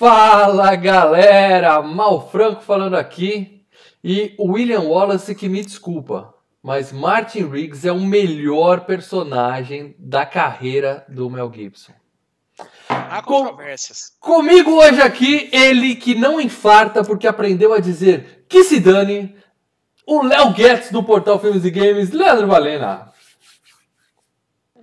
Fala galera, Mal Franco falando aqui e William Wallace que me desculpa, mas Martin Riggs é o melhor personagem da carreira do Mel Gibson. Há controvérsias. Com, comigo hoje aqui, ele que não infarta porque aprendeu a dizer que se dane, o Léo Guedes do Portal Filmes e Games, Leandro Valena.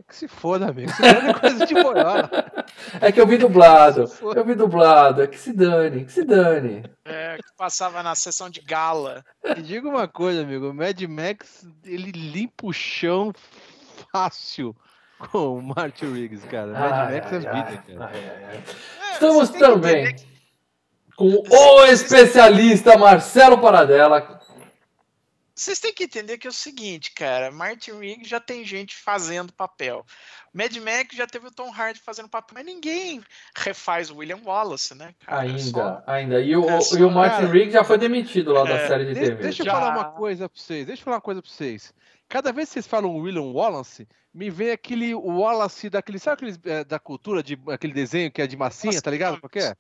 Que se foda, amigo. Se dane coisa de boiola. É que eu vi dublado. Eu vi dublado. É que se dane, que se dane. É, que passava na sessão de gala. E diga uma coisa, amigo. O Mad Max, ele limpa o chão fácil com o Martin Riggs, cara. Mad ai, Max é vida, cara. Ai, ai, é, Estamos também com o especialista Marcelo Paradela vocês têm que entender que é o seguinte, cara. Martin Riggs já tem gente fazendo papel. Mad Max já teve o Tom Hardy fazendo papel, mas ninguém refaz o William Wallace, né? Cara? Ainda, é só... ainda. E o, é só... e o Martin cara, Riggs já foi demitido lá é, da série de deixa, TV. Deixa eu já... falar uma coisa pra vocês. Deixa eu falar uma coisa pra vocês. Cada vez que vocês falam William Wallace, me vem aquele Wallace daquele, sabe aquele é, da cultura de aquele desenho que é de massinha, Wallace tá ligado? Qual que é?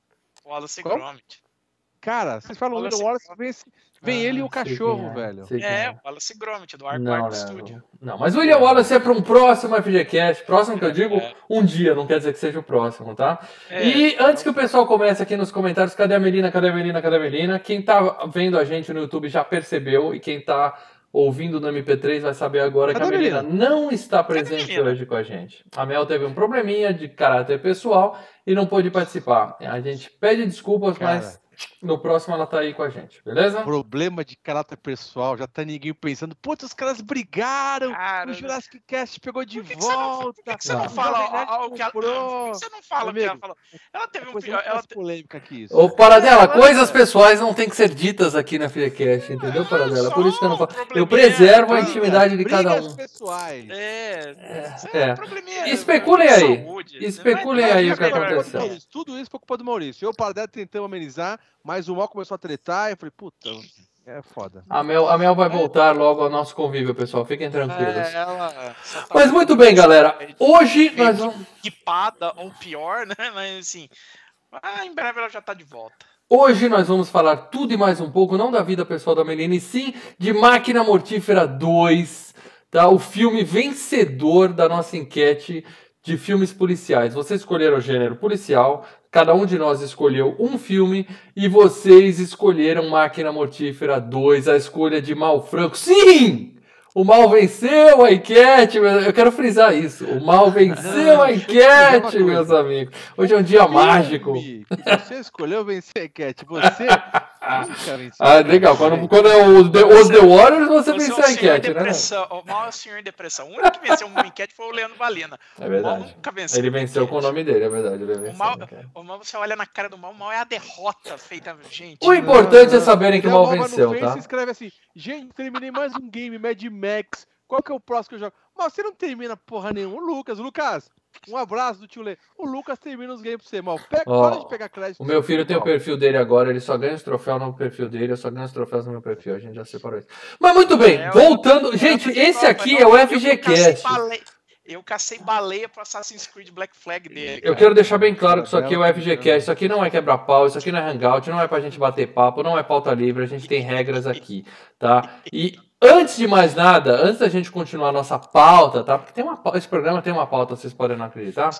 Wallace Gromit. Cara, vocês falam William Wallace, vem, vem ah, ele e o cachorro, é, velho. É, é, o Wallace Gromit, do Arco Studio. Não, mas o William Wallace é para um próximo FGCast. Próximo que eu digo, é. um dia, não quer dizer que seja o próximo, tá? É, e antes que o pessoal comece aqui nos comentários, cadê a Melina, cadê a Melina, cadê a Melina? Quem tá vendo a gente no YouTube já percebeu e quem tá ouvindo no MP3 vai saber agora Cadê que a Melina não está presente hoje com a gente. A Mel teve um probleminha de caráter pessoal e não pôde participar. A gente pede desculpas, Cara. mas no próximo ela tá aí com a gente, beleza? Problema de caráter pessoal, já tá ninguém pensando, putz, os caras brigaram, Cara, o Jurassic Cast pegou de por que volta. Por que você não fala o que ela, por que você não fala o que ela falou? Ela teve um pior, ela polêmica aqui isso. Ô, Paradela, ela... coisas pessoais não tem que ser ditas aqui na FreeCast, entendeu, Paradela? Por isso que eu não falo. Eu preservo a intimidade de cada um. pessoais. É, é. é. Especulem aí. Especulem aí o que aconteceu. Tudo isso foi culpa do Maurício. Eu, Paradela, tentamos amenizar mas o Mal começou a tretar e eu falei, puta, é foda. A Mel, a Mel vai voltar logo ao nosso convívio, pessoal. Fiquem tranquilos. É, ela tá mas muito bem, galera. Hoje nós vamos. Equipada, ou pior, né? Mas assim, ah, em breve ela já tá de volta. Hoje nós vamos falar tudo e mais um pouco, não da vida pessoal da Melina, e sim de Máquina Mortífera 2, tá? o filme vencedor da nossa enquete de filmes policiais. Vocês escolheram o gênero policial, Cada um de nós escolheu um filme e vocês escolheram Máquina Mortífera 2, a escolha de Mal Franco. Sim! O mal venceu a enquete, eu quero frisar isso. O mal venceu a enquete, meus amigos. Hoje é um dia mágico. Você escolheu vencer a enquete. Você ah, legal. Quando, quando é o The, os The Warriors, você, você venceu é a enquete, né? O mal é o senhor em depressão. O único que venceu uma enquete foi o Leandro Valina. É verdade. O mal nunca venceu. Ele venceu com o nome dele, é verdade. Ele o, mal, o mal, você olha na cara do mal, o mal é a derrota feita, gente. O importante é saberem que o mal venceu, tá? Você escreve assim, gente, terminei mais um game, Mad Max. Qual que é o próximo que eu jogo? Mas você não termina porra nenhuma. Lucas, Lucas, um abraço do tio Lê. O Lucas termina os games pra você, mal. Pega, oh, para de pegar crédito. O meu filho tem o perfil dele agora, ele só ganha os troféus no perfil dele, eu só ganho os troféus no meu perfil, a gente já separou isso. Mas muito bem, é, voltando. Eu, gente, eu esse aqui é o FGCast. Eu cacei baleia pro Assassin's Creed Black Flag dele. Cara. Eu quero deixar bem claro que isso aqui é o FGCast, isso aqui não é quebra-pau, isso aqui não é hangout, não é pra gente bater papo, não é pauta livre, a gente tem regras aqui, tá? E Antes de mais nada, antes da gente continuar a nossa pauta, tá? Porque tem uma, esse programa tem uma pauta, vocês podem não acreditar.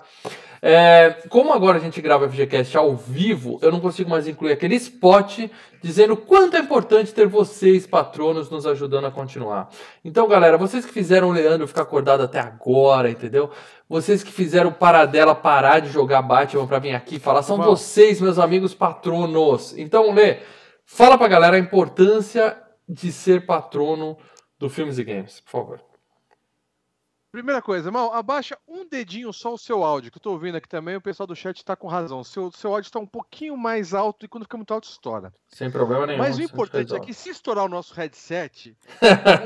É, como agora a gente grava o FGCast ao vivo, eu não consigo mais incluir aquele spot dizendo quanto é importante ter vocês, patronos, nos ajudando a continuar. Então, galera, vocês que fizeram o Leandro ficar acordado até agora, entendeu? Vocês que fizeram o Paradela parar de jogar Batman para vir aqui falar, são vocês, meus amigos patronos. Então, Lê, fala pra galera a importância de ser patrono do Filmes e Games, por favor. Primeira coisa, mal, abaixa um dedinho só o seu áudio, que eu tô ouvindo aqui também, o pessoal do chat tá com razão. Seu, seu áudio está um pouquinho mais alto e quando fica muito alto, estoura. Sem problema nenhum. Mas o importante é que se estourar o nosso headset,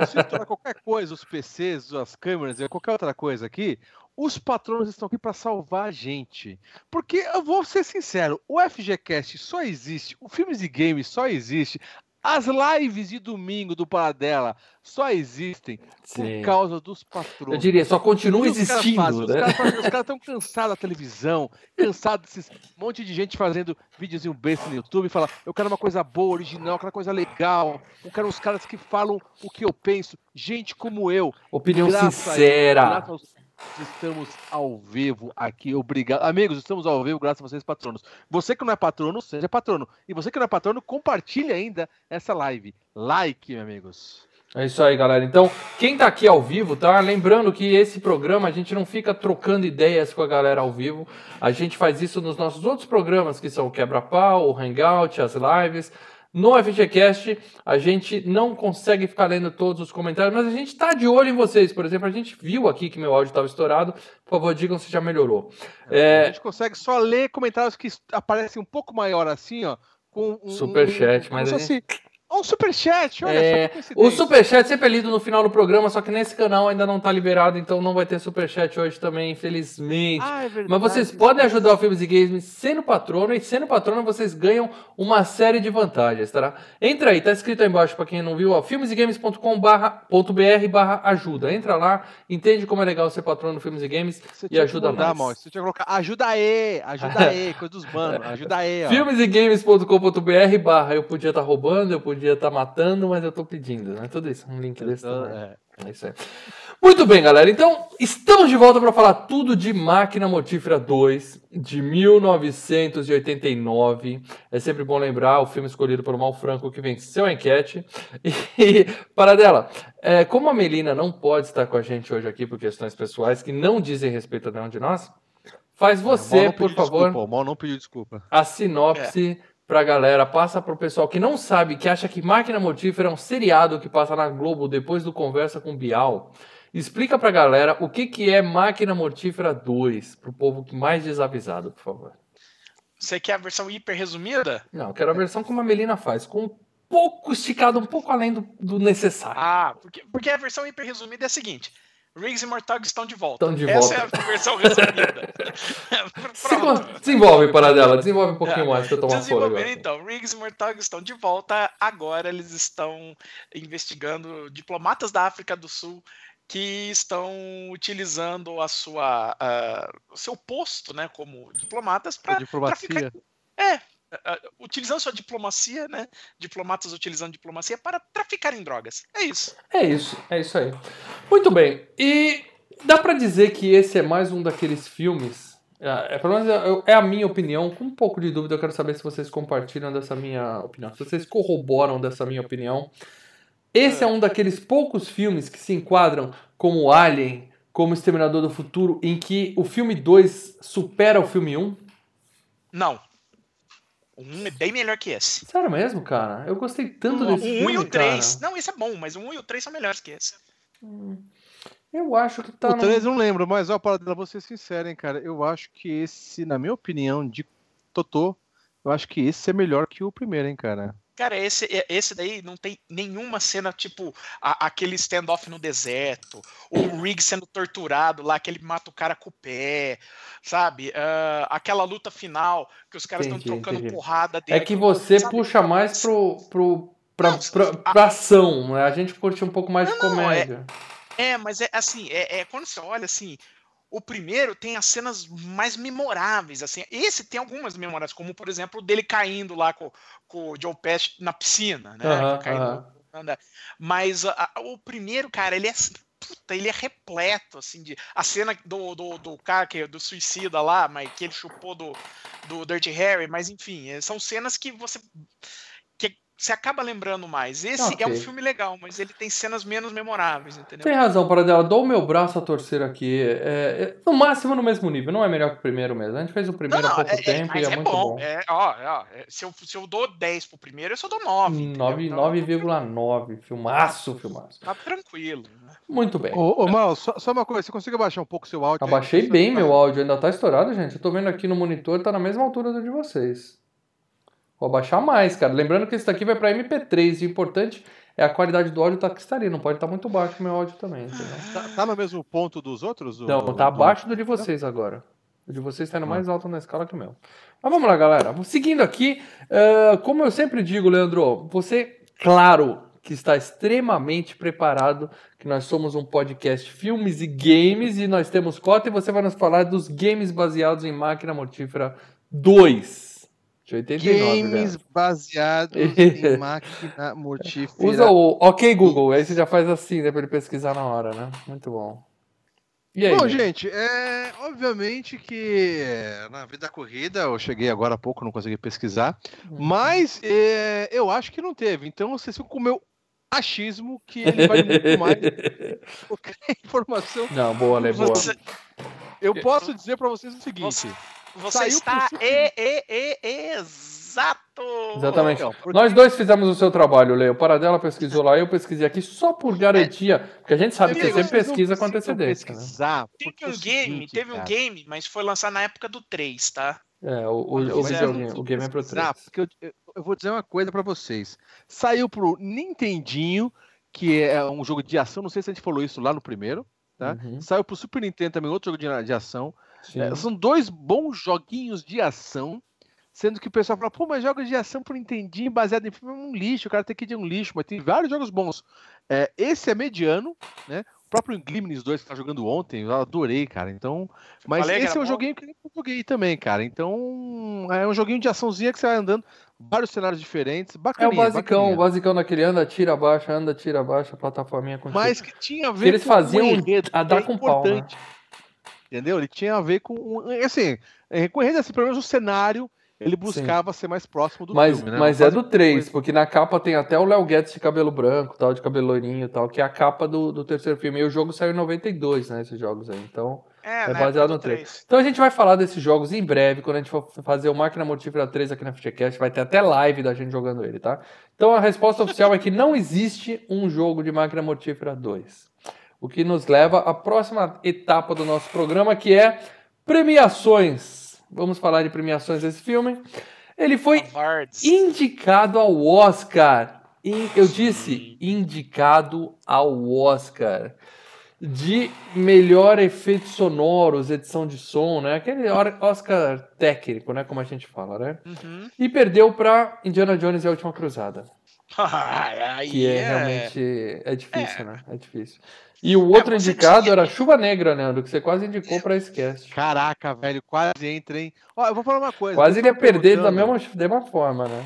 ou se estourar qualquer coisa, os PCs, as câmeras, qualquer outra coisa aqui, os patronos estão aqui para salvar a gente. Porque eu vou ser sincero, o FGCast só existe, o Filmes e Games só existe As lives de domingo do Paradela só existem Sim. por causa dos patrões. Eu diria, só continua O que os caras existindo, fazem? né? Os caras estão cansados da televisão, cansados desses monte de gente fazendo videozinho besta no YouTube e fala, eu quero uma coisa boa, original, eu quero uma coisa legal, eu quero uns caras que falam o que eu penso, gente como eu. Opinião Graças a sincera. Graças aos- Estamos ao vivo aqui, obrigado. Amigos, estamos ao vivo graças a vocês, patronos. Você que não é patrono, seja patrono. E você que não é patrono, compartilhe ainda essa live. Like, meus amigos. É isso aí, galera. Então, quem tá aqui ao vivo, tá? Lembrando que esse programa a gente não fica trocando ideias com a galera ao vivo. A gente faz isso nos nossos outros programas, que são o Quebra-Pau, o Hangout, as lives. No FGCast, a gente não consegue ficar lendo todos os comentários, mas a gente tá de olho em vocês. Por exemplo, a gente viu aqui que meu áudio estava estourado. Por favor, digam se já melhorou. A É, gente consegue só ler comentários que aparecem um pouco maior assim, ó. Com um, Superchat, como mas se a fosse um superchat, olha É, só. O superchat sempre é lido no final do programa, só que nesse canal ainda não tá liberado, então não vai ter superchat hoje também, infelizmente. Ah, é verdade. Mas vocês podem ajudar o Filmes e Games sendo patrono, e sendo patrono vocês ganham uma série de vantagens, tá? Entra aí, tá escrito aí embaixo pra quem não viu, ó, filmesegames.com.br barra ajuda. Entra lá, entende como é legal ser patrono do Filmes e Games Você e ajuda mudar, mais. Você tinha que colocar ajuda aí, ajuda aí, coisa dos manos, ajuda aí, ó. Filmesegames.com.br barra eu podia estar roubando, eu podia estar matando, mas eu tô pedindo, né? Tudo isso, um link desse também. É. É isso aí. Muito bem, galera. Então, estamos de volta para falar tudo de Máquina Mortífera 2, de 1989. É sempre bom lembrar o filme escolhido pelo Mal Franco que venceu a enquete. E, para dela, é, como a Melina não pode estar com a gente hoje aqui por questões pessoais que não dizem respeito a nenhum de nós, faz você, não por favor, Desculpa, o Mal não pediu desculpa. a sinopse pra galera, passa pro pessoal que não sabe, que acha que Máquina Mortífera é um seriado que passa na Globo depois do Conversa com Bial. Explica pra galera o que, que é Máquina Mortífera 2, pro povo mais desavisado, por favor. Você quer a versão hiper resumida? Não, eu quero a versão como a Melina faz, com um pouco esticado, um pouco além do, do necessário. Ah, porque, porque a versão hiper resumida é a seguinte: Riggs e Mortog estão de volta. Estão de Essa volta. é a versão resumida. Desenvolve, Paradela, desenvolve um pouquinho É, mais eu tomar agora. então, Riggs e Mortog estão de volta. Agora eles estão investigando diplomatas da África do Sul que estão utilizando a sua, ah, o seu posto né, como diplomatas A para diplomacia. É, utilizando sua diplomacia, né? Diplomatas utilizando diplomacia para traficar em drogas. É isso. É isso, é isso aí. Muito bem. E dá pra dizer que esse é mais um daqueles filmes. É, é, pelo menos é, a minha opinião, com um pouco de dúvida, eu quero saber se vocês compartilham dessa minha opinião, se vocês corroboram dessa minha opinião. Esse é um daqueles poucos filmes que se enquadram como Alien, como Exterminador do Futuro, em que o filme 2 supera o filme 1. Não. Um é bem melhor que esse. Sério mesmo, cara? Eu gostei tanto O desse 1 filme, e o 3. cara. Não, esse é bom, mas o 1 e o 3 são melhores que esse. Eu acho que tá o no- 3 eu não lembro, mas ó, para vou ser sincero, hein, cara. Eu acho que esse, na minha opinião, de Totô, eu acho que esse é melhor que o primeiro, hein, cara. Cara, esse, é- esse daí não tem nenhuma cena, tipo, a- aquele standoff no deserto, ou o Riggs sendo torturado lá, que ele mata o cara com o pé, sabe? Ah, aquela luta final, que os caras estão trocando entendi. porrada É dele. que você sabe? puxa mais pro, pro, pra, Não, pra, pra ação, né? A gente curte um pouco mais de Não, não, é- comédia. É, mas é assim, é, é quando você olha assim, o primeiro tem as cenas mais memoráveis, assim. Esse tem algumas memoráveis, como por exemplo o dele caindo lá com, com o Joe Pesci na piscina, né? Aham. anda. Mas a- o primeiro, cara, ele é puta, ele é repleto assim de a cena do, do, do cara que do suicida lá, mas que ele chupou do do Dirty Harry, mas enfim, é, são cenas que você você acaba lembrando mais. Esse é um filme legal, mas ele tem cenas menos memoráveis, entendeu? Tem razão, Paradela. Dou o meu braço a torcer aqui. É, é, no máximo no mesmo nível. Não é melhor que o primeiro mesmo. A gente fez o primeiro há pouco é, tempo mas e é, muito bom. É, ó, ó, é, se, eu, se eu dou 10 pro primeiro, eu só dou 9. entendeu? 9 Então, 9,9. Filmaço, filmaço. Tá tranquilo. né? Muito bem. Ô, ô Mal, só, só uma coisa, você consegue abaixar um pouco o seu áudio? aí? Abaixei Só- bem meu áudio. Ainda tá estourado, gente. Eu tô vendo aqui no monitor, tá na mesma altura do de vocês. Vou abaixar mais, cara. Lembrando que esse daqui vai pra MP3. E o importante é a qualidade do áudio tá cristalino. Não pode estar muito baixo o meu áudio também, entendeu? Tá, tá no mesmo ponto dos outros? o- Não, do- tá abaixo do de vocês agora. O de vocês tá indo mais alto na escala que o meu. Mas vamos lá, galera. Seguindo aqui, eh, como eu sempre digo, Leandro, você claro que está extremamente preparado, que nós somos um podcast filmes e games e nós temos cota e você vai nos falar dos games baseados em máquina mortífera 2. De 89, Games baseados em máquina mortífera. Usa o OK Google, aí você já faz assim, né, para ele pesquisar na hora, né? Muito bom. E aí? Bom, gente, é obviamente que na vida corrida eu cheguei agora há pouco, não consegui pesquisar, uhum. mas é, eu acho que não teve. Então vocês ficam com o meu achismo que ele vai muito mais qualquer informação. Não, boa, né? Boa. Eu posso dizer para vocês o seguinte. Você você está e, e, e, exato! Exatamente. Então, porque... Nós dois fizemos o seu trabalho, Leo. Paradela pesquisou lá, eu pesquisei aqui só por garantia, porque a gente sabe que você sempre pesquisa com antecedência. Né? Teve um game, teve um game, mas foi lançado na época do 3, tá? É, o, o, o, o, o game é pro 3. porque eu, eu vou dizer uma coisa para vocês. Saiu pro Nintendinho, que é um jogo de ação, não sei se a gente falou isso lá no primeiro, tá? Uhum. Saiu pro Super Nintendo também, outro jogo de, de ação. É, são dois bons joguinhos de ação, sendo que o pessoal fala, pô, mas jogos de ação por Nintendinho baseado em filme é um lixo, o cara tem que ir de um lixo, mas tem vários jogos bons. É, esse é mediano, né? O próprio Glimmer's 2 que tá jogando ontem, eu adorei, cara. Então, mas esse é um bom. joguinho que eu joguei também, cara. Então, é um joguinho de açãozinha que você vai andando vários cenários diferentes, bacana. É o basicão, bacaninha. o basicão daquele anda, tira, baixa, anda, tira, baixa, plataforminha com Mas que tinha a ver eles faziam a dar é com pau, né? Entendeu? Ele tinha a ver com. Assim, recorrendo assim, pelo menos o cenário, ele buscava Sim. ser mais próximo do mas, filme, né? Mas é do 3, porque na capa tem até o Léo Guedes de cabelo branco, tal, de cabelo loirinho tal, que é a capa do, do terceiro filme. E o jogo saiu em 92, né? Esses jogos aí. Então. É, é baseado no 3. 3. Então a gente vai falar desses jogos em breve, quando a gente for fazer o Máquina Mortífera 3 aqui na FGCast, vai ter até live da gente jogando ele, tá? Então a resposta oficial é que não existe um jogo de Máquina Mortífera 2. O que nos leva à próxima etapa do nosso programa, que é premiações. Vamos falar de premiações desse filme. Ele foi indicado ao Oscar. Eu disse indicado ao Oscar de melhor efeitos sonoros, edição de som, né? Aquele Oscar técnico, né? Como a gente fala, né? Uhum. E perdeu para Indiana Jones e a Última Cruzada. que é, é, realmente é difícil, é. né? É difícil. E o outro é, indicado tinha... era Chuva Negra, Leandro, que você quase indicou para cast. Caraca, velho, quase entra, hein? Ó, eu vou falar uma coisa. Quase iria perder da mesma, da mesma forma, né?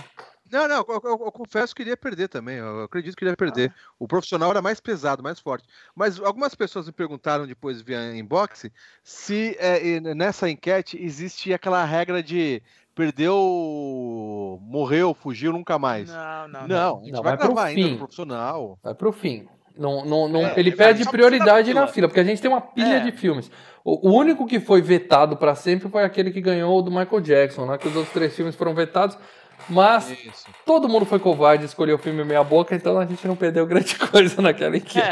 Não, não, eu, eu, eu, confesso que iria perder também. Eu acredito que iria perder. Ah. O profissional era mais pesado, mais forte. Mas algumas pessoas me perguntaram depois via inbox se é, nessa enquete existe aquela regra de perdeu, morreu, fugiu, nunca mais. Não, não, não. Não, a gente não, vai, vai gravar ainda no profissional. Vai pro fim. Não, não, não, é, ele pede prioridade na fila, porque a gente tem uma pilha é. de filmes. O, o, único que foi vetado para sempre foi aquele que ganhou do Michael Jackson, né? Que os outros três filmes foram vetados. Mas Isso. todo mundo foi covarde e escolheu o filme meia boca, então a gente não perdeu grande coisa naquela enquete.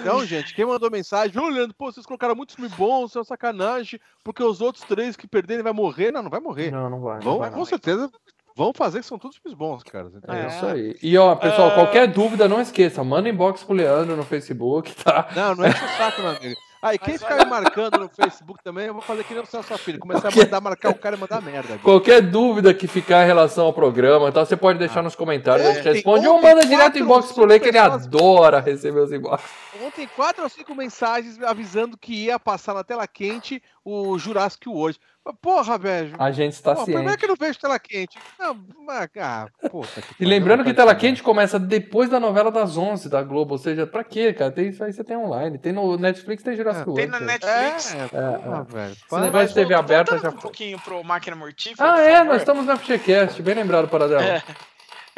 então, gente, quem mandou mensagem, ô Leandro, pô, vocês colocaram muitos filmes bons, isso é sacanagem, porque os outros três que perderem vai morrer. Não, não vai morrer. Não, não vai. Vão, não vai, com certeza Vão fazer que são todos filmes bons, cara. É isso aí. E ó, pessoal, uh... qualquer dúvida, não esqueça, manda inbox pro Leandro no Facebook, tá? Não, não é o saco, meu amigo. Aí, quem ficar me marcando no Facebook também, eu vou fazer que nem o seu sua filha. Começar Qualquer... a mandar marcar o cara e mandar merda. Amigo. Qualquer dúvida que ficar em relação ao programa, então você pode deixar ah. nos comentários, é, a gente responde ou manda direto inbox pro Lê, que ele adora receber os inbox. Ontem, quatro ou cinco mensagens avisando que ia passar na tela quente o Jurassic World. Porra, velho. A gente está ciente. Como é que eu não vejo tela quente? Não, ah, puta que e lembrando que tela quente começa depois da novela das 11 da Globo. Ou seja, pra quê, cara? Tem, isso aí você tem online. Tem no Netflix, tem Jurassic World. Tem na Netflix. É, é, porra, é. velho. Se negócio de TV aberta já um pouquinho pro Máquina Mortífera. Ah, é, nós estamos na FGCast. Bem lembrado, para dela. É.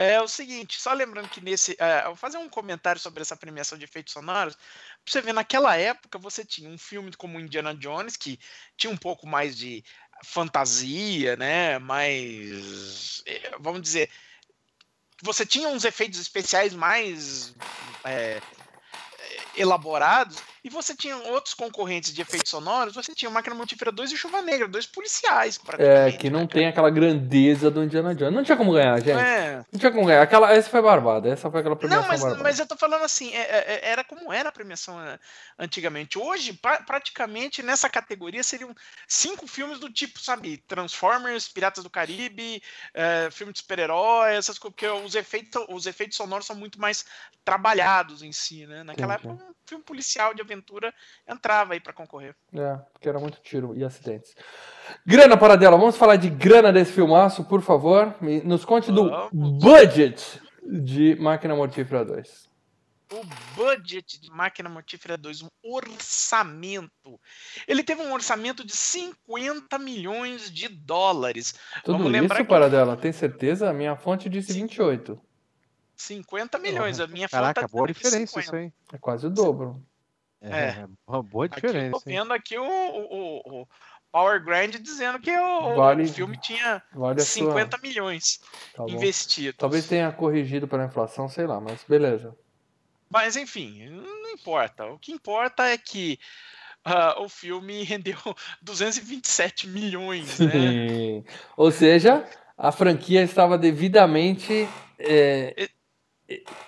É o seguinte, só lembrando que nesse. É, vou fazer um comentário sobre essa premiação de efeitos sonoros. Você ver, naquela época você tinha um filme como Indiana Jones, que tinha um pouco mais de fantasia, né? Mais. Eh, vamos dizer. Você tinha uns efeitos especiais mais é, elaborados. E você tinha outros concorrentes de efeitos sonoros, você tinha Máquina Mortífera 2 e Chuva Negra, dois policiais, É, que não tem aquela grandeza do Indiana Jones. Não tinha como ganhar, gente. É. Não tinha como ganhar. Aquela, essa foi barbada. Essa foi aquela premiação Não, mas, barbada. mas eu tô falando assim, é- é- era como era a premiação né, antigamente. Hoje, pra- praticamente, nessa categoria seriam cinco filmes do tipo, sabe, Transformers, Piratas do Caribe, é, filme de super-herói, essas coisas, porque os efeitos, os efeitos sonoros são muito mais trabalhados em si, né? Naquela Entendi. época, um filme policial de aventura entrava aí pra concorrer. É, porque era muito tiro e acidentes. Grana, Paradela, vamos falar de grana desse filmaço, por favor. Me- Nos conte do Vamos. budget de Máquina Mortífera 2. o budget de Máquina Mortífera 2, um orçamento. Ele teve um orçamento de 50 milhões de dólares. Tudo Vamos lembrar isso, que- Paradela, tem certeza? A minha fonte disse 28. 50 milhões. A minha Caraca, fonte tá boa diferença 50. isso aí. É quase o dobro. É, uma boa Aqui eu diferença. tô hein? vendo aqui o, o, o- Power Grand dizendo que o, Vale- o filme tinha Vale a sua. 50 milhões Tá investidos. Talvez tenha corrigido pela inflação, sei lá, mas beleza. Mas enfim, não importa. O que importa é que ah, o filme rendeu 227 milhões, né? Ou seja, a franquia estava devidamente é, é,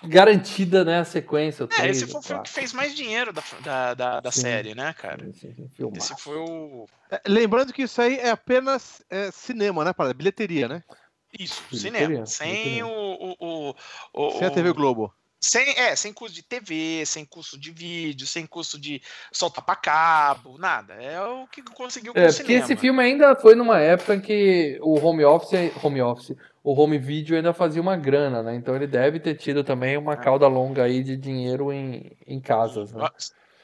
garantida, né? A sequência. É, esse foi o filme que fez mais dinheiro da, da, da, da série, né, cara? Sim, sim. Esse foi o. É, Lembrando que isso aí é apenas é, cinema, né, para bilheteria, né? Isso, Bilheteria, cinema. Sem bilheteria. o. o, o, o Sem a TV Globo. Sem, é, sem custo de TV, sem custo de vídeo, sem custo de soltar pra cabo, nada. É o que conseguiu com É, o porque cinema. esse filme ainda foi numa época em que o home office, home office, o home video ainda fazia uma grana, né? Então ele deve ter tido também uma É. cauda longa aí de dinheiro em, em casas, né?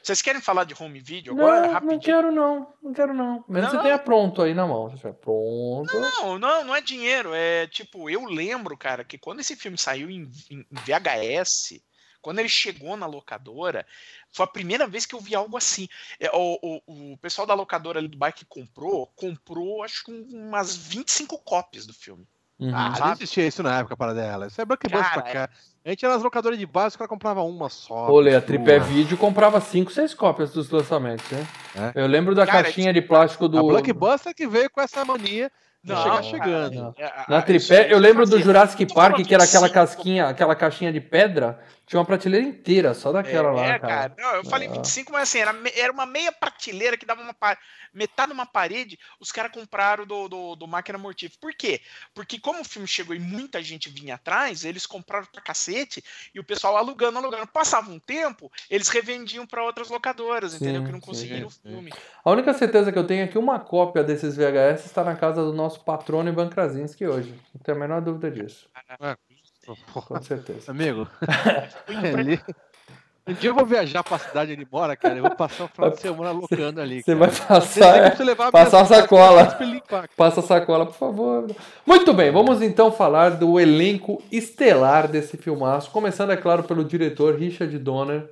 Vocês querem falar de home video agora? Não, não rapidinho. quero não, não quero não. Mesmo que Não? você tenha pronto aí na mão. Tiver pronto. Não, não, não é dinheiro. É tipo, eu lembro, cara, que quando esse filme saiu em, em VHS, quando ele chegou na locadora, foi a primeira vez que eu vi algo assim. É, O, o, o pessoal da locadora ali do bairro que comprou, comprou acho que um- umas 25 cópias do filme. Uhum. Ah, não existia isso na época para dela. Isso é blockbuster pra Cara, cá. A gente era nas locadoras de base, os caras compravam uma só. Olê, a duas. Tripé Vídeo comprava 5, 6 cópias dos lançamentos, né? É. Eu lembro da Cara, caixinha de plástico do. A blockbuster que veio com essa mania de Não, chegar cara, chegando. não. é, a- Na tripé, eu lembro do. Jurassic Park, que era aquela 25. casquinha, aquela caixinha de pedra, tinha uma prateleira inteira só daquela lá, É, cara. Não, eu falei Ah. 25, mas assim, era, era uma meia prateleira que dava uma metade de uma parede, os caras compraram do, do, do Máquina Mortífera. Por quê? Porque como o filme chegou e muita gente vinha atrás, eles compraram pra cacete e o pessoal alugando, alugando. Passava um tempo, eles revendiam pra outras locadoras, entendeu? Sim, Que não sim, conseguiram o sim. filme. A única certeza que eu tenho é que uma cópia desses VHS está na casa do nosso patrono Ivan Krasinski hoje. Não tenho a menor dúvida disso. Com certeza. Amigo, ali. Um dia eu vou viajar pra cidade onde ele mora, cara. Eu vou passar o final de semana alocando ali. Você cara. vai passar, que você levar passar a sacola. limpar. Passa a sacola, por favor. Muito bem, vamos então falar do elenco estelar desse filmaço. Começando, é claro, pelo diretor Richard Donner.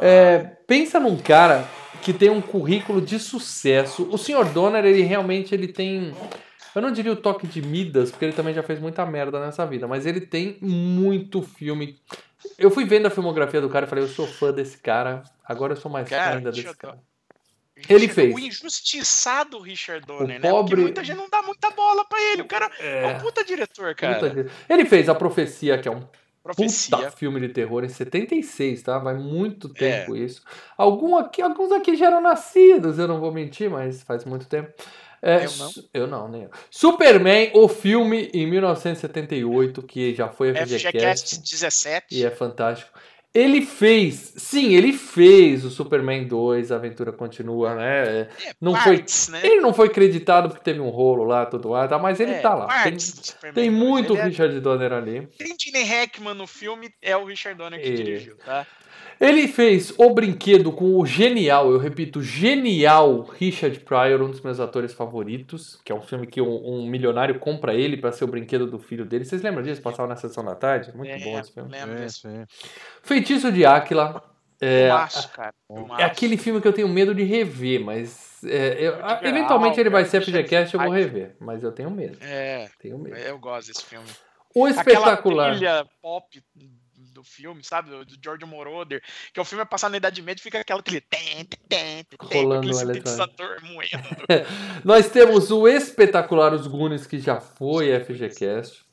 É, pensa num cara que tem um currículo de sucesso. O Sr. Donner, ele realmente ele tem. Eu não diria o toque de Midas, porque ele também já fez muita merda nessa vida, mas ele tem muito filme. Eu fui vendo a filmografia do cara e falei, eu sou fã desse cara, agora eu sou mais fã Cara, ainda deixa desse cara. Ele Richard- fez. O injustiçado Richard Donner, O né? pobre- Porque muita gente não dá muita bola pra ele. O cara é, É, um puta diretor, cara. puta Ele fez A Profecia, que é um Profecia. Puta filme de terror em 76, tá? Vai muito É. tempo isso. Algum aqui, alguns aqui já eram nascidos, eu não vou mentir, mas faz muito tempo. É, Eu não. eu não, nem eu. Superman, o filme em 1978, que já foi FGCast FGCast 17. e é fantástico. Ele fez, sim, ele fez o Superman 2, a aventura continua, né? É, não foi- partes, né? Ele não foi creditado porque teve um rolo lá, tudo lá, tá? mas ele É, tá lá. Tem, tem 2. muito Ele é- Richard Donner ali. Tem Gene Hackman no filme, é o Richard Donner que É. dirigiu, tá? Ele fez O Brinquedo com o genial, eu repito, genial Richard Pryor, um dos meus atores favoritos, que é um filme que um, um milionário compra ele para ser o brinquedo do filho dele. Vocês lembram disso? Passava na sessão da tarde? Muito É, bom esse filme. Lembro É, desse sim. Feitiço de Áquila. É, filmaço, cara. é filmaço. aquele filme que eu tenho medo de rever, mas é, eu- eventualmente ah, ele vai ser FGCast, eu vou rever, mas eu tenho medo. É, Tenho medo. eu gosto desse filme. O Aquela espetacular. trilha pop do filme, sabe? Do, do George Moroder, que o filme é passado na Idade Média e fica aquela aquele tem, tem, tem, Rolando aquele o sintetizador moendo. Nós temos o espetacular Os Goonies, que já foi FGCast.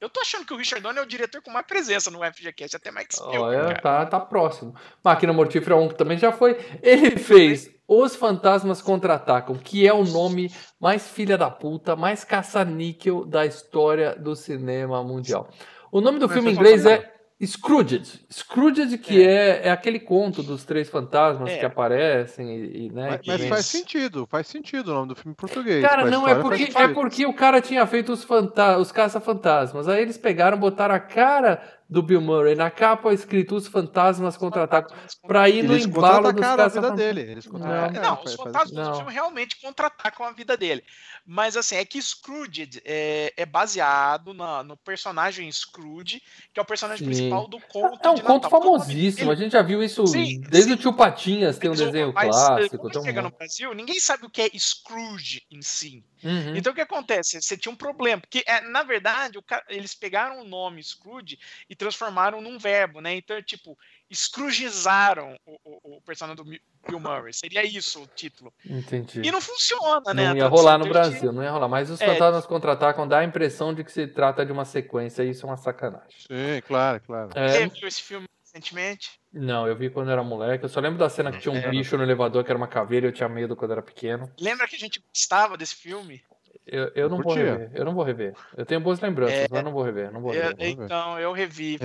Eu tô achando que o Richard Donner é o diretor com mais presença no FGCast, até mais que Spielberg, Olha, cara. tá, tá próximo. Máquina Mortífera 1, que também já foi. Ele fez Os Fantasmas Contra-Atacam, que é o nome mais filha da puta, mais caça-níquel da história do cinema mundial. O nome do Mas filme em inglês é Scrooged. Scrooged, que é, é aquele conto dos três fantasmas É. que aparecem e, e, né, Mas, mas vem- faz sentido, faz sentido o nome do filme em português. Cara, não, é porque, é porque o cara tinha feito os, fanta os caça-fantasmas. Aí eles pegaram, botaram a cara do Bill Murray na capa escrito Os Fantasmas Contra-Atacam pra ir no Eles embalo dos contra-atacaram a vida dele. Eles É, não, faz- os fantasmas Não. do filme realmente contra-atacam a vida dele. Mas assim, é que Scrooge é, é baseado na- no personagem Scrooge, que é o personagem Sim. principal do conto É um de conto famosíssimo. A gente já viu isso Sim, desde sim. o Tio Patinhas, tem um o- desenho mas, clássico. Quando chega no. Brasil, ninguém sabe o que é Scrooge em si. Uhum. Então o que acontece? Você tinha um problema, porque é, na verdade o ca- eles pegaram o nome Scrooge e transformaram num verbo, né? Então, tipo, Scroogizaram o, o, o personagem do Bill Murray. Seria isso o título. Entendi. E não funciona, né? Não ia rolar no Brasil, não ia rolar. Mas os É. fantasmas contra-atacam dá a impressão de que se trata de uma sequência, e isso é uma sacanagem. Sim, claro, claro. É, Você viu esse filme recentemente? não, eu vi quando era moleque. Eu só lembro da cena que tinha um É. bicho no elevador que era uma caveira e eu tinha medo quando era pequeno. Lembra que a gente gostava desse filme? Eu, eu não vou rever. Eu não vou rever. Eu tenho boas lembranças, É. mas não vou rever. Não vou Eu- rever. ver. então, eu revi.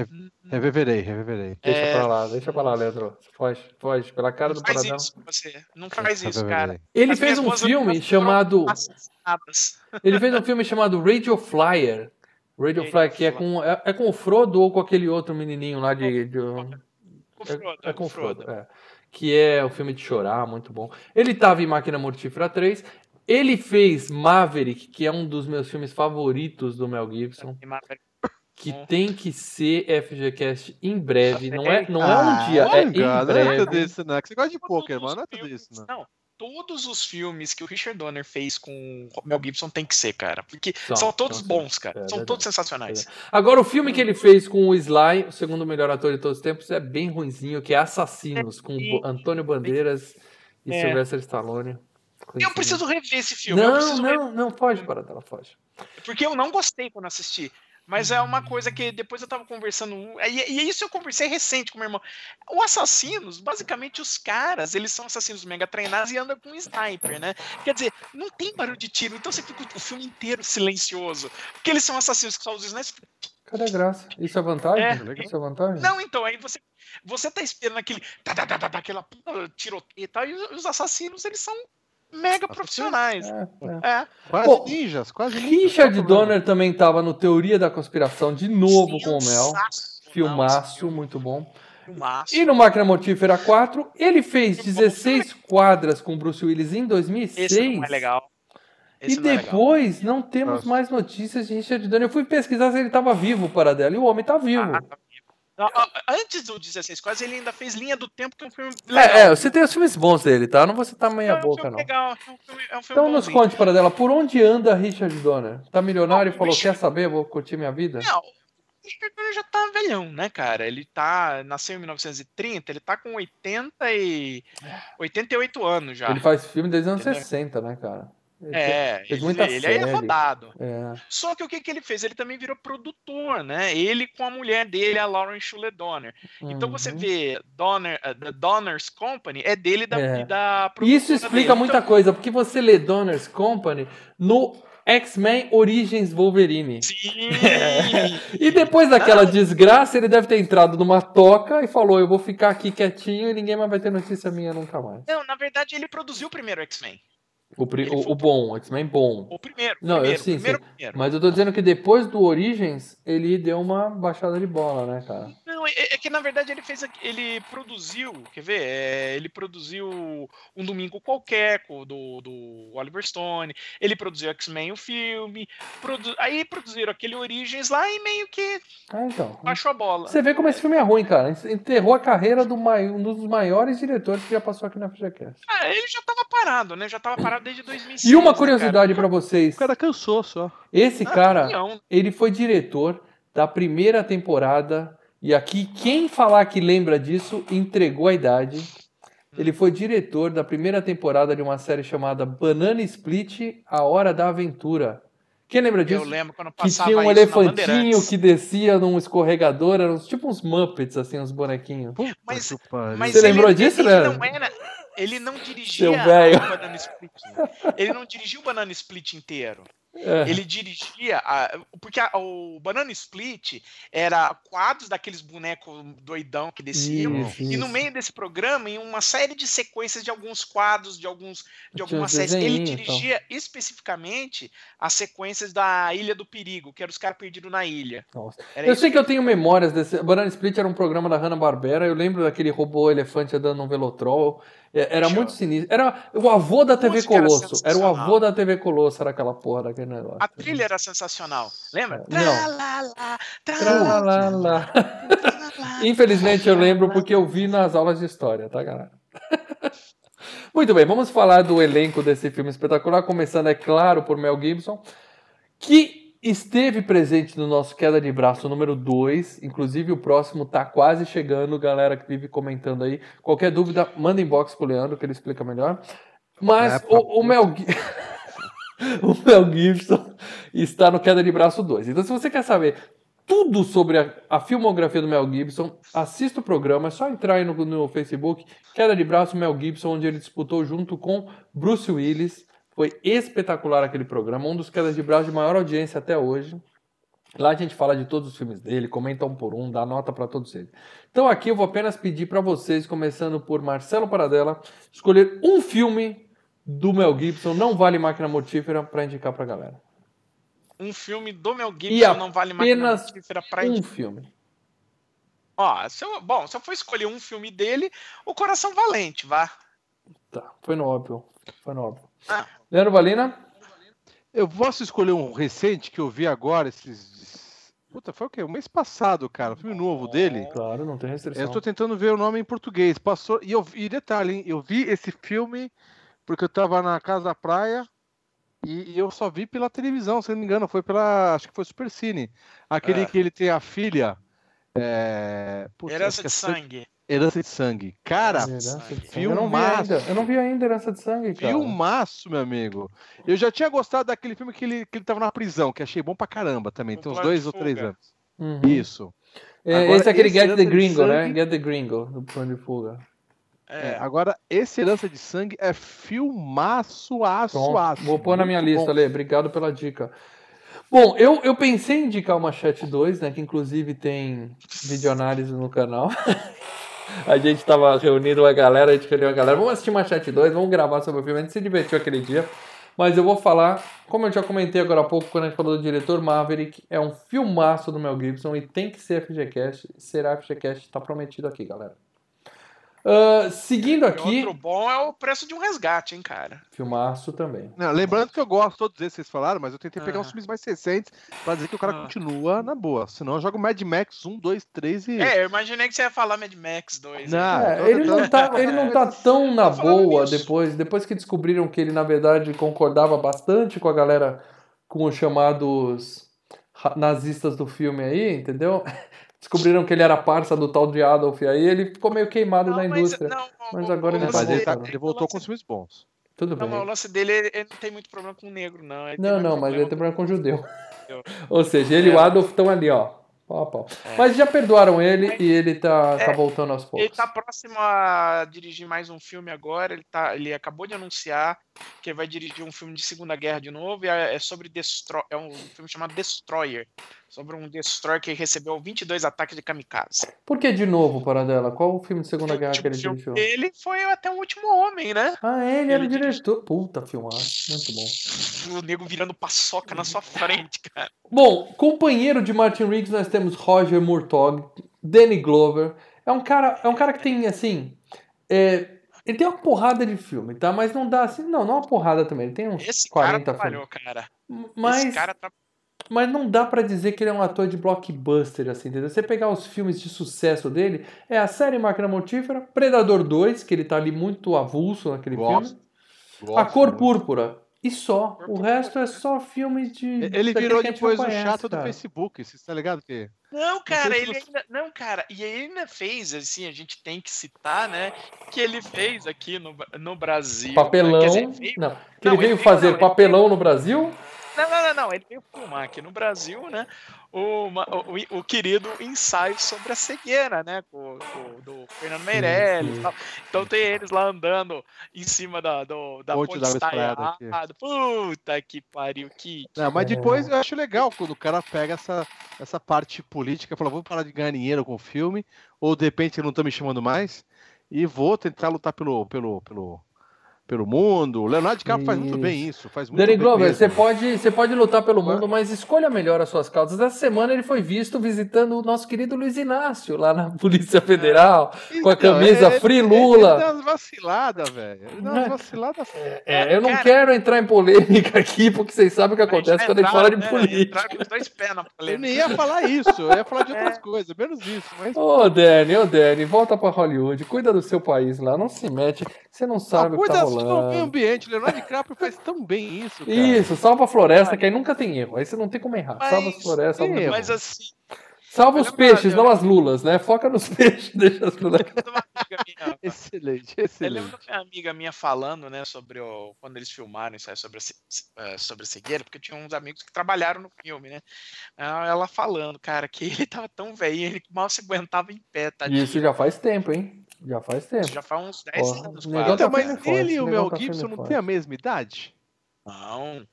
Reverberei, reverberei. Deixa É. pra lá, deixa pra lá, Leandro. Foge, foge. Pela cara Não do faz paradão. isso, você. Não faz isso, cara. Ele As fez um filme chamado. Ele fez um filme chamado Radio Flyer. Radio Flyer, que é com, é, é com o Frodo ou com aquele outro menininho lá de. de- Com o Frodo, é, é com o Frodo. É. Que é o filme de chorar, muito bom. Ele tava em Máquina Mortífera 3. Ele fez Maverick, que é um dos meus filmes favoritos do Mel Gibson. Que tem que ser FGCast em breve. Não é, não é Ah, um dia, é em Não é tudo breve. isso, não. É que você gosta de os mano. Não é tudo isso, não. Todos os filmes que o Richard Donner fez com o Mel Gibson tem que ser, cara. Porque São, são, todos são, bons, cara. é são verdade. todos sensacionais. Agora, o filme que ele fez com o Sly, o segundo melhor ator de todos os tempos, é bem ruinzinho, que é Assassinos, com. Bo- Antônio Bandeiras e É. Sylvester Stallone. Eu preciso rever esse filme. Não, preciso rever, não, não, foge para dela, foge. porque eu não gostei quando assisti. Mas é uma coisa que depois eu tava conversando. E, e isso eu conversei recente com meu irmão. O Assassinos, basicamente, os caras, eles são assassinos mega treinados e andam com um sniper, né? Quer dizer, não tem barulho de tiro, então você fica o filme inteiro silencioso. Porque eles são assassinos que só usam snipers. Cadê a graça? Isso é vantagem? É. Isso é vantagem? Não, então, aí você. Você tá esperando aquele. Tá, tá, tá, tá, tá, aquela puta tiroteio e tal, e os assassinos, eles são mega profissionais. É, é. É. Quase Pô, ninjas, quase ninjas. Richard problema? Donner também estava no Teoria da Conspiração, de novo com o Mel. Filmaço, filme, muito bom. filmaço. E no Máquina Mortífera 4, ele fez 16 quadras com Bruce Willis em 2006. Esse não é legal. Esse E não é legal. depois não temos Nossa. mais notícias de Richard Donner. Eu fui pesquisar se ele estava vivo para dela. E o homem tá vivo. Ah, Antes do 16 quase ele ainda fez Linha do Tempo, que é um filme legal. é, é, você tem os filmes bons dele, tá? Não vou citar É meia um boca, não. legal. É um filme, é um filme Então nos bonzinho. conte para dela, por onde anda Richard Donner? Tá milionário e Bom, falou, Richard- quer saber, vou curtir minha vida? Não, o Richard Donner já tá velhão, né, cara? Ele tá. Nasceu em 1930, ele tá com 80 e. 88 anos já. Ele faz filme desde os anos Entendeu? 60, né, cara? É, ele, muita ele aí é série. rodado. É. Só que o que, que ele fez? Ele também virou produtor, né? Ele com a mulher dele, a Lauren Schuler Donner. Então você Uhum. vê Donner, uh, The Donner's Company é dele e da, É. da Isso explica dele. muita Então, coisa, porque você lê Donner's Company no X-Men Origins Wolverine. Sim! E depois daquela desgraça, ele deve ter entrado numa toca e falou: Eu vou ficar aqui quietinho e ninguém mais vai ter notícia minha nunca mais. Não, na verdade ele produziu o primeiro X-Men. O, pri- o, o bom, o X-Men bom. O primeiro. Não, eu primeiro, sim, primeiro, sim. primeiro. Mas eu tô dizendo que depois do Origins, ele deu uma baixada de bola, né, cara? Não, é, é que na verdade ele fez. Ele produziu, quer ver? É, ele produziu Um Domingo Qualquer do, do Oliver Stone. Ele produziu X-Men o filme. produ- Aí produziram aquele Origins lá e meio que Ah, então. baixou a bola. Você vê como esse filme é ruim, cara. Enterrou a carreira do mai- um dos maiores diretores que já passou aqui na FGCast. Ah, ele já tava parado, né? Já tava parado desde 2006. E uma né, curiosidade pra vocês: O cara cansou só. esse cara? Ah, cara, ele foi diretor da primeira temporada. E aqui, quem falar que lembra disso, entregou a idade. Ele foi diretor da primeira temporada de uma série chamada Banana Split A Hora da Aventura. Quem lembra disso? Eu lembro quando Que passava tinha um elefantinho que descia num escorregador, eram tipo uns Muppets, assim, uns bonequinhos. Mas- que. Mas Você ele- lembrou disso, ele Leandro? não era. Ele não dirigia o Banana Split. Ele não dirigia o Banana Split inteiro. É. Ele dirigia. a- porque a- o Banana Split era quadros daqueles bonecos doidão que desciam. Isso, E no isso. meio desse programa, em uma série de sequências de alguns quadros, de alguns de algumas séries, ele dirigia especificamente as sequências da Ilha do Perigo, que era os caras perdidos na ilha. Eu sei que eu tenho memórias desse. Banana Split era um programa da Hanna-Barbera. Eu lembro daquele robô elefante andando num velotrol. É, Era Show. muito sinistro. Era o avô da TV música era Colosso. Era o avô da TV Colosso, era aquela porra daquele negócio. A trilha era sensacional. Lembra? É, não. Infelizmente eu lembro porque eu vi nas aulas de história, tá, galera? Muito bem, vamos falar do elenco desse filme espetacular, começando, é claro, por Mel Gibson, que esteve presente no nosso Queda de Braço número 2. Inclusive, o próximo tá quase chegando, galera que vive comentando aí. Qualquer dúvida, manda inbox pro Leandro, que ele explica melhor. Mas É, o, o Mel o Mel Gibson está no Queda de Braço 2. Então, se você quer saber tudo sobre a, a filmografia do Mel Gibson, assista o programa, é só entrar aí no, no Facebook, Queda de Braço Mel Gibson, onde ele disputou junto com Bruce Willis. Foi espetacular aquele programa, um dos quedas de braço de maior audiência até hoje. Lá a gente fala de todos os filmes dele, comenta um por um, dá nota para todos eles. Então aqui eu vou apenas pedir para vocês, começando por Marcelo Paradela, escolher um filme do Mel Gibson, não vale máquina mortífera, para indicar pra galera. Um filme do Mel E Gibson não vale mais apenas pra Um filme. Ó, se eu, bom, se eu for escolher um filme dele, O Coração Valente, vá. Tá, foi no óbvio. Foi no óbvio. Ah. Leandro Valina? Eu posso escolher um recente que eu vi agora, esses. Puta, foi o quê? O mês passado, cara. Um filme novo dele. Claro, não tem Eu restrição. estou tentando ver o nome em português. Passou. E, eu, e detalhe, hein? Eu vi esse filme porque eu tava na casa da praia e, eu só vi pela televisão, se não me engano. Foi pela. Acho que foi Super Cine. Aquele É. que ele tem a filha. É... putz, Herança de é Sangue- Sangue. Herança de Sangue. Cara. Eu filmaço. ainda. Eu não vi ainda Herança de Sangue, cara. filmaço, meu amigo. Eu já tinha gostado daquele filme que ele, que ele tava na prisão, que achei bom pra caramba também. O Tem uns dois ou três anos. Uhum. Isso. É, Agora, esse é aquele esse Get the Gringo, né? Sangue- Get the Gringo, do plano de fuga. É, É. agora, esse Herança de Sangue é filmaço, aço, Pronto, aço. vou pôr na minha lista, bom. Lê. Obrigado pela dica. Bom, eu, eu pensei em indicar uma Chat 2, né? Que inclusive tem videoanálise no canal. A gente tava reunindo a galera, a gente reuniu a galera. Vamos assistir uma Chat 2, vamos gravar sobre o filme. A gente se divertiu aquele dia. Mas eu vou falar, como eu já comentei agora há pouco, quando a gente falou do diretor Maverick, é um filmaço do Mel Gibson e tem que ser FGCast. Será FGCast, tá prometido aqui, galera. Ah, seguindo E aqui, outro bom é o preço de um resgate, hein, cara. filmaço também. Não, lembrando que eu gosto todos esses que vocês falaram, mas eu tentei pegar uns Aham. filmes mais recentes pra dizer que o cara Ah. continua na boa. Senão eu jogo Mad Max 1, 2, 3 e. É, eu imaginei que você ia falar Mad Max 2. Não, né? eu tô É, ele, não tá, ele não tá tão na boa isso. depois, depois que descobriram que ele, na verdade, concordava bastante com a galera, com os chamados nazistas do filme aí, entendeu? Descobriram que ele era parça do tal de Adolf aí, ele ficou meio queimado Não, na mas- indústria. não, Mas agora ele É, mas ele, voltou, tá- ele o voltou com os filmes bons. Tudo Não, bem. mas o lance dele, ele, ele não tem muito problema com o negro, não. Ele Não, mais não, mas ele tem problema com o judeu. Ou seja, ele e o É. Adolf estão ali, ó. Pau pau. É. Mas já perdoaram ele e ele tá, tá É. voltando aos poucos. Ele tá próximo a dirigir mais um filme agora. Ele, tá, ele acabou de anunciar que ele vai dirigir um filme de Segunda Guerra de novo. E é é sobre Destro é um filme chamado Destroyer. Sobre um Destroyer que recebeu 22 ataques de kamikaze. Por que de novo, Paradela? Qual o filme de Segunda O Guerra que último ele dirigiu? dele foi até o último homem, né? Ah, ele era o Ele dirige- diretor. Puta, filmaço. Muito bom. O nego virando paçoca na sua frente, cara. Bom, companheiro de Martin Riggs, nós temos Roger Murtaugh, Danny Glover. É um cara, é um cara que tem, assim... é, ele tem uma porrada de filme, tá? Mas não dá assim... Não, não é uma porrada também. Ele tem uns Esse cara 40 trabalhou, filmes. cara. Mas, Esse cara tá... mas não dá pra dizer que ele é um ator de blockbuster, assim, entendeu? Você pegar os filmes de sucesso dele, é a série Máquina Mortífera, Predador 2, que ele tá ali muito avulso naquele Gosto. filme. A Gosto Cor muito. Púrpura, E só. O resto é só filme de. Ele virou depois o chato cara. do Facebook, você tá ligado que. Não, cara, ele ainda. Não, cara, e ele ainda fez, assim, a gente tem que citar, né? Que ele fez aqui no, no Brasil. Papelão. Né, dizer, veio... Não, que não, ele veio fazer não, papelão veio... no Brasil? Não, não, não, não, ele veio filmar aqui no Brasil, né? O, o, o querido ensaio sobre a cegueira, né? Com, com do Fernando Meirelles. Sim, sim. Então tem eles lá andando em cima da, do, da ponte, ponte estaiada. Puta que pariu, que. Não, mas depois eu acho legal quando o cara pega essa, essa parte política e fala: vou parar de ganhar dinheiro com o filme, ou de repente não estão me chamando mais, e vou tentar lutar pelo, pelo, pelo, pelo mundo. O Leonardo DiCaprio faz muito bem isso. Faz muito Danny bem Glover, você pode, você pode lutar pelo mundo, mas escolha melhor as suas causas. Essa semana ele foi visto visitando o nosso querido Luiz Inácio lá na Polícia Federal, é. com a então, camisa é, Free Lula. Ele, dá umas vaciladas, velho. Ele dá umas vaciladas. É, é, eu não Cara, quero entrar em polêmica aqui, porque vocês sabem o que acontece quando a gente fala de né, política. Eu nem ia falar isso, eu ia falar de outras é. coisas, menos isso. Mas... Ô, Danny, ô, Danny, volta pra Hollywood, cuida do seu país lá, não se mete, você não sabe o que tá rolando. Meio ambiente gente. Leonardo DiCaprio faz tão bem isso, cara. Isso, salva a floresta, que aí nunca tem erro. Aí você não tem como errar. Mas, salva as florestas. Salva mas assim. Salva os peixes, não as lulas, né? Foca nos peixes, deixa as lulas. excelente, excelente. Eu lembro uma amiga minha falando, né, sobre o, quando eles filmaram isso aí sobre a, eh, sobre a cegueira, porque tinha uns amigos que trabalharam no filme, né? Ela falando, cara, que ele tava tão velho, ele mal se aguentava em pé, tá? Isso já faz tempo, hein? Já faz tempo. Já faz uns 10 oh, anos. Então, tá mas ele e o Mel Gibson não têm a mesma idade? Não.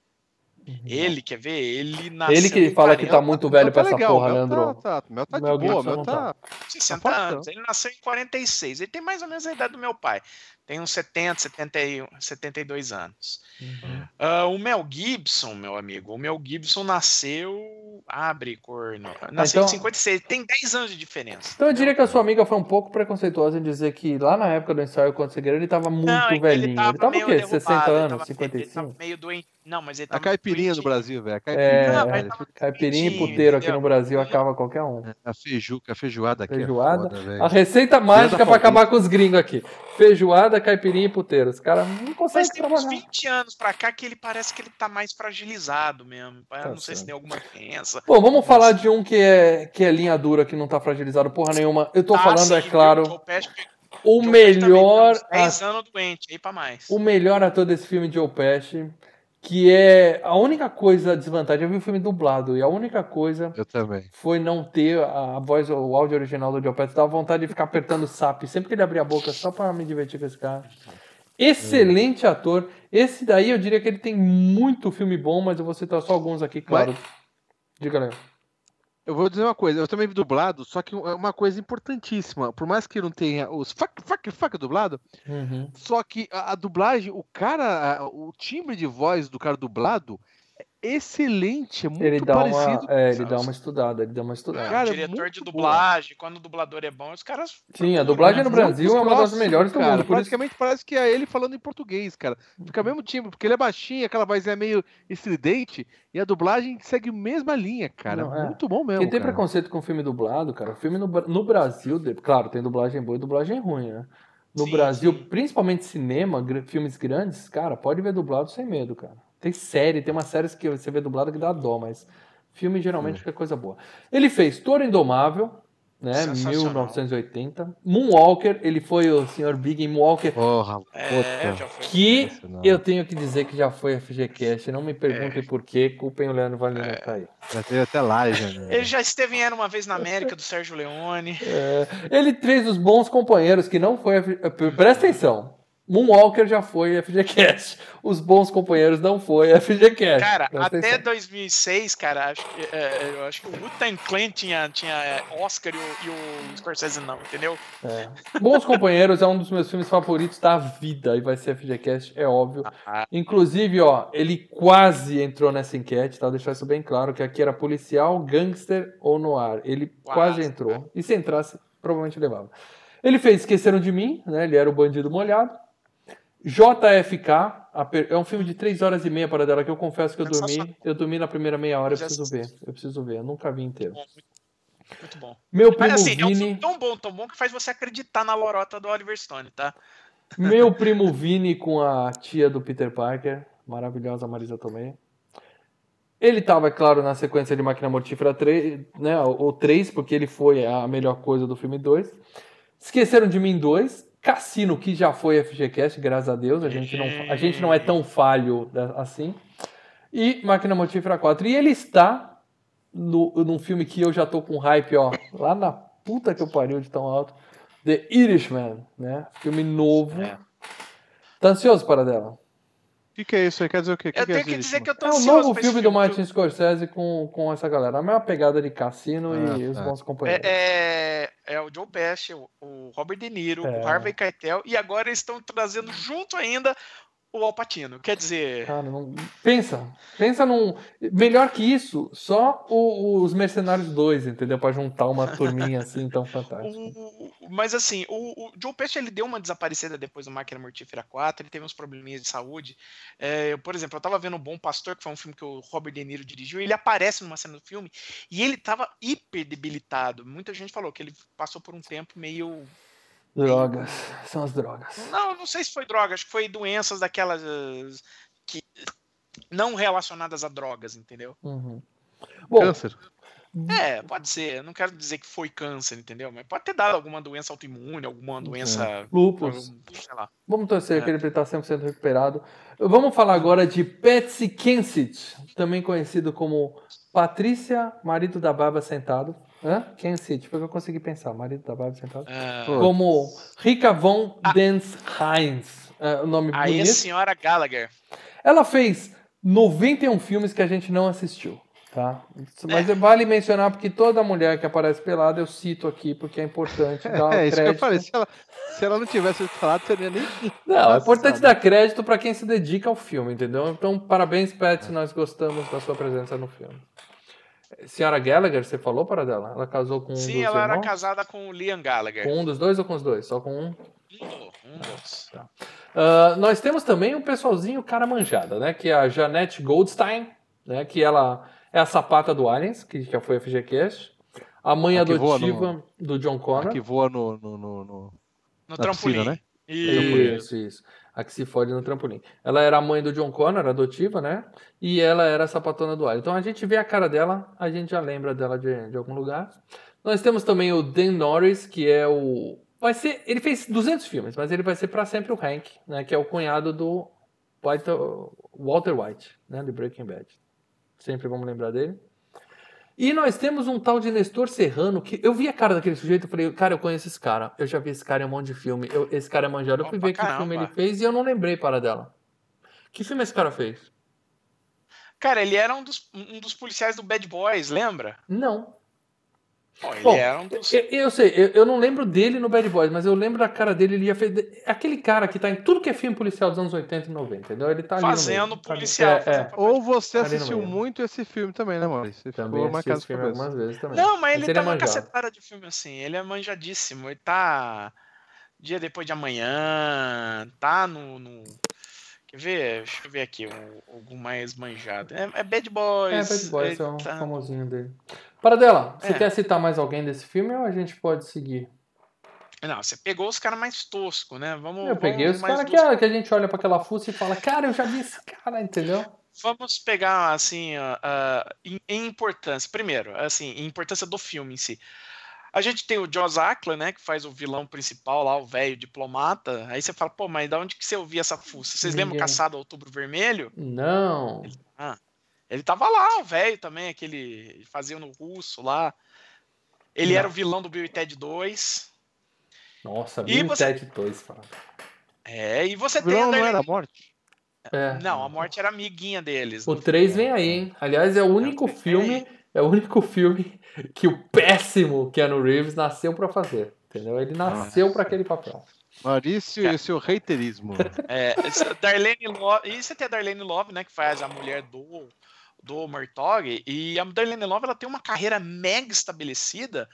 Uhum. Ele, quer ver? Ele nasceu. Ele que fala que tá muito velho pra essa legal, porra, Leandro. Tá, tá, meu tá de boa, meu tá. 60 tá anos. Ele nasceu em 46. Ele tem mais ou menos a idade do meu pai. Tem uns 70, 71, 72 anos. Uhum. Uh, o Mel Gibson, meu amigo, o Mel Gibson nasceu. Abre, corno. Nasceu então, em 56. Tem 10 anos de diferença. Então eu diria que a sua amiga foi um pouco preconceituosa em dizer que lá na época do ensaio contra o Segredo ele tava muito não, velhinho. Ele tava, ele tava o quê? 60 anos? Ele 55? Ele tava meio doente não, mas ele tá. A caipirinha no Brasil, velho. É, não, é, caipirinha e puteiro aqui no Brasil acaba qualquer um. É, a feijuca, a feijoada aqui. É feijoada. É foda, a receita mágica para acabar com os gringos aqui. Feijoada, caipirinha e puteiro. Os caras não conseguem Mas tem uns 20 anos pra cá que ele parece que ele tá mais fragilizado mesmo. Tá não sei se tem alguma doença. Bom, vamos falar de um que é, que é linha dura, que não tá fragilizado porra nenhuma. Eu tô ah, falando, sim, é claro. O, o melhor. 10 anos doente, aí pra mais. O melhor ator desse filme, Joe Pesci que é a única coisa desvantagem. Eu vi o filme dublado e a única coisa eu também. foi não ter a, voz, o áudio original do Joe Pesci. Dava vontade de ficar apertando o SAP sempre que ele abria a boca só para me divertir com esse cara. Excelente ator. Esse daí eu diria que ele tem muito filme bom, mas eu vou citar só alguns aqui, claro. Mas... Diga, Léo. Eu vou dizer uma coisa, eu também vi dublado, só que é uma coisa importantíssima. Por mais que não tenha os fuck, fuck, fuck dublado, uhum. só que a, a, dublagem, o cara, o timbre de voz do cara dublado excelente, é muito ele dá parecido. Uma, é, ele dá uma estudada, ele dá uma estudada. Cara, é, diretor de dublagem, boa. quando o dublador é bom, os caras. Sim, a dublagem no Brasil é uma das melhores cara, do mundo. Praticamente isso... parece que é ele falando em português, cara. Fica mesmo timbre, porque ele é baixinho, aquela voz é meio estridente, e a dublagem segue a mesma linha, cara. Não, é. Muito bom mesmo. Quem tem cara. preconceito com filme dublado, cara, o filme no, no Brasil, claro, tem dublagem boa e dublagem ruim, né? No sim, Brasil, sim. principalmente cinema, filmes grandes, cara, pode ver dublado sem medo, cara. Tem série, tem umas séries que você vê dublada que dá dó, mas filme geralmente é coisa boa. Ele fez Toro Indomável, né? 1980. Moonwalker, ele foi o Sr. Big em Moonwalker. Porra, é, que eu tenho que dizer que já foi FGCast. Não me perguntem é. por quê, culpem o Leandro Valina é. tá aí. Já teve até live, né? Ele já esteve em Era Uma Vez na América, do Sérgio Leone. É. Ele fez os bons companheiros, que não foi. Presta atenção. Moonwalker já foi FGCast. Os bons companheiros não foi FGCast. Cara, até atenção. 2006, cara, acho que, é, eu acho que o Wu-Tang Clan tinha, tinha é, Oscar e o, e o Scorsese não, entendeu? É. Bons Companheiros é um dos meus filmes favoritos da vida e vai ser FGCast, é óbvio. Ah. Inclusive, ó, ele quase entrou nessa enquete, tá? Deixar isso bem claro, que aqui era policial, gangster ou noir. Ele quase, quase entrou. E se entrasse, provavelmente levava. Ele fez Esqueceram de Mim, né? Ele era o bandido molhado. JFK, é um filme de 3 horas e meia para dela que eu confesso que eu dormi. Eu dormi na primeira meia hora, eu preciso ver. Eu preciso ver, eu nunca vi inteiro. Muito bom. Meu primo Mas, assim, Vini... é um filme tão bom, tão bom que faz você acreditar na lorota do Oliver Stone, tá? Meu primo Vini com a tia do Peter Parker, Maravilhosa Marisa Tomei. Ele estava, é claro, na sequência de Máquina Mortífera 3, né, o 3, porque ele foi a melhor coisa do filme 2. Esqueceram de mim 2. Cassino, que já foi FGCast, graças a Deus. A gente não, a gente não é tão falho assim. E Máquina Mortífera 4. E ele está no, num filme que eu já tô com hype, ó, lá na puta que eu pariu de tão alto. The Irishman, né? Filme novo. É. Tá ansioso para dela? O que, que, é isso aí? Quer dizer o quê? Que eu que tenho é que dizer que eu tô É o novo filme do Martin Scorsese com, com essa galera. A mesma pegada de Cassino Ah, e os tá. bons companheiros. É, é, é o Joe Pesci, o, o Robert De Niro, É. o Harvey Keitel e agora eles estão trazendo junto ainda o Al Pacino. Quer dizer, Cara, não... pensa. Pensa num. Melhor que isso, só o- os Mercenários 2, entendeu? Pra juntar uma turminha assim tão fantástica. o- mas assim, o, o Joe Pesci ele deu uma desaparecida depois do Máquina Mortífera 4, ele teve uns probleminhas de saúde. É, eu, por exemplo, eu tava vendo o Bom Pastor, que foi um filme que o Robert De Niro dirigiu, e ele aparece numa cena do filme e ele tava hiper debilitado. Muita gente falou que ele passou por um tempo meio Drogas. São as drogas. Não, não sei se foi droga, acho que foi doenças daquelas eh, que não relacionadas a drogas, entendeu? Uhum. Bom, Câncer. É, pode ser. Não quero dizer que foi câncer, entendeu? Mas pode ter dado alguma doença autoimune, alguma doença. lupus. Sei lá. Vamos torcer É. que ele está 100% recuperado. Vamos falar agora de Patsy Kensit, também conhecido como Patrícia, marido da Barba Sentado. Hã? Kensit, foi o que eu consegui pensar, marido da Barba Sentado. Ah. Como Rika von Dens Heinz, é, o nome aí, bonito. senhora Gallagher. Ela fez 91 filmes que a gente não assistiu, tá? Mas É. vale mencionar porque toda mulher que aparece pelada eu cito aqui porque é importante dar É, isso que eu crédito. falei. Se ela, se ela não tivesse falado, seria nem. Não, é Nossa, importante sabe? dar crédito para quem se dedica ao filme, entendeu? Então, parabéns, Patsy, nós gostamos da sua presença no filme. Senhora Gallagher, você falou para dela? Ela casou com um Sim, dos ela era irmãos? casada com o Liam Gallagher. Com um dos dois ou com os dois? Só com um? Um, um dos. Ah, nós temos também um pessoalzinho cara manjada, né? Que é a Janette Goldstein, né? Que ela é a sapata do Aliens, que já foi a FGCast. A mãe A adotiva do John Connor. Que voa no. no, no, no- No trampolim. piscina, né? Isso. Isso, isso. A que se fode no trampolim. Ela era a mãe do John Connor, adotiva, né? E ela era a sapatona do Alien. Então a gente vê a cara dela, a gente já lembra dela de, de algum lugar. Nós temos também o Dan Norris, que é o. Vai ser. Ele fez 200 filmes, mas ele vai ser para sempre o Hank, né? Que é o cunhado do White, Walter White, né? De Breaking Bad. Sempre vamos lembrar dele. E nós temos um tal de Nestor Serrano, que eu vi a cara daquele sujeito e falei, cara, eu conheço esse cara. Eu já vi esse cara em um monte de filme. Eu- esse cara é manjado. Eu fui Bom ver pra que filme ele caramba. fez e eu não lembrei para dela. Que filme esse cara fez? Cara, ele era um dos, um dos policiais do Bad Boys, lembra? Não. Pô, ele Bom, era um dos. Eu, eu sei, eu, eu não lembro dele no Bad Boys, mas eu lembro da cara dele. Ele ia fazer. Aquele cara que tá em tudo que é filme policial dos anos 80 e 90, entendeu? Ele tá Fazendo meio. Tá policial, É, fazendo é. papel Ou você no assistiu muito esse filme também, né, Maurício? Você Também ficou assisti marcado esse filme cabeça. algumas vezes também. Não, mas ele ele tá é uma manjado. cacetada de filme assim. Ele é manjadíssimo. Ele tá. Dia depois de amanhã. Tá no. no- Quer ver? Deixa eu ver aqui. um- Algum mais manjado. É, é Bad É, Boys. Bad Boys ele é um tá- famosinho dele. Para dela, você É. quer citar mais alguém desse filme ou a gente pode seguir? Não, você pegou os caras mais toscos, né? Vamos. Eu peguei vamos os caras que, que a gente olha pra aquela fuça e fala, cara, eu já vi esse cara, entendeu? Vamos pegar, assim, ó, ah, em, em importância. Primeiro, assim, em importância do filme em si. A gente tem o Joss Ackler, né, que faz o vilão principal lá, o velho diplomata. Aí você fala, pô, mas da onde que você ouvia essa fuça? Vocês lembram. Caçado ao Outubro Vermelho? Não. Ele tava lá, o velho também, aquele ele fazia no russo lá. Ele Não. era o vilão do Bill e Ted 2. Nossa, Bill e você- Ted 2, fala. É, e você O tem não Darlene- era a morte? É. Não, a morte era amiguinha deles. O no 3 filme. vem aí, hein? Aliás, é o único vem filme, é o único filme que o péssimo Keanu Reeves nasceu pra fazer, entendeu? Ele nasceu pra aquele papel. Maurício e o seu reiterismo. É, Darlene Love, e você tem a Darlene Love, né, que faz a mulher do do Murtaugh, e a Darlene Love ela tem uma carreira mega estabelecida.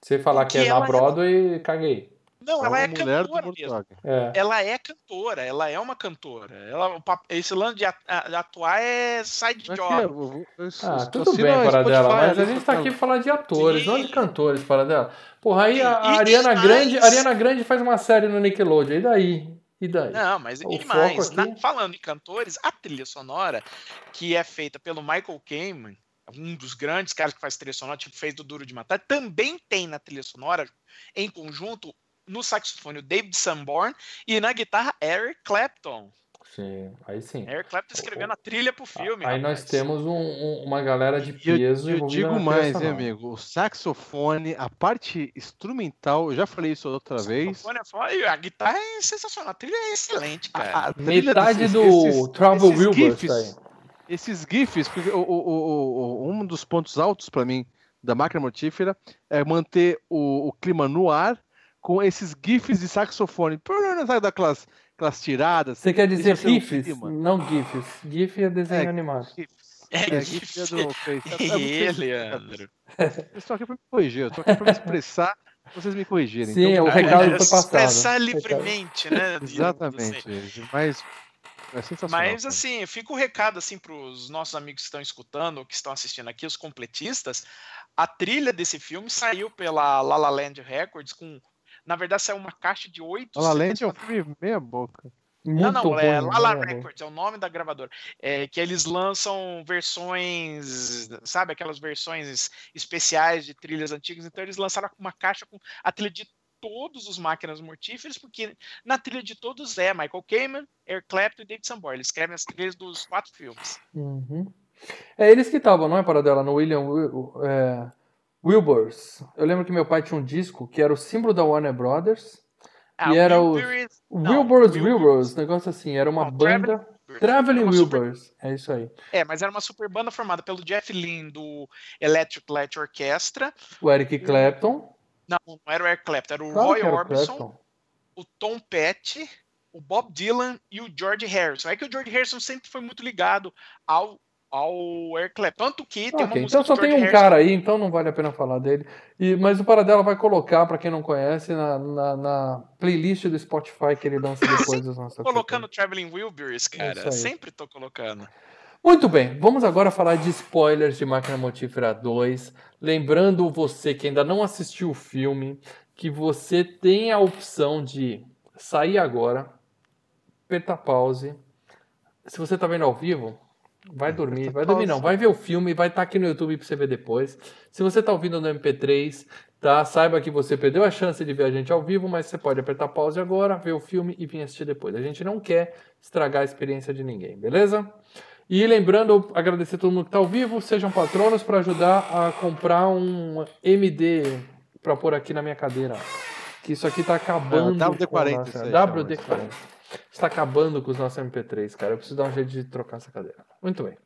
Se falar que Porque é na é- Broadway, caguei. Não, É ela é cantora mesmo. É. Ela é cantora, ela é uma cantora. Ela, esse lance de a- a- atuar é side Mas job. que é, eu- eu- eu- Ah, tudo bem, a para dela, Spotify mas a ali, gente tá só aqui falar de atores, não de Sim. cantores, para dela. Porra, aí a, a Ariana mais- Grande, a Ariana Grande faz uma série no Nickelodeon, e daí? E daí? Não, mas O e mais, aqui- na- falando em cantores, a trilha sonora, que é feita pelo Michael Kamen, um dos grandes caras que faz trilha sonora, tipo fez do Duro de Matar, também tem na trilha sonora, em conjunto, no saxofone o David Sanborn e na guitarra Eric Clapton. Sim, aí sim. Eric Clapton escrevendo a trilha pro filme. Aí nós temos um- um- uma galera de E eu, peso eu envolvida digo mais, hein, amigo? O saxofone, a parte instrumental, eu já falei isso outra vez. saxofone é foda, e A guitarra é sensacional, a trilha é excelente, cara. A- a trilha Metade desses- do esses- Travel esses Wilbur GIFs. Esses GIFs, porque o- o- o- o- um dos pontos altos pra mim da máquina mortífera é manter o, o clima no ar com esses GIFs de saxofone. Sabe daquelas aquelas tiradas? Você quer dizer riffs? clima. Não GIFs. GIF é desenho É, animado. GIFs. É, É, GIFs. GIF é do Face. É, é Leandro. Eu estou aqui pra me corrigir, eu estou aqui pra me expressar, vocês me corrigirem. Sim, Então, o recado foi passado. Expressar livremente, né? Exatamente, mas é sensacional. Mas cara. assim, fica o recado assim para os nossos amigos que estão escutando, ou que estão assistindo aqui, os completistas. A trilha desse filme saiu pela La La Land Records com, na verdade, saiu uma caixa de oito. La La Land é um filme meia boca. Muito Não, não, é né? Records, é o nome da gravadora. É, que eles lançam versões, sabe, aquelas versões especiais de trilhas antigas. Então eles lançaram uma caixa com a trilha de todos os máquinas mortíferas, porque na trilha de todos é Michael Kamen, Eric Clapton e David Sanborn. Eles escrevem as trilhas dos quatro filmes. Uhum. É eles que estavam, não é para dela, no William Wil- é, Wilburs. Eu lembro que meu pai tinha um disco que era o símbolo da Warner Brothers. E era o- Wilburs. Wilburs, negócio assim, era uma banda. Era Traveling uma super- Wilburs, é isso aí. É, mas era uma super banda formada pelo Jeff Lynne do Electric Light Orchestra. O Eric Clapton. Não, não era o Eric Clapton, era o Claro Roy era Orbison. O Tom Petty, o Bob Dylan e o George Harrison. É que o George Harrison sempre foi muito ligado ao, ao Clapton. Tanto que tem uma Ok, música então só tem um Harrison- cara aí, então não vale a pena falar dele. E, mas o Paradela vai colocar, pra quem não conhece, na, na- na playlist do Spotify que ele lança depois dos nossos colocando Traveling Wilburys, É cara. sempre tô colocando. Muito bem, vamos agora falar de spoilers de Máquina Mortífera 2. Lembrando você que ainda não assistiu o filme, que você tem a opção de sair agora, apertar pause. Se você tá vendo ao vivo, vai dormir. Vai dormir não, vai ver o filme, vai estar aqui no YouTube pra você ver depois. Se você tá ouvindo no MP3, tá? Saiba que você perdeu a chance de ver a gente ao vivo, mas você pode apertar pause agora, ver o filme e vir assistir depois. A gente não quer estragar a experiência de ninguém, beleza? E lembrando, agradecer a todo mundo que está ao vivo, sejam patronos para ajudar a comprar um MD para pôr aqui na minha cadeira. Que isso aqui está acabando. É, WD-40 com a isso nossa- aí WD-40. Está acabando com os nossos MP3, cara. Eu preciso dar um jeito de trocar essa cadeira. Muito bem.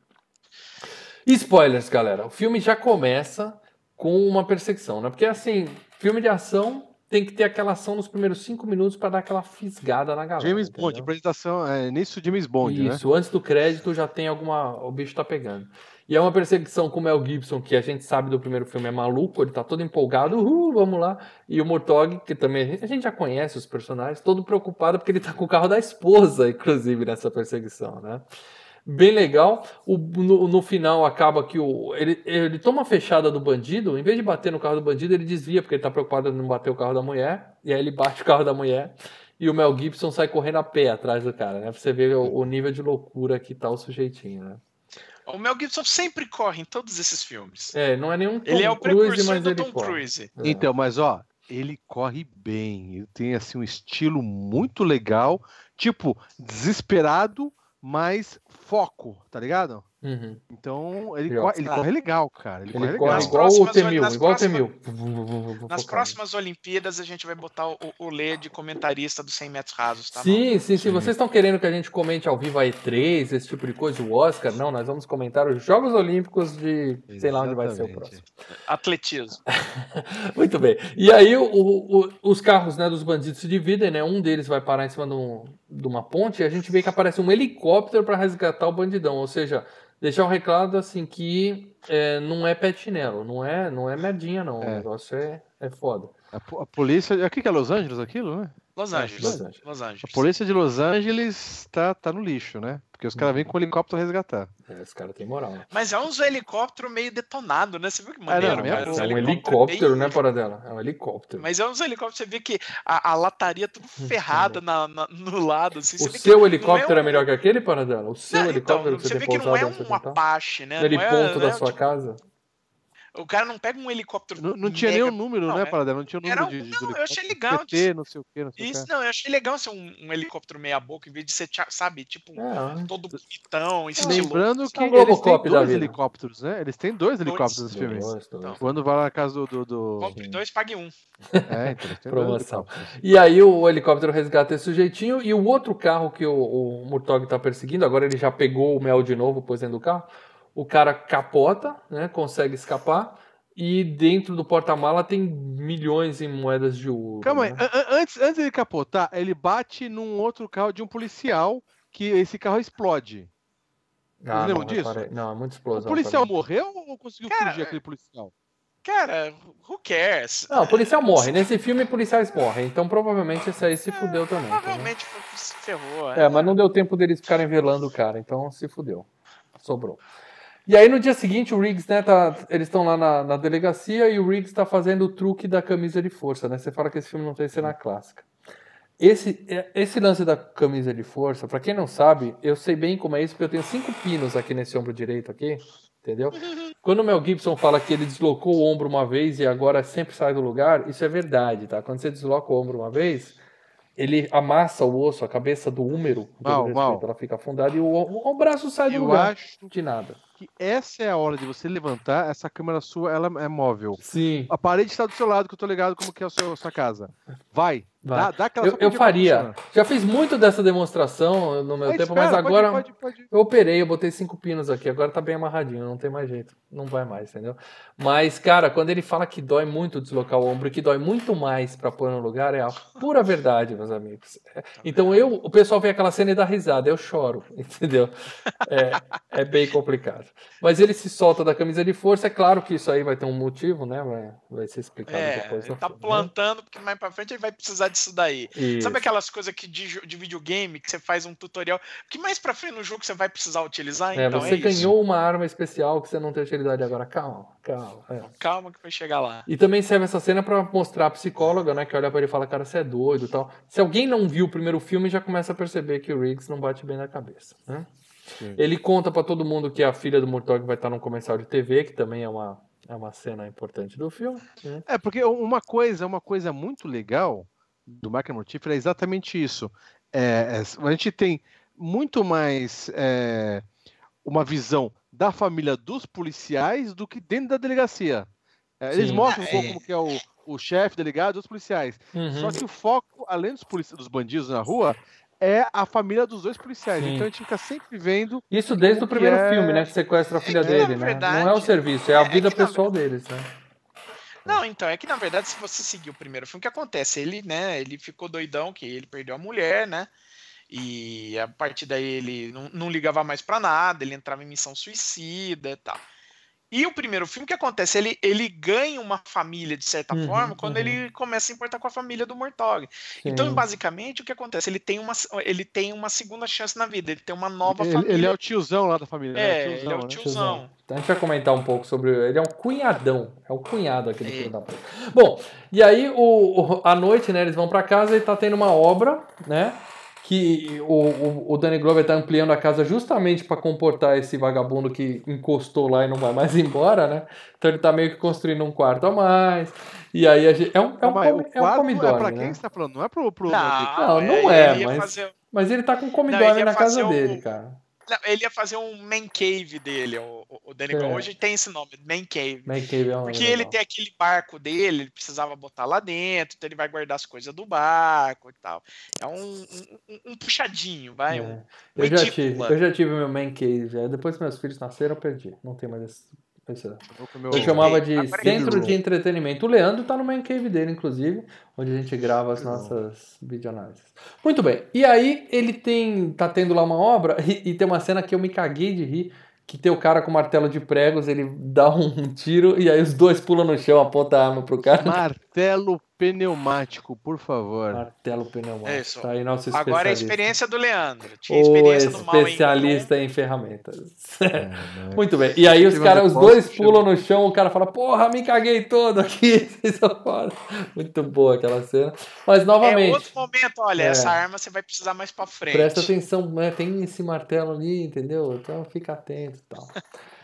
Spoilers, galera. O filme já começa com uma perseguição, né? Porque assim, filme de ação tem que ter aquela ação nos primeiros cinco minutos para dar aquela fisgada na galera. James Bond, entendeu? apresentação, é, início James Bond, né? Isso, antes do crédito já tem alguma. O bicho tá pegando. E é uma perseguição com o Mel Gibson, que a gente sabe do primeiro filme é maluco, ele tá todo empolgado, uhul, vamos lá. E o Murtog, que também a gente, a gente já conhece os personagens, todo preocupado porque ele tá com o carro da esposa, inclusive, nessa perseguição, né? Bem legal. O, no, no final acaba que o, ele, ele toma a fechada do bandido, em vez de bater no carro do bandido, ele desvia, porque ele tá preocupado em não bater o carro da mulher, e aí ele bate o carro da mulher. E o Mel Gibson sai correndo a pé atrás do cara, né? Pra você ver o, o nível de loucura que tá o sujeitinho, né? O Mel Gibson sempre corre em todos esses filmes. É, não é nenhum Tom ele é o Cruise, precursor mas do ele Tom corre. Cruise. É. Então, mas ó, ele corre bem, ele tem assim um estilo muito legal, tipo, desesperado, mas foco, tá ligado? Uhum. Então, ele, Legal. corre, ele Ah. corre legal, cara. Ele, corre Ele legal. corre Nas igual o T-1000, nas igual o próximas- T-1000. Nas próximas Olimpíadas a gente vai botar o, o Lê de comentarista dos 100 metros rasos, tá? Sim, sim, sim. Sim. Vocês estão querendo que a gente comente ao vivo a E3, esse tipo de coisa, o Oscar? Não, nós vamos comentar os Jogos Olímpicos de sei lá onde vai ser o Exatamente. próximo. Atletismo. Muito bem. E aí o- o- os carros né, dos bandidos se dividem, né? Um deles vai parar em cima de, um- de uma ponte e a gente vê que aparece um helicóptero para resgatar o bandidão. Ou seja, deixar um recado assim que é, não é chinelo, não é, não é merdinha, não. O É. negócio é, é foda. A, a polícia. Aqui que é Los Angeles aquilo, né? Los É, Angeles. Los Angeles. Los Angeles. A polícia de Los Angeles tá, tá no lixo, né? Porque os caras vêm com o helicóptero resgatar. É, esse cara tem moral, né? Mas é uns helicóptero meio detonado, né? Você viu que É, maneiro? não, é bom. É um helicóptero bem- né, Paradela? É um helicóptero. Mas é uns helicópteros, você vê que a, a lataria tudo ferrada na, na- no lado. Assim, O seu não helicóptero é, um- melhor que aquele, Paradela? O seu Não, helicóptero então, que você, você tem vê que não pousado é um tá? Apache, né? Não é- né, da sua tipo, casa? O cara não pega um helicóptero. Não, não tinha mega- nenhum número, não, né, é- Paradela? Não tinha número era um- de, de não, eu achei legal PT, não sei o que, não sei o Isso, não, eu achei legal ser um, um helicóptero meia boca, em vez de ser, sabe, tipo, É, todo bonitão, estiloso. Lembrando que É eles têm dois vida. helicópteros, né? Eles têm dois helicópteros nesse filme. dois, dois. Então. Quando vai lá na casa do. do, do- Compre dois, pague um. É, então, dois Promoção. E aí o helicóptero resgata esse sujeitinho e o outro carro que o, o Murtog tá perseguindo, agora ele já pegou o mel de novo, pôs dentro do carro. O cara capota, né? Consegue escapar. E dentro do porta-mala tem milhões em moedas de ouro. Calma aí, né? an- an- antes, antes dele capotar, ele bate num outro carro de um policial que esse carro explode. Ah, lembram não, disso? reparei. Não, é muito O explosão. policial pra mim. morreu ou conseguiu Cara, fugir aquele policial? Cara, who cares? Não, o policial morre. Nesse filme, policiais morrem. Então provavelmente esse aí se fudeu também. entendeu? Provavelmente foi- se ferrou. É, mas não deu tempo deles ficarem velando o cara, então se fudeu. Sobrou. E aí no dia seguinte o Riggs, né, tá, eles estão lá na, na delegacia e o Riggs tá fazendo o truque da camisa de força, né? Você fala que esse filme não tem cena clássica. Esse, é- esse lance da camisa de força, pra quem não sabe, eu sei bem como é isso, porque eu tenho cinco pinos aqui nesse ombro direito aqui, entendeu? Quando o Mel Gibson fala que ele deslocou o ombro uma vez e agora sempre sai do lugar, isso é verdade, tá? Quando você desloca o ombro uma vez, ele amassa o osso, a cabeça do húmero, Mal, mal. ela fica afundada e o, o, o braço sai do Eu lugar. acho De nada. Que essa é a hora de você levantar, essa câmera sua, ela é móvel. Sim. A parede está do seu lado, que eu tô ligado como que é a sua, a sua casa. Vai, Vai. Dá, dá aquela Eu, eu faria. Já fiz muito dessa demonstração no meu Aí tempo, espera, mas pode- agora pode- pode- eu operei, eu botei cinco pinos aqui, agora tá bem amarradinho, não tem mais jeito. Não vai mais, entendeu? Mas, cara, quando ele fala que dói muito deslocar o ombro e que dói muito mais pra pôr no lugar, é a pura verdade, meus amigos. É, Então eu, o pessoal vê aquela cena e dá risada, eu choro, entendeu? É, é bem complicado. Mas ele se solta da camisa de força, é claro que isso aí vai ter um motivo, né? Vai, vai ser explicado É, depois. ele tá filme, né? plantando, porque mais pra frente ele vai precisar disso daí. Isso. Sabe aquelas coisas que de, de videogame que você faz um tutorial, que mais pra frente no jogo você vai precisar utilizar? É, então você é isso. ganhou uma arma especial que você não tem utilidade agora. Calma, calma. é. Calma que vai chegar lá. E também serve essa cena pra mostrar a psicóloga, né? Que olha pra ele e fala, cara, você é doido e tal. Se alguém não viu o primeiro filme, já começa a perceber que o Riggs não bate bem na cabeça, né? Sim. Ele conta pra todo mundo que a filha do Murtaugh vai estar num comercial de TV, que também é uma, é uma cena importante do filme. né? É, porque uma coisa, uma coisa muito legal do Máquina Mortífera é exatamente isso. É, é, a gente tem muito mais é, uma visão da família dos policiais do que dentro da delegacia. É, eles mostram um É. pouco como que é o, o chefe, delegado e os policiais. Uhum. Só que o foco, além dos, dos bandidos na rua, é a família dos dois policiais. Sim. Então a gente fica sempre vendo. Isso desde o primeiro é- filme, né? Que sequestra a filha que, na dele, né? verdade, Não é o serviço, é a é vida na pessoal deles, né? Não, então, é que na verdade, se você seguir o primeiro filme, o que acontece? Ele, né, ele ficou doidão, que ele perdeu a mulher, né? E a partir daí ele não, não ligava mais pra nada, ele entrava em missão suicida e tal. E o primeiro filme, o que acontece? Ele, ele ganha uma família, de certa Uhum, forma, quando uhum. ele começa a importar com a família do Mortog. Então, basicamente, o que acontece? Ele tem uma, ele tem uma segunda chance na vida, ele tem uma nova Ele, família. ele é o tiozão lá da família. né? É, ele é o né? tiozão. Então a gente vai comentar um pouco sobre. Ele é um cunhadão. É o cunhado aqui do É. filho da puta. Bom, e aí o, o- à noite, né? Eles vão pra casa e tá tendo uma obra, né? Que o, o, o Danny Glover tá ampliando a casa justamente pra comportar esse vagabundo que encostou lá e não vai mais embora, né? Então ele tá meio que construindo um quarto a mais. E aí a gente. É um, é um, é um quarto come é pra quem né? você tá falando? Não é pro. pro Não, não é, ele ia mas- fazer- Mas ele tá com Não, ele ia na casa o- dele, cara. Não, ele ia fazer um man cave dele, o, o- Danny É. Hoje tem esse nome, man cave. Man Cave é um Porque legal. ele tem aquele barco dele, ele precisava botar lá dentro, então ele vai guardar as coisas do barco e tal. É um, um- um- puxadinho, vai. É. Um, Eu já, tive, eu já tive meu man cave. Aí depois que meus filhos nasceram, eu perdi. Não tem mais esse. Eu Eu chamava de é Centro de Entretenimento. O Leandro tá no man cave dele, inclusive, onde a gente grava as nossas videoanálises. Muito bem. E aí ele tem. tá tendo lá uma obra e, e tem uma cena que eu me caguei de rir. Que tem o cara com martelo de pregos, ele dá um tiro e aí os dois pulam no chão, aponta a arma pro cara. Martelo pneumático, por favor. Martelo pneumático. É isso. Tá aí nosso Agora é a experiência do Leandro. Tinha O experiência do mal em especialista em ferramentas. É, né? Muito bem. E aí os caras, os dois pulam no chão, o cara fala, porra, me caguei todo aqui. Muito boa aquela cena. Mas É novamente, outro momento, olha, É. essa arma você vai precisar mais pra frente. presta atenção, né? Tem esse martelo ali, entendeu? Então fica atento e tal.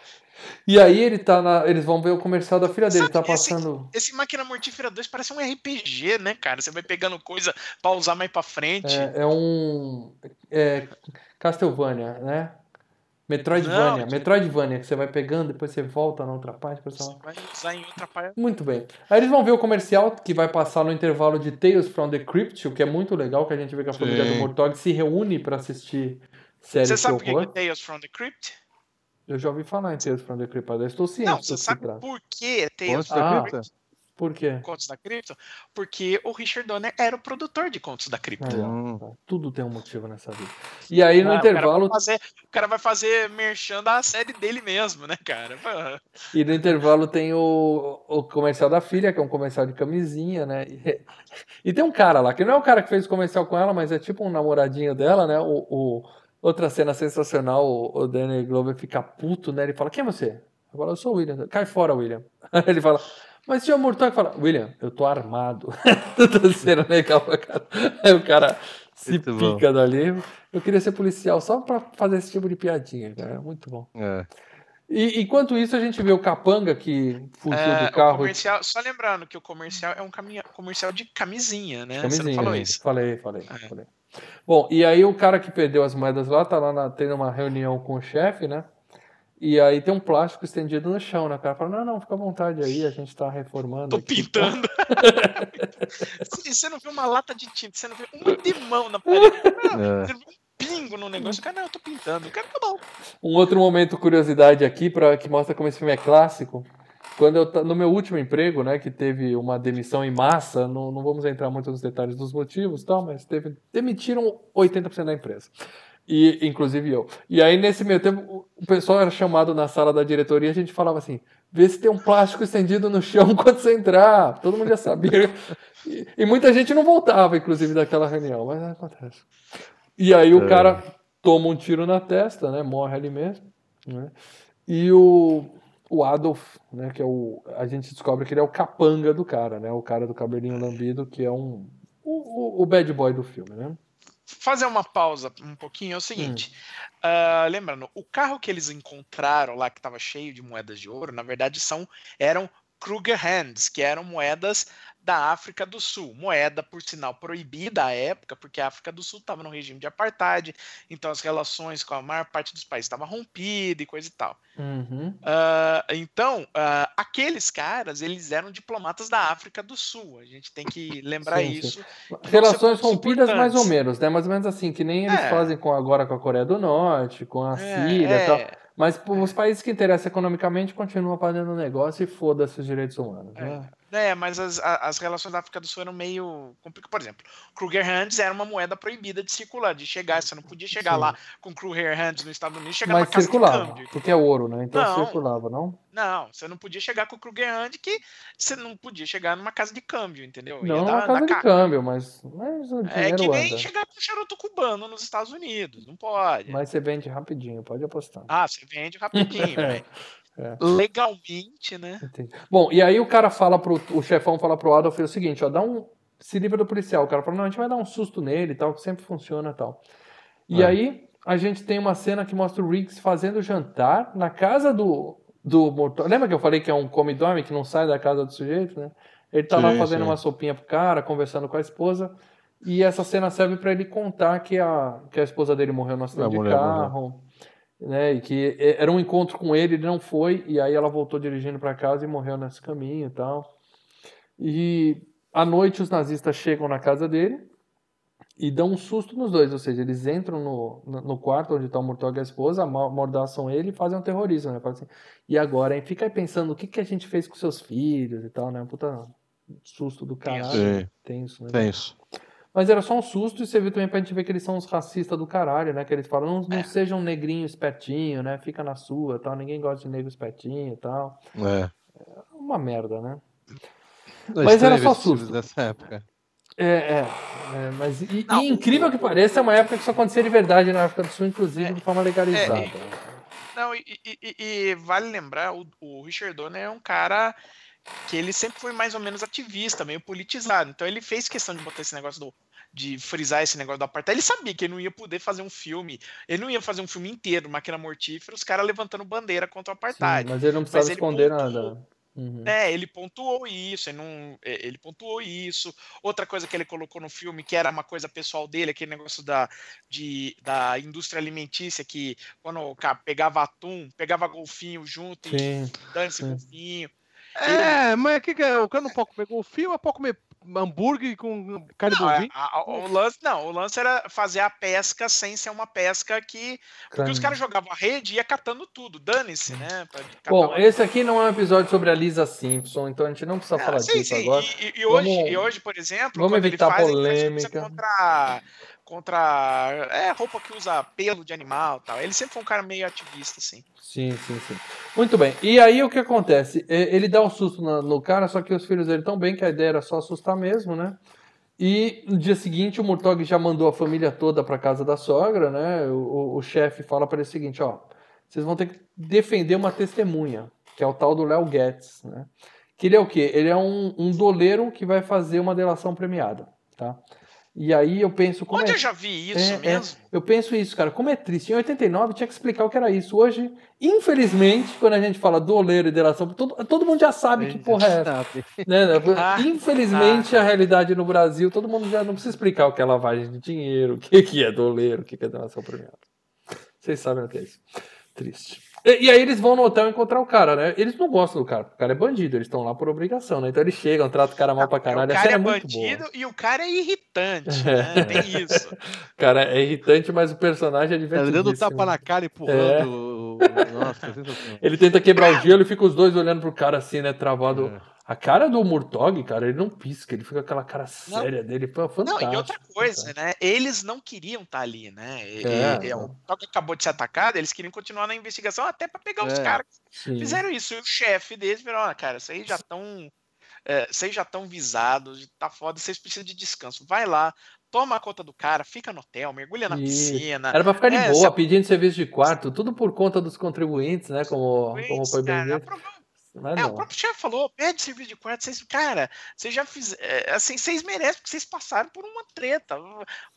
E aí ele tá na. Eles vão ver o comercial da filha dele, Sabe tá que esse- passando. Esse Máquina Mortífera 2 parece um RPG, né, cara? Você vai pegando coisa pra usar mais pra frente. É, é um. É, Castlevania, né? Metroidvania. Não, Metroidvania, que você vai pegando, depois você volta na outra parte. Depois você... Vai usar em outra parte. Muito bem. Aí eles vão ver o comercial que vai passar no intervalo de Tales from the Crypt, o que é muito legal, que a gente vê que a família Sim. do Mortog se reúne pra assistir séries Você sabe por que é Tales from the Crypt? Eu já ouvi falar em Tales from the Crypt, eu estou ciente Não, você sabe trata. por que Tales Contos from da Ah. the cripta? Crypt? Por quê? Contos da Cripta? Porque o Richard Donner era o produtor de Contos da Cripta. Tá. Tudo tem um motivo nessa vida. E aí no Ah, intervalo O cara, vai fazer, o cara vai fazer merchan da série dele mesmo, né, cara? E no intervalo tem o, o comercial da filha, que é um comercial de camisinha, né? E, e tem um cara lá, que não é o cara que fez o comercial com ela, mas é tipo um namoradinho dela, né? O, o- outra cena sensacional, o, o Danny Glover fica puto, né? Ele fala, quem é você? Eu falo, eu sou o William. Cai fora, William. Ele fala, mas senhor Murtaugh fala, William, eu tô armado. Toda cena legal pra cara. Aí o cara se Muito bom. pica dali. Eu queria ser policial só pra fazer esse tipo de piadinha, cara. Muito bom. É. E enquanto isso, a gente vê o capanga que fugiu é, do carro. o comercial, só lembrando que o comercial é um caminha, comercial de camisinha, né? Você Camisinha, não falou né? isso. Falei, falei, É. falei. Bom, e aí o cara que perdeu as moedas lá tá lá na- tendo uma reunião com o chefe, né? E aí tem um plástico estendido no chão, né? O cara fala, não, não, fica à vontade aí, a gente tá reformando. Tô aqui." pintando. Você- você não viu uma lata de tinta, você não viu um limão na parede, não, É. você não viu um pingo no negócio. O cara, não, eu tô pintando. O cara, tá bom. Um outro momento curiosidade aqui para que mostra como esse filme é clássico. Quando eu no meu último emprego, né, que teve uma demissão em massa, não, não vamos entrar muito nos detalhes dos motivos, tal, mas teve demitiram 80% da empresa. E inclusive eu. E aí nesse meio tempo, o- o pessoal era chamado na sala da diretoria, a gente falava assim: "Vê se tem um plástico estendido no chão quando você entrar". Todo mundo já sabia. E, e muita gente não voltava, inclusive, daquela reunião, mas acontece. E aí o É. cara toma um tiro na testa, né? Morre ali mesmo. né? E o, o Adolf, né? Que é o. A gente descobre que ele é o capanga do cara, né? O cara do cabelinho lambido, que é um. O, o- bad boy do filme, né? Fazer uma pausa um pouquinho é o seguinte. Hum. ah, lembrando, o carro que eles encontraram lá, que estava cheio de moedas de ouro, na verdade são eram Kruger Hands, que eram moedas da África do Sul. Moeda, por sinal, proibida à época, porque a África do Sul estava no regime de apartheid, então as relações com a maior parte dos países estavam rompidas e coisa e tal. Uhum. Ah, então, ah, aqueles caras, eles eram diplomatas da África do Sul. A gente tem que lembrar Sim, sim. isso. Relações pontos rompidas, mais ou menos, né? Mais ou menos assim, que nem eles É. fazem com, agora com a Coreia do Norte, com a É, Síria e tal. é, Mas os países que interessam economicamente continuam fazendo o negócio e foda-se os direitos humanos. Né? É, mas as, as relações da África do Sul eram meio complicadas. Por exemplo, Kruger Hands era uma moeda proibida de circular, de chegar. Você não podia chegar Sim. lá com Kruger Hands nos Estados Unidos e chegar Mas circulava, câmbio. porque é ouro, né? Então Não. circulava, não? Não, você não podia chegar com o Kruger Hand que você não podia chegar numa casa de câmbio, entendeu? Ia Não numa casa de câmbio, mas, mas o É que nem anda. chegar com charuto cubano nos Estados Unidos. Não pode. Mas você vende rapidinho, pode apostar. Ah, você vende rapidinho, É, velho. É. Legalmente, né? Entendi. Bom, e aí o cara fala pro. O chefão fala pro Adolf o seguinte, ó, dá um. Se livra do policial. O cara fala, não, a gente vai dar um susto nele e tal, que sempre funciona e tal. E É. aí a gente tem uma cena que mostra o Riggs fazendo jantar na casa do. Do morto. Lembra que eu falei que é um come-dorme que não sai da casa do sujeito, né? Ele tá lá Sim, fazendo sim. uma sopinha pro cara, conversando com a esposa. E essa cena serve pra ele contar que a, que a esposa dele morreu no acidente de mulher morreu. Né, e que e- era um encontro com ele, ele não foi, e aí ela voltou dirigindo para casa e morreu nesse caminho e tal. E à noite os nazistas chegam na casa dele e dão um susto nos dois, ou seja, eles entram no, no quarto onde está o Murtaugh e a esposa, amordaçam ele e fazem um terrorismo, né? Assim, e agora, hein? Fica aí pensando o que, que a gente fez com seus filhos e tal, né? Puta susto do caralho. Sim. Tenso, né? Tem isso. Mas era só um susto e você viu também pra gente ver que eles são uns racistas do caralho, né? Que eles falam, não, não É. seja um negrinho espertinho, né? Fica na sua tal. Ninguém gosta de negro espertinho e tal. É. Uma merda, né? Mas era só susto. Dessa época. É, é, é, mas e, e incrível que pareça, é uma época que isso acontecia de verdade na África do Sul, inclusive É, de forma legalizada. é, Não, e, e- e- e vale lembrar, o, o Richard Donner é um cara que ele sempre foi mais ou menos ativista, meio politizado. Então ele fez questão de botar esse negócio do. De frisar esse negócio do apartheid. Ele sabia que ele não ia poder fazer um filme. Ele não ia fazer um filme inteiro, máquina mortífera, os caras levantando bandeira contra o Sim, apartheid. mas ele não precisava ele esconder pontuou. nada. Uhum. É, ele pontuou isso, ele, não, é, ele pontuou isso. Outra coisa que ele colocou no filme, que era uma coisa pessoal dele, aquele negócio da, de, da indústria alimentícia, que quando o cara pegava atum, pegava golfinho junto e Sim. dane-se sim. golfinho. É, mas que que é? o cara não pode comer golfinho, mas pode comer hambúrguer com carne Não, é, bovina? a- a- o lance, não, o lance era fazer a pesca sem ser uma pesca que. Porque os caras jogavam a rede e ia catando tudo, dane-se, né? Bom, uma- esse aqui não é um episódio sobre a Lisa Simpson, então a gente não precisa Ah, falar sim, disso sim. agora. E, e- e hoje, Vamos- e hoje, por exemplo, vamos evitar ele faz, ele faz polêmica. contra, contra é, roupa que usa pelo de animal tal. Ele sempre foi um cara meio ativista, assim. Sim, sim, sim. Muito bem. E aí o que acontece? Ele dá um susto no cara, só que os filhos dele estão bem, que a ideia era só assustar mesmo, né? E no dia seguinte o Murtog já mandou a família toda para casa da sogra, né? O, o- o chefe fala para ele o seguinte, ó, vocês vão ter que defender uma testemunha, que é o tal do Léo Guedes, né? Que ele é o quê? Ele é um, um doleiro que vai fazer uma delação premiada, tá? E aí eu penso como Onde é... eu já vi isso É, é. mesmo? Eu penso isso, cara. Como é triste. Em 89 tinha que explicar o que era isso. Hoje, infelizmente, quando a gente fala doleiro e delação, todo, todo mundo já sabe que porra é essa. Né? Ah, Infelizmente, a realidade no Brasil, todo mundo já não precisa explicar o que é lavagem de dinheiro, o que, que é doleiro, o que, que é delação premiada. Vocês sabem o que é isso. Triste. E, e aí eles vão no hotel encontrar o cara, né? Eles não gostam do cara, porque o cara é bandido, eles estão lá por obrigação, né? Então eles chegam, tratam o cara mal pra caralho. o cara é é muito bandido boa. e o cara é irritante, né? Tem isso. Cara é irritante, mas o personagem é Tá divertido. dando tapa na cara, empurrando. o- Nossa. Ele tenta quebrar o gelo e fica os dois olhando pro cara assim, né? Travado. É. A cara do Murtog, cara, ele não pisca, ele fica com aquela cara séria dele. Pô, Não, fantástico. e outra coisa, fantástico. né? Eles não queriam estar ali, né? E- É. e- o Toque acabou de ser atacado, eles queriam continuar na investigação até pra pegar os É. caras Sim. Fizeram isso, e o chefe deles virou, "Ah, cara, vocês já estão. vocês já estão visados, tá foda, vocês precisam de descanso. Vai lá, toma conta do cara, fica no hotel, mergulha na Isso. piscina. Era pra ficar de É, boa, se- pedindo serviço de quarto, tudo por conta dos contribuintes, né? Como, como foi bem cara, dito. Mas é, o não. próprio chefe falou, pede serviço de quarto, vocês, cara, vocês já fizeram, assim, vocês merecem, porque vocês passaram por uma treta.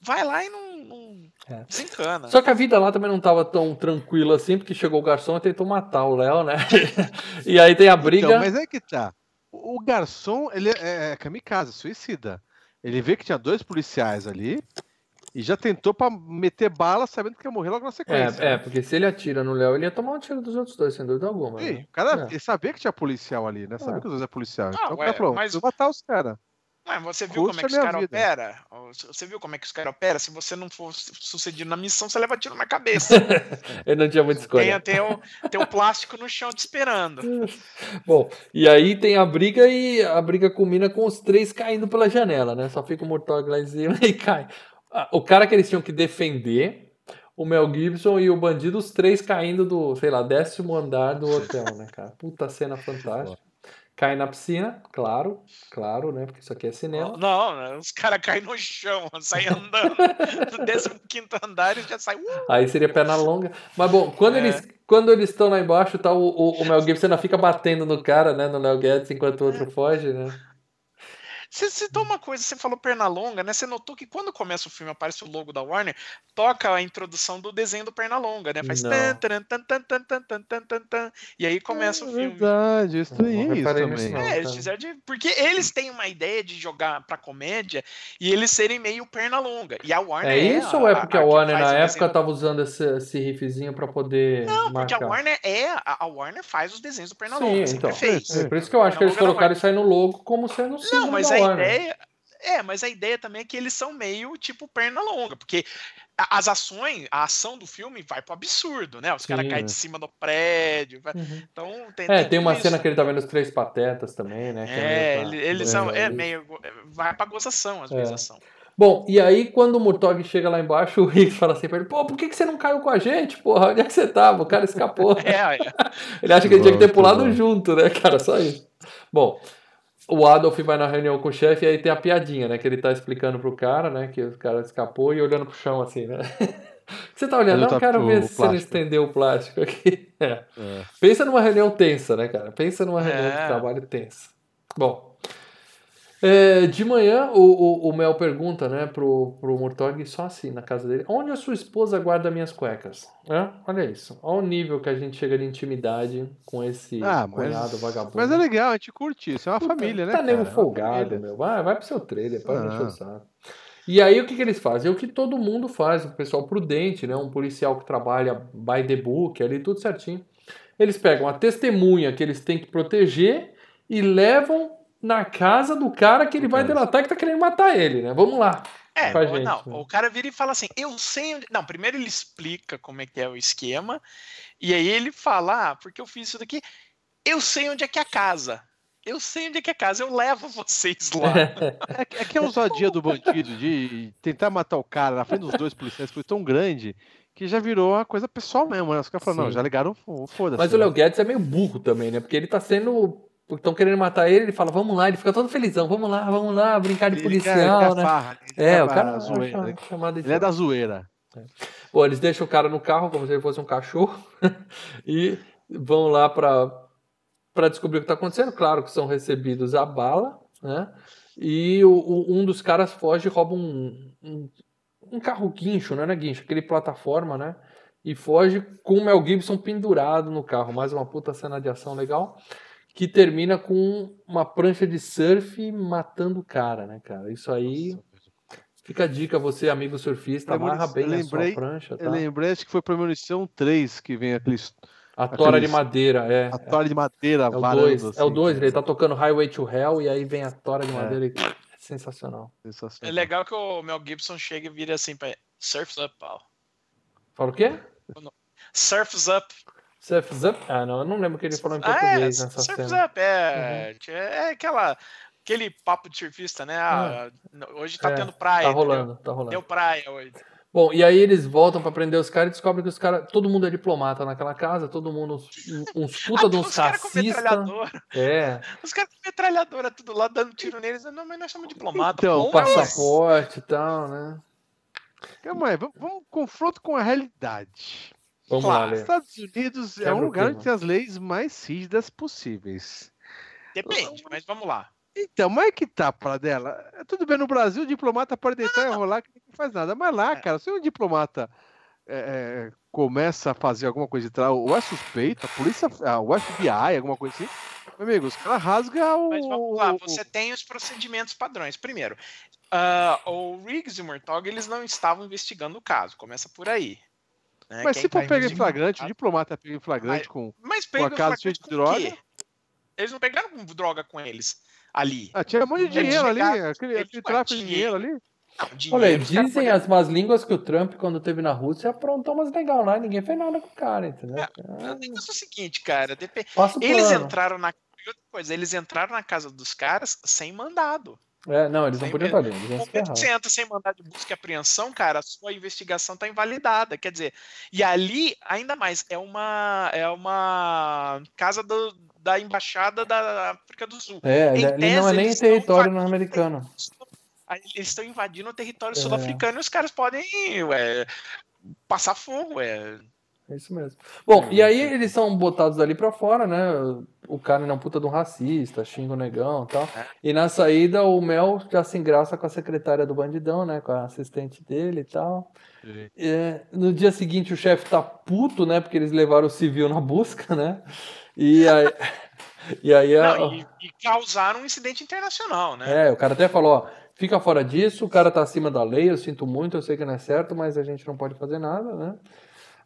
Vai lá e não, não É. desencana. Só que a vida lá também não tava tão tranquila assim, porque chegou o garçom e tentou matar o Léo, né? e aí tem a briga. Então, mas é que tá. O o garçom, ele é, é kamikaze, suicida. Ele vê que tinha dois policiais ali e já tentou pra meter bala sabendo que ia morrer logo na sequência. É, é, porque se ele atira no Léo, ele ia tomar um tiro dos outros dois, sem dúvida alguma. Sim, né? o cara É. ele sabia que tinha policial ali, né? Sabia É. que os dois é policial. Ah, então o ué, cara falou, mas- preciso matar os caras. Mas você viu como é que os caras vida. operam? Você viu como é que os caras operam? Se você não for sucedido na missão, você leva tiro na cabeça. Ele não tinha muita escolha. tem, tem, o, tem o plástico no chão te esperando. Bom, e aí tem a briga e a briga culmina com os três caindo pela janela, né? Só fica o Murtog lá em cima e cai. Ah, O cara que eles tinham que defender, o Mel Gibson e o bandido, os três caindo do, sei lá, décimo andar do hotel, né, cara? Puta cena fantástica. Cai na piscina, claro, claro, né? Porque isso aqui é cinema. Não, não, os caras caem no chão, saem andando no 15 andar e já sai. Uh, Aí seria perna longa. Mas bom, quando É. eles quando eles estão lá embaixo, tá, o, o, o Mel Gibson ainda fica batendo no cara, né? No Léo Guedes, enquanto o outro foge, né? Você citou uma coisa, você falou Pernalonga, né? Você notou que quando começa o filme, aparece o logo da Warner, toca a introdução do desenho do Pernalonga, né? Faz tan, tan, tan, tan, tan, tan, tan, tan, tan, tan, e aí começa o É filme. verdade, isso aí, isso também. não. É, eles cara. fizeram de. Porque eles têm uma ideia de jogar pra comédia e eles serem meio perna longa. E a Warner É isso ou é porque a que Warner na o época desenho- tava usando esse, esse riffzinho pra poder Não, porque a marcar? Warner é. A a Warner faz os desenhos do Sim, Pernalonga, sempre então. fez. É por isso que eu acho que eles Pernalonga colocaram isso aí no logo como sendo o símbolo Não, mas da a ideia. É, mas a ideia também é que eles são meio tipo perna longa, porque as ações, a ação do filme vai pro absurdo, né? Os caras caem de cima do prédio. vai- Uhum. Então tem. É, tem uma tudo cena isso. que ele tá vendo os três patetas também, né? que É, pra- ele- eles são. É, eles- meio. Vai pra gozação às É. vezes a ação. Bom, e aí quando o Murtog chega lá embaixo, o Rick fala assim pra ele, pô, por que, que você não caiu com a gente, porra? Onde é que você tava? O cara escapou. É, é. Ele acha que ele tinha que ter pulado bom. junto, né, cara? Só isso. Bom, o Adolf vai na reunião com o chefe e aí tem a piadinha, né? Que ele tá explicando pro cara, né? Que o cara escapou e olhando pro chão assim, né? Você tá olhando, não, tá quero ver se você não estendeu o plástico aqui. É. É. Pensa numa reunião tensa, né, cara? Pensa numa reunião É. de trabalho tensa. Bom. É, de manhã, o, o, o Mel pergunta, né, pro, pro Murtog, só assim, na casa dele, onde a sua esposa guarda minhas cuecas? É? Olha isso. Olha o nível que a gente chega de intimidade com esse Ah, mas, cunhado vagabundo. mas é legal, a gente curte isso. É uma família, né? Tá nego cara? É folgado, família. meu. Vai, vai pro seu trailer, pode Ah. encher o saco. E aí o que, que eles fazem? É o que todo mundo faz, o pessoal prudente, né? Um policial que trabalha by the book, ali tudo certinho. Eles pegam a testemunha que eles têm que proteger e levam na casa do cara que ele vai delatar que tá querendo matar ele, né? Vamos lá. É, com a o- gente, não, né? o cara vira e fala assim, eu sei onde... Não, primeiro ele explica como é que é o esquema, e aí ele fala, ah, porque eu fiz isso daqui, eu sei onde é que é a casa. Eu sei onde é que é a casa, eu levo vocês lá. É, que- é que a ousadia do bandido de tentar matar o cara na frente dos dois policiais foi tão grande que já virou uma coisa pessoal mesmo, né? Os caras falaram, não, já ligaram, fo- foda-se. Mas o né? Léo Guedes é meio burro também, né? Porque ele tá sendo. Estão querendo matar ele, ele fala, vamos lá, ele fica todo felizão, vamos lá, vamos lá, brincar de Ele policial, quer- ele quer né? farra, É, o cara zoeira, chama- né? chamado de Ele é da zoeira. Pô, eles deixam o cara no carro como se ele fosse um cachorro e vão lá pra, pra descobrir o que tá acontecendo. Claro que são recebidos a bala, né? E o, o- um dos caras foge e rouba um, um, um carro guincho, não é guincho, aquele plataforma, né? E foge com o Mel Gibson pendurado no carro. Mais uma puta cena de ação legal. Que termina com uma prancha de surf matando o cara, né, cara? Isso aí. Fica a dica, você, amigo surfista, Premonição- amarra bem eu a lembrei- sua prancha, tá? Eu lembrei, acho que foi Premonição 3 que vem aqueles, A tora de aqueles- madeira, é. a tora de madeira É o varando 2, é o assim, 2, cara. ele tá tocando Highway to Hell e aí vem a tora de É. madeira e é sensacional. É Sensacional. legal que o Mel Gibson chega e vira assim, pra... surfs up, pal. Fala o quê? Surfs up. Surf's Up? Ah, não, eu não lembro o que ele falou em Ah, é, português nessa surfs cena. Uhum. up, é, é aquela, aquele papo de surfista, né? Ah, hoje tá É, tendo praia, Tá entendeu? rolando, tá rolando. Deu praia hoje. Bom, e aí eles voltam pra prender os caras e descobrem que os caras, todo mundo é diplomata naquela casa, todo mundo uns, puta de uns os caras com racistas. metralhadora. É, Os caras com metralhadora, tudo lá dando tiro neles. Não, mas nós somos diplomatas. Então, Bom, passaporte e tal, né? Calma aí, vamos, vamos confronto com a realidade. Vamos Claro. lá, Lê. Estados Unidos é Quebra um o lugar onde tem as leis mais rígidas possíveis. Depende, mas vamos lá. Então, mas é que tá para dela. É Tudo bem, no Brasil o diplomata pode deitar e rolar que não faz nada. Mas lá, cara, se um diplomata é, é, começa a fazer alguma coisa de trás, ou é suspeito, a polícia, ah, o FBI, alguma coisa assim, meu amigo, os caras rasgam o. Mas vamos lá, você tem os procedimentos padrões. Primeiro, ah, o Riggs e o Murtaugh, eles não estavam investigando o caso. Começa por aí. Né? Mas Quem se tá for pegar em investigando- flagrante, o diplomata pega em flagrante com. Mas um pega acaso cheio de com droga? quê? Eles não pegaram com droga com eles ali. Ah, tinha um monte de Eles dinheiro ali, chegaram- aquele, aquele tráfico de dinheiro. ali. Não, Olha dinheiro, dizem as más línguas que o Trump, quando teve na Rússia, aprontou umas legal lá e ninguém fez nada com o cara, entendeu? O negócio é o seguinte, cara. o Eles plano. entraram na. e Outra coisa, eles entraram na casa dos caras sem mandado. É, não, eles não podiam estar ali, eles iam você entra sem mandado de busca e apreensão, cara, a sua investigação tá invalidada. Quer dizer, e ali, ainda mais, é uma, é uma casa do- da embaixada da África do Sul. É, ali não é nem território invadindo- americano. Aí Eles estão invadindo o território É. sul-africano e os caras podem ué, passar fogo. Ué. É isso mesmo. Bom, e aí eles são botados ali pra fora, né? O cara não é um puta de um racista, xinga o negão e tal. É. E na saída o Mel já se engraça com a secretária do bandidão, né? Com a assistente dele e tal. É, no dia seguinte o chefe tá puto, né? Porque eles levaram o civil na busca, né? E aí. E aí a- Não, e, e causaram um incidente internacional, né? É, o cara até falou, ó, fica fora disso, o cara tá acima da lei, eu sinto muito, eu sei que não é certo, mas a gente não pode fazer nada, né?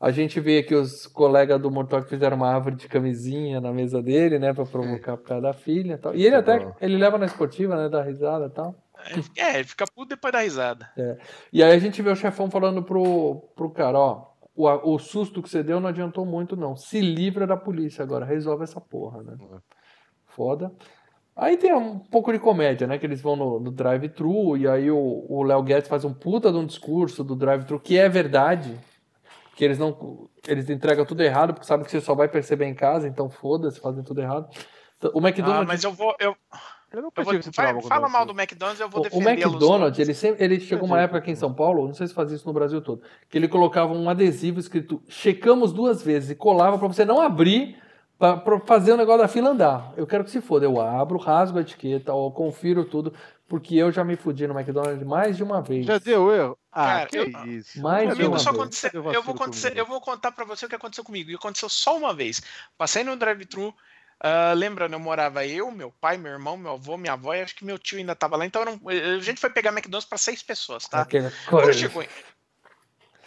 A gente vê que os colegas do Mortok fizeram uma árvore de camisinha na mesa dele, né, pra provocar por causa da filha e tal. E ele até, ele leva na esportiva, né, dá risada e tal. É, ele fica puto depois da risada. E aí a gente vê o chefão falando pro, pro cara, ó, o, o susto que você deu não adiantou muito não, se livra da polícia agora, resolve essa porra, né? Foda. Aí tem um pouco de comédia, né? Que eles vão no, no drive-thru e aí o o Léo Guedes faz um puta de um discurso do drive-thru que é verdade. Que eles não. Eles entregam tudo errado, porque sabem que você só vai perceber em casa, então foda-se, fazem tudo errado. Então, O Ah, McDonald's. mas eu vou. Eu, Eu não Eu vou, vai- fala mal do coisa. McDonald's, eu vou O, o defender McDonald's, ele, sempre, ele chegou uma época aqui em São Paulo, não sei se fazia isso no Brasil todo, que ele colocava um adesivo escrito checamos duas vezes e colava pra você não abrir pra, pra fazer o negócio da fila andar. Eu quero que se foda, eu abro, rasgo a etiqueta, ou confiro tudo, porque eu já me fudi no McDonald's mais de uma vez. Já deu erro? Ah, Cara, eu- isso. Mais Comigo uma só vez. aconteceu. Eu vou, acontecer, eu vou contar pra você o que aconteceu comigo. E aconteceu só uma vez. Passei no drive-thru. ah, lembrando, eu morava eu, meu pai, meu irmão, meu avô, minha avó e acho que meu tio ainda tava lá. Então não- a gente foi pegar McDonald's pra seis pessoas, tá? Quando chegou.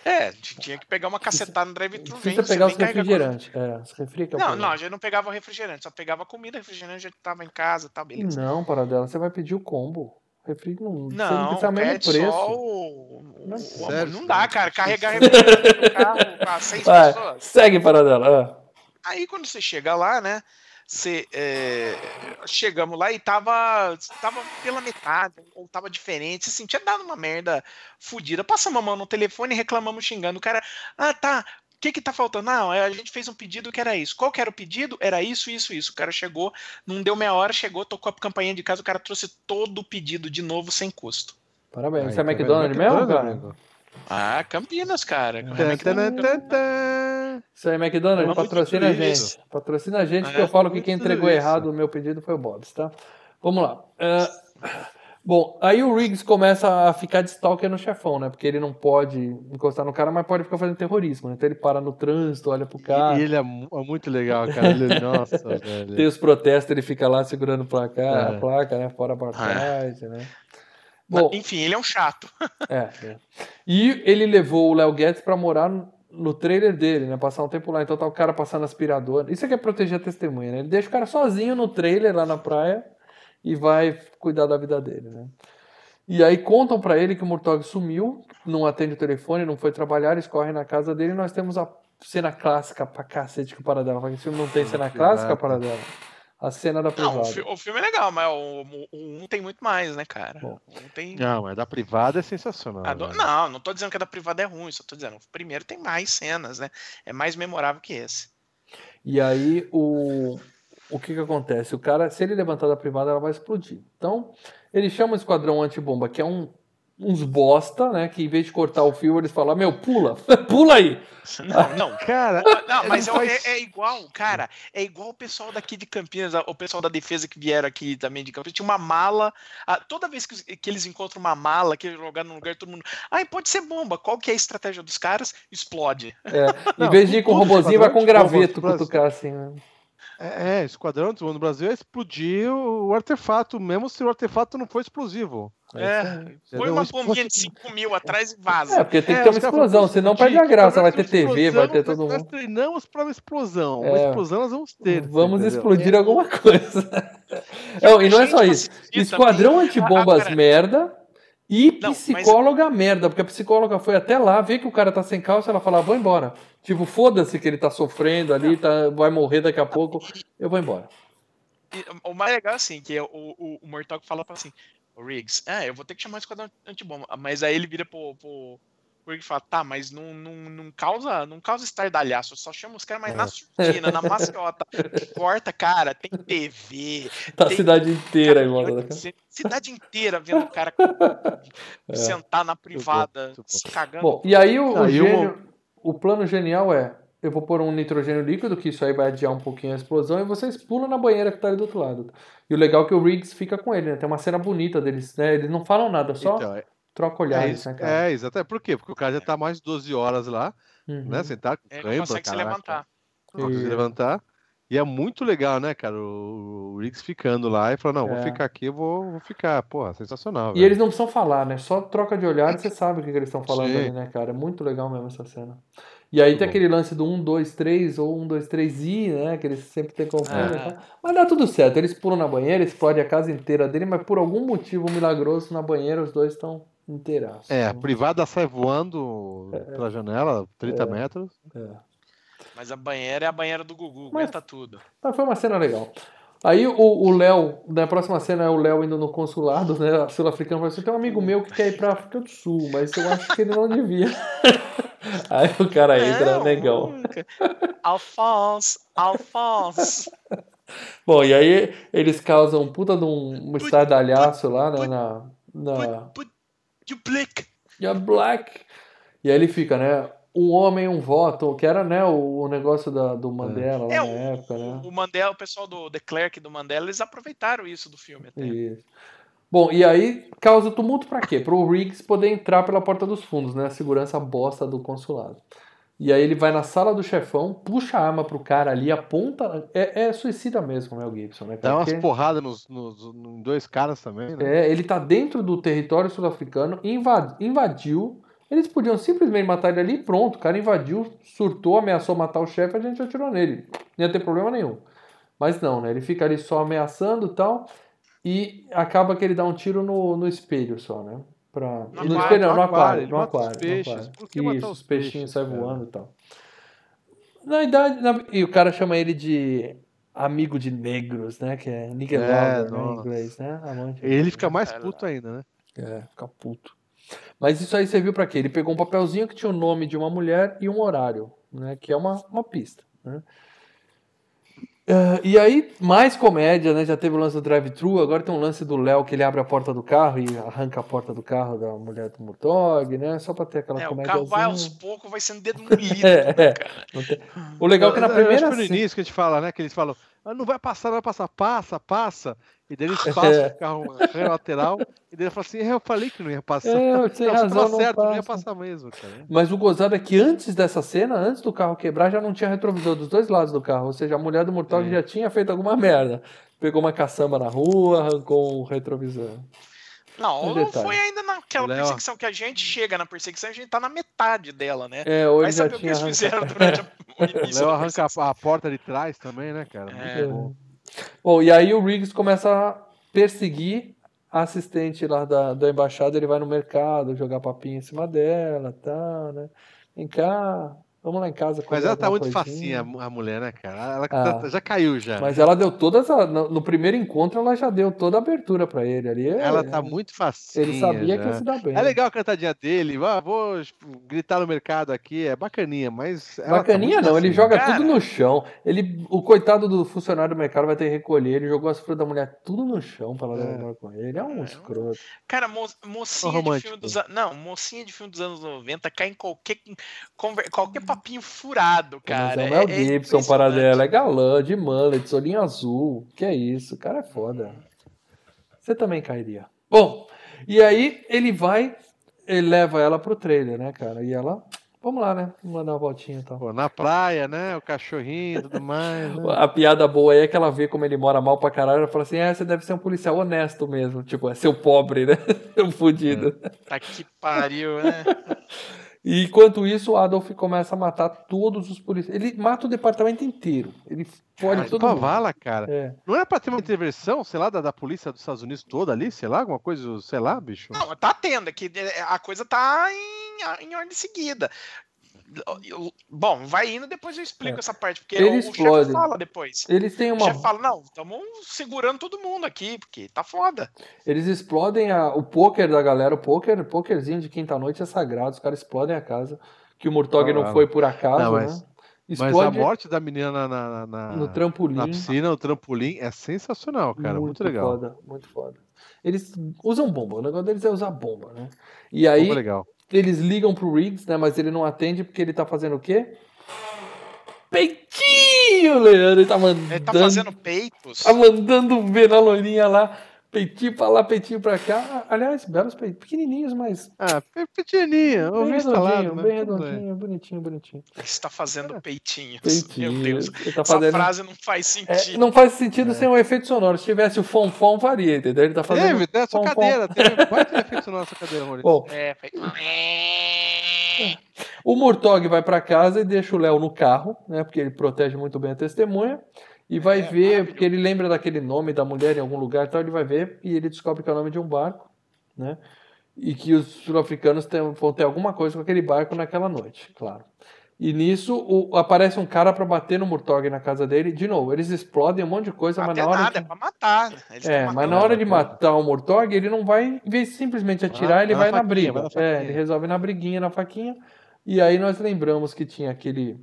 É, a gente tinha que pegar uma cacetada no drive-thru. Precisa vem, pegar você os refrigerantes. É, os refri é o Não, não, a gente não pegava refrigerante, só pegava comida, refrigerante já tava em casa, tá, beleza. Não, Paradela, você vai pedir o combo. Refri não, Não, o preço. só o... Não, o- não dá, cara, carregar refrigerante no carro pra seis Vai, pessoas. segue, Paradela. Ah. Aí quando você chega lá, né? Você, é, chegamos lá e tava, tava pela metade, ou tava diferente, assim, tinha dado uma merda fodida. Passamos a mão no telefone e reclamamos xingando. O cara, ah, tá. O que que tá faltando? Não, é, a gente fez um pedido que era isso. Qual que era o pedido? Era isso, isso, isso. O cara chegou, não deu meia hora, chegou, tocou a campainha de casa, o cara trouxe todo o pedido de novo sem custo. Parabéns. Aí, Você é tá vendo? McDonald's mesmo, cara? amigo? Ah, Campinas, cara. Tan, tan, McDonald's. tan. Isso aí, McDonald's, Vamos patrocina a gente. isso. Patrocina a gente, que É, eu falo que quem entregou isso. errado o meu pedido foi o Bob's, tá? Vamos lá. É, Bom, aí o Riggs começa a ficar de stalker no chefão, né? Porque ele não pode encostar no cara, mas pode ficar fazendo terrorismo, né? Então ele para no trânsito, olha pro cara. E ele é é muito legal, cara. Ele, nossa, velho. Tem os protestos, ele fica lá segurando o placar, É. a placa, né? Fora pra É. trás, né? Mas, Bom, Enfim, ele é um chato. É, é. E ele levou o Léo Guedes pra morar no- no trailer dele, né? Passar um tempo lá. Então tá o cara passando aspirador. Isso aqui é proteger a testemunha, né? Ele deixa o cara sozinho no trailer lá na praia e vai cuidar da vida dele, né? E aí contam pra ele que o Murtog sumiu, não atende o telefone, não foi trabalhar, eles correm na casa dele e nós temos a cena clássica pra cacete que o Paradela. Esse filme não tem cena clássica. Paradela. A cena da Não, privada. o, fi- o filme é legal, mas o, o- o um tem muito mais, né, cara? Bom. Um tem. Não, mas da privada é sensacional. do- velho. Não, não tô dizendo que a da privada é ruim, só tô dizendo, o primeiro tem mais cenas, né? É mais memorável que esse. E aí o, o que que acontece? O cara, se ele levantar da privada, ela vai explodir. Então, ele chama o esquadrão antibomba, que é um, uns bosta, né? Que em vez de cortar o fio, eles falam, meu, pula, pula aí. Não, não. Cara, Não, mas é, faz- é- é igual, cara, é igual o pessoal daqui de Campinas, o pessoal da defesa que vieram aqui também de Campinas, tinha uma mala, ah, toda vez que, que eles encontram uma mala, que jogar num lugar, todo mundo, ai, pode ser bomba, qual que é a estratégia dos caras? Explode. É, em Não, vez de ir com o todo robozinho, vai com antibomba graveto cutucar assim, né? É, é, esquadrão do no Brasil é explodir o artefato, mesmo se o artefato não for explosivo. É, Entendeu? põe uma Isso bombinha de 5 mil atrás e É, vaza. porque tem que É, ter uma os caras explosão, falam, senão "Explodir, perde a graça. Vai ter TV, vai ter todo mundo. Nós treinamos para uma explosão. É. Uma explosão nós vamos ter. Vamos entendeu? explodir alguma coisa. Não, e não é só pra isso. assistir Esquadrão também. antibombas Agora- merda e Não, mas- psicóloga merda, porque a psicóloga foi até lá, vê que o cara tá sem calça, ela fala, vou embora. Tipo, foda-se que ele tá sofrendo ali, tá, vai morrer daqui a pouco, eu vou embora. E o mais legal é assim, que é o, o, o Murtaugh fala pra assim, o Riggs, é, eu vou ter que chamar o esquadrão antibomba. Mas aí ele vira pro, pro, pro Riggs e fala, tá, mas não, não, não causa não causa estardalhaço, só chama os caras mais na surdina, na maciota. Corta, cara, tem TV. Tá a tem- cidade inteira em cara, volta da casa. ci- Cidade inteira vendo o cara sentar na privada, muito bom. se cagando. Bom, e aí o, o Aí gênio, o plano genial é, eu vou pôr um nitrogênio líquido, que isso aí vai adiar um pouquinho a explosão, e vocês pulam na banheira que tá ali do outro lado. E o legal é que o Riggs fica com ele, né? Tem uma cena bonita deles, né? Eles não falam nada, só Então, é, troca é olhares, isso, né, cara? é, exato. É, por quê? Porque o cara já tá mais de 12 horas lá, Uhum. né? Sentado com Ele cãibra, não consegue se caraca. levantar. Não consegue se E- levantar. E é muito legal, né, cara? O, o Riggs ficando lá e falando, não, É. vou ficar aqui, eu vou, vou ficar. Porra, sensacional. E velho. eles não precisam falar, né? Só troca de olhar e você sabe o que, que eles estão falando Sim. ali, né, cara? É muito legal mesmo essa cena. E aí Muito tem bom. aquele lance do 1, 2, 3 ou 1, 2, 3 i, né? Que eles sempre têm confuso. É. e tal. Mas dá tudo certo. Eles pulam na banheira, explode a casa inteira dele, mas por algum motivo milagroso na banheira os dois estão inteiraços. É, a né? privada sai voando pela janela, 30 É. metros. É. Mas a banheira é a banheira do Gugu, Mas- aguenta tudo. Mas foi uma cena legal. Aí o o Léo, na próxima cena é o Léo indo no consulado, né, sul-africano, fala assim, tem um amigo meu que quer ir pra África do Sul, mas eu acho que ele não devia. Aí o cara entra, Não, negão. nunca. Alphonse, Alphonse. Bom, e aí eles causam um puta de um, estardalhaço lá né, na. na... But you black. You're black. E aí ele fica, né? Um homem, um voto, que era né, o, o negócio da, do Mandela lá É, na o, época, né? o Mandela, o pessoal do The Clerk do Mandela, eles aproveitaram isso do filme até. Isso. Bom, e aí causa tumulto pra quê? Pro Riggs poder entrar pela porta dos fundos, né? A segurança bosta do consulado. E aí ele vai na sala do chefão, puxa a arma pro cara ali, aponta. É, é suicida mesmo, né, o Gibson, né? Dá umas Porque- porradas nos, nos, em dois caras também, né? É, ele tá dentro do território sul-africano, inva- invadiu. Eles podiam simplesmente matar ele ali e pronto. O cara invadiu, surtou, ameaçou matar o chefe, a gente atirou nele. Não ia ter problema nenhum. Mas não, né? Ele fica ali só ameaçando e tal. E acaba que ele dá um tiro no, no espelho só, né? Pra... No no aquário, espelho, não, no no aquário, No mata aquário. no peixes. aquário. Por que Isso, os os peixinhos saem voando e tal. Na idade. na- E o cara chama ele de amigo de negros, né? Que é nigger É, né? Em inglês, né? Amante Ele fica mais puto ainda, né? é, fica puto. Mas isso aí serviu pra quê? Ele pegou um papelzinho que tinha o nome de uma mulher e um horário, né? Que é uma, uma pista, né? Ah, e aí, mais comédia, né? Já teve o lance do drive-thru, agora tem um lance do Léo que ele abre a porta do carro e arranca a porta do carro da mulher do Murtog, né? Só pra ter aquela É, o comédia. carro vai aos poucos, vai sendo demolido. É, é. cara. O legal é que na Eu- eu acho primeira que no início que a gente fala, né? Que eles falam, ah, não vai passar, não vai passar, passa, passa. E daí eles É. passam o carro na lateral. E daí ele fala assim, eu falei que não ia passar. É, Não, você razão, tava não certo, não ia passa. passar mesmo, cara. Mas o gozado é que antes dessa cena, antes do carro quebrar, já não tinha retrovisor dos dois lados do carro. Ou seja, a mulher do Murtaugh Sim. já tinha feito alguma merda. Pegou uma caçamba na rua, arrancou o retrovisor. Não, Um não detalhe. foi ainda naquela Léo- perseguição que a gente chega na perseguição, a gente tá na metade dela, né? É, hoje Vai já saber o que tinha eles fizeram durante a- o início Léo arranca a, a porta de trás também, né, cara? É. Muito bom. Bom, e aí o Riggs começa a perseguir a assistente lá da, da embaixada. Ele vai no mercado jogar papinho em cima dela, tá, né? Vem cá, vamos lá em casa. Mas ela tá muito coisinha. facinha, a mu- a mulher, né, cara? Ela Ah. tá- já caiu já. Mas ela deu todas. a- no, no primeiro encontro, ela já deu toda a abertura pra ele ali. Ela tá muito facinha. Ele sabia que já. ia se dar bem. É legal a cantadinha dele, ah, vou tipo, gritar no mercado aqui, é bacaninha, mas. ela tá Bacaninha muito não, ele facinha. joga Cara. tudo no chão. Ele, o coitado do funcionário do mercado vai ter que recolher. Ele jogou as frutas da mulher tudo no chão pra ela É. levar com ele. É um É, escroto. Cara, mo mocinha de filme dos anos. Não, mocinha de filme dos anos 90 cai em qualquer, qualquer papinho furado, cara. Mas é o Mel Gibson para impressionante. dela. É galã, de mullet, olhinho azul. Que é isso, o cara é foda. Você também cairia. Bom, e aí ele vai, ele leva ela pro trailer, né, cara? E ela, vamos lá, né? Vamos lá dar uma voltinha e tal. Pô, na praia, né? O cachorrinho e tudo mais. Né? A piada boa aí é que ela vê como ele mora mal pra caralho. Ela fala assim: é, você deve ser um policial honesto mesmo. Tipo, é seu pobre, né? Seu fudido. Tá que pariu, né? E enquanto isso, o Adolf começa a matar todos os policiais. Ele mata o departamento inteiro. Ele fode Mas todo pra mundo. vala, cara. É. Não era pra ter uma intervenção, sei lá, da, da polícia dos Estados Unidos toda ali, sei lá, alguma coisa, sei lá, bicho. Não, tá tendo, é que é, a coisa tá em, em ordem seguida. Bom, vai indo, depois eu explico É. essa parte, porque Ele o, o explode. chefe fala depois. Eles têm O uma. chefe fala, não, estamos segurando todo mundo aqui, porque tá foda. Eles explodem a- o poker da galera. O poker, pokerzinho de quinta-noite é sagrado. Os caras explodem a casa. Que o Murtog não Ah, foi por acaso, não, mas- né? Mas a Explode morte da menina na, na, na- no trampolim. na piscina, o trampolim, é sensacional, cara. Muito, legal. foda, muito foda. Eles usam bomba, o negócio deles é usar bomba, né? E aí Muito legal. Eles ligam pro Riggs, né? Mas ele não atende porque ele tá fazendo o quê? Peitinho, Leandro! Ele tá mandando. Ele tá fazendo peitos. Tá mandando ver na loirinha lá. Peitinho pra lá, peitinho pra cá. Aliás, belos peitos. Pequenininhos, mas. Ah, pe- pequenininha, Bem redondinho, né? bem redondinho, bonitinho, bonitinho. Ele está fazendo peitinhos. Peitinho. Meu Deus. Tá Essa fazendo. frase não faz É, sentido. não faz sentido sem um efeito sonoro. Se tivesse o fom-fom, faria, entendeu? Ele tá fazendo. Teve, né? Sua fom-fom. cadeira, teve. Vai ter efeito sonoro nessa cadeira, Maurício. Bom, É, faz- O Murtog vai pra casa e deixa o Léo no carro, né? Porque ele protege muito bem a testemunha. E vai É, ver, porque ele lembra daquele nome da mulher em algum lugar e tal, ele vai ver e ele descobre que é o nome de um barco, né? E que os sul-africanos têm- vão ter alguma coisa com aquele barco naquela noite, claro. E nisso o- aparece um cara pra bater no Murtog na casa dele. De novo, eles explodem um monte de coisa, mas na hora nada, é de... pra matar. né? Eles É, mas na hora de matar o Murtog, ele não vai, em vez de simplesmente atirar, Ah, ele vai vai na faquinha, briga. vai na É, ele resolve na briguinha, na faquinha. E aí nós lembramos que tinha aquele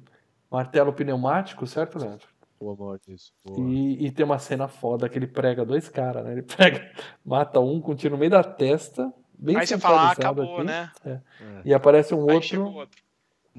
martelo pneumático, certo, Leandro? Boa, Maurício. Boa. E, e tem uma cena foda que ele prega dois caras, né? Ele prega, mata um com um tiro no meio da testa, bem Aí você fala, ah, acabou, aqui, né? É. E aparece um Aí outro, outro.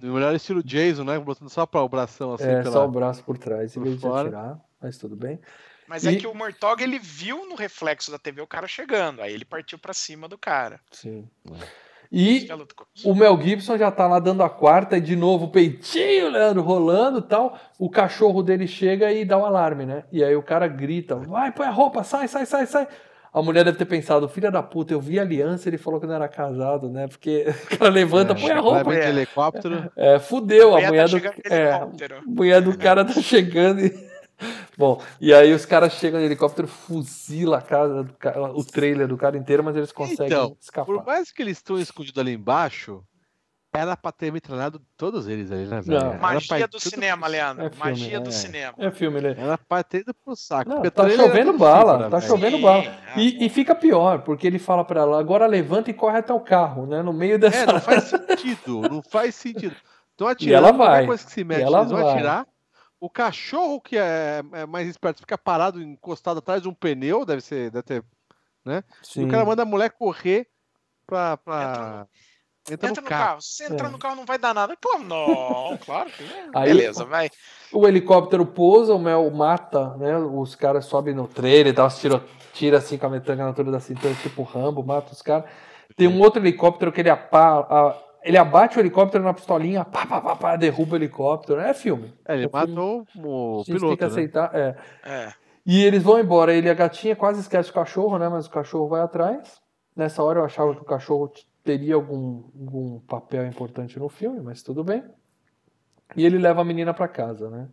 No melhor estilo Jason, né? Botando só para o bração assim é, pela... só o braço por trás, em vez de atirar, mas tudo bem. Mas é E- que o Mortog ele viu no reflexo da TV o cara chegando. Aí ele partiu pra cima do cara. Sim. Isso E é o Mel Gibson já tá lá dando a quarta e de novo o peitinho, Leandro, rolando e tal. O cachorro dele chega e dá um alarme, né? E aí o cara grita: vai, põe a roupa, sai, sai, sai, sai. A mulher deve ter pensado, filha da puta, eu vi a aliança, ele falou que não era casado, né? Porque o cara levanta, põe a Vai roupa. vir de É. helicóptero. É, fudeu, a mulher mulher tá do. chegando de É, a mulher do cara tá chegando e. Bom, e aí os caras chegam de helicóptero, fuzila a casa do cara, o trailer do cara inteiro, mas eles conseguem Então, escapar. Por mais que eles estão escondidos ali embaixo, era pra ter metralhado todos eles ali, né, velho? Não. Magia do tudo cinema, Leandro. É filme, Magia do é. cinema. É filme, né? Era pra ter ido pro saco. Não, tá trailer chovendo é bala, fibra, tá velho. chovendo Sim, bala. é. E, e fica pior, porque ele fala pra ela, agora levanta e corre até o carro, né? No meio dessa. É, não faz sentido, não faz sentido. Estão ela atirando, vai, qualquer coisa que se mexe, ela eles vão vai. atirar. O cachorro, que é, é mais esperto, fica parado, encostado atrás de um pneu, deve ser, deve ter. E Sim. o cara manda a mulher correr pra. pra... Entra, Entra no carro. Se entrar É. no carro não vai dar nada. Claro, não, claro que não. Aí- Beleza, vai. O helicóptero pousa, o Mel mata, né? Os caras sobem no trailer e tal, tira, tira assim com a metanga na altura da cintura, tipo Rambo, mata os caras. Tem um outro helicóptero que ele apa, a- ele abate o helicóptero na pistolinha, pá, pá, pá, pá, derruba o helicóptero. É filme. É, ele É filme. matou o A gente tem que piloto. Né? aceitar. É. É. E eles vão embora. Ele e a gatinha quase esquece o cachorro, né? Mas o cachorro vai atrás. Nessa hora eu achava que o cachorro teria algum, algum papel importante no filme, mas tudo bem. E ele leva a menina pra casa, né?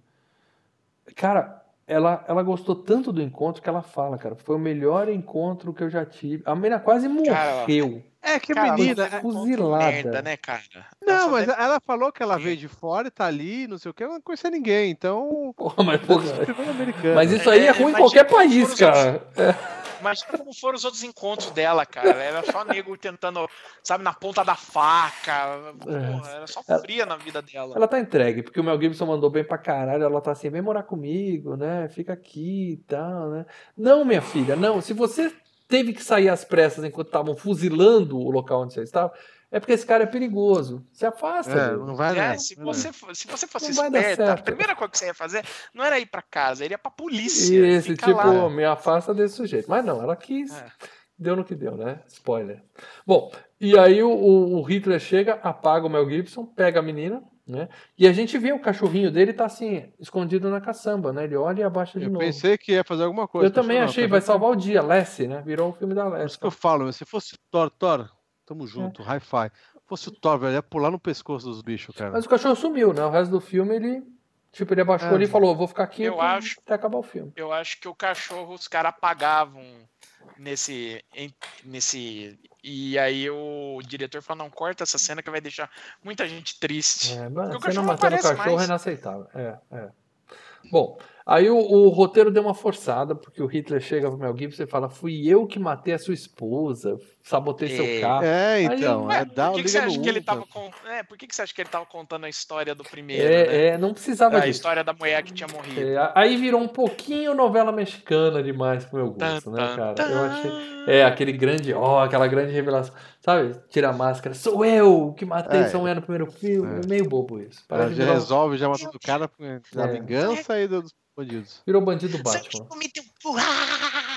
Cara, ela, ela gostou tanto do encontro que ela fala, cara, foi o melhor encontro que eu já tive. A menina quase Cara, morreu. É que Cara, menina. é- é fuzilada. merda, né, cara? Não, mas deve- ela falou que ela veio de fora e tá ali, não sei o que, ela não conhecia ninguém, então. Porra, mas, porra, mas isso aí é É, ruim em imagina qualquer país, cara. Imagina como foram os outros encontros dela, cara. Era só nego tentando, sabe, na ponta da faca. Porra, era só fria na vida dela. Ela tá entregue, porque o Mel Gibson mandou bem pra caralho. Ela tá assim, vem morar comigo, né? Fica aqui e tal, né? Não, minha filha, não. Se você teve que sair às pressas enquanto estavam fuzilando o local onde você estava, é porque esse cara é perigoso. Se afasta É, não vai É, dar. se, você, se você fosse Não esperta, a primeira coisa que você ia fazer não era ir pra casa, ele ia pra polícia. Esse fica tipo, lá. me afasta desse sujeito. Mas não, ela quis. É. Deu no que deu, né? Spoiler. Bom, e aí o, o- Hitler chega, apaga o Mel Gibson, pega a menina, né? E a gente vê o cachorrinho dele tá assim, escondido na caçamba, né? Ele olha e abaixa de Eu novo. pensei que ia fazer alguma coisa. Eu também achei, vai salvar o dia, Lessie, né? Virou o filme da Por Lessie. isso que eu falo, se fosse Thor, Thor, tamo junto, hi-fi. fosse o Thor, velho, ia pular no pescoço dos bichos, cara. Mas o cachorro sumiu, né? O resto do filme ele. Tipo, ele abaixou É. ali e falou: vou ficar aqui Eu até- acho- até acabar o filme. Eu acho que o cachorro os caras apagavam nesse, em- nesse. E aí o diretor falou: não, corta essa cena que vai deixar muita gente triste. É, Porque mas o cena matando o cachorro mais. é inaceitável. É, é. Bom, aí o, o roteiro deu uma forçada, porque o Hitler chega pro Mel Gibson e fala: fui eu que matei a sua esposa, sabotei seu É. carro. É, então, Ué, é, dá por que, que você acha que ele tava con- é, por que, que você acha que ele tava contando a história do primeiro? É, né? é, não precisava A disso. história da mulher que tinha morrido. É, aí virou um pouquinho novela mexicana demais pro meu Tan, gosto, né, tan, cara? tan. Eu achei. É, aquele grande, ó, aquela grande revelação. Sabe? Tira a máscara, sou eu que matei É. mulher no primeiro filme. É, É. meio bobo isso. Parece já resolve, já matando o cara da É. vingança e dos bandidos. Virou bandido Você Batman. me porra!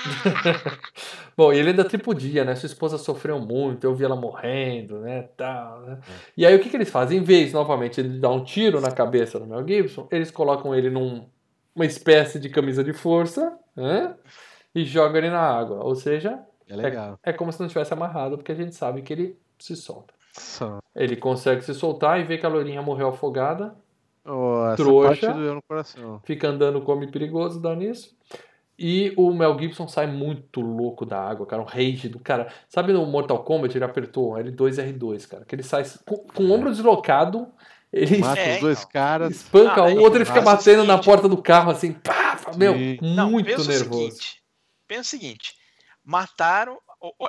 Bom, e ele ainda tripudia, né? Sua esposa sofreu muito, eu vi ela morrendo, né? Tal, né? E aí o que, que eles fazem? Em vez, novamente, de dar um tiro na cabeça do Mel Gibson, eles colocam ele numa espécie de camisa de força né? e jogam ele na água. Ou seja, É legal. é como se não tivesse amarrado, porque a gente sabe que ele se solta. Só. Ele consegue se soltar e vê que a loirinha morreu afogada, Oh, Trouxa. parte doeu no coração. fica andando come perigoso, dá nisso. E o Mel Gibson sai muito louco da água, cara, um rage do cara. Sabe no Mortal Kombat ele apertou L2 R2, cara, que ele sai com, com o ombro deslocado, ele Mata É, os dois então. caras. espanca Ah, um, é, o outro ele fica é batendo na seguinte- porta do carro assim, pá, meu, Sim. Não, muito pensa o nervoso. seguinte. Pensa o seguinte. Mataram.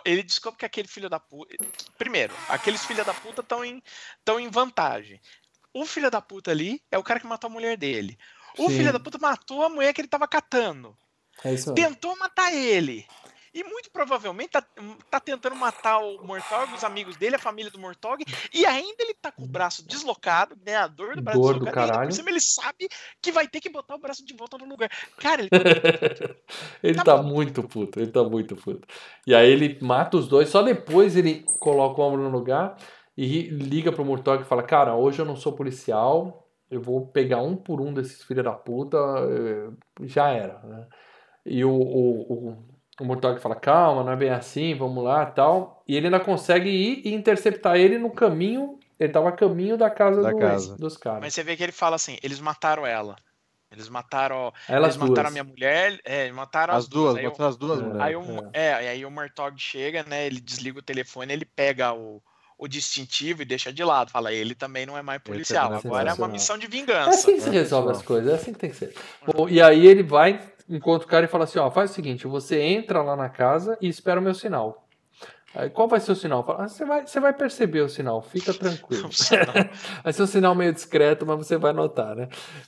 Ele descobre que aquele filho da puta. Primeiro, aqueles filha da puta estão em, tão em vantagem. O filho da puta ali é o cara que matou a mulher dele. O Sim. filho da puta matou a mulher que ele tava catando. É. Tentou matar ele. E muito provavelmente tá, tá tentando matar o Mortog, os amigos dele, a família do Mortog. E ainda ele tá com o braço deslocado, né? A dor do braço Dor do deslocado. e ainda caralho. por cima ele sabe que vai ter que botar o braço de volta no lugar. Cara, ele tá Ele Tá tá muito puto, ele tá muito puto. E aí ele mata os dois, só depois ele coloca o ombro no lugar e liga pro Murtog e fala: Cara, hoje eu não sou policial, eu vou pegar um por um desses filhos da puta, eh, já era, né? E o, o, o, o Murtog fala: Calma, não é bem assim, vamos lá tal. E ele ainda consegue ir e interceptar ele no caminho, ele tava a caminho da casa, Da do- casa. dos caras. Mas você vê que ele fala assim: eles mataram ela. Eles mataram. Elas eles mataram duas. a minha mulher. É, mataram As duas, Aí, o- botaram as duas É. mulheres. aí, o, é, e aí o Mortog chega, né? Ele desliga o telefone, ele pega o, o distintivo e deixa de lado. Fala, ele também não é mais policial. é Agora é uma missão de É vingança. assim que se É, resolve pessoal. as coisas, é assim que tem que ser. Bom, e aí ele vai, encontra o cara e fala assim, ó, faz o seguinte, você entra lá na casa e espera o meu sinal. Aí, qual vai ser o sinal? Fala, "Ah, você, vai, você vai perceber o sinal, fica tranquilo. Vai ser um sinal meio discreto, mas você vai notar, né?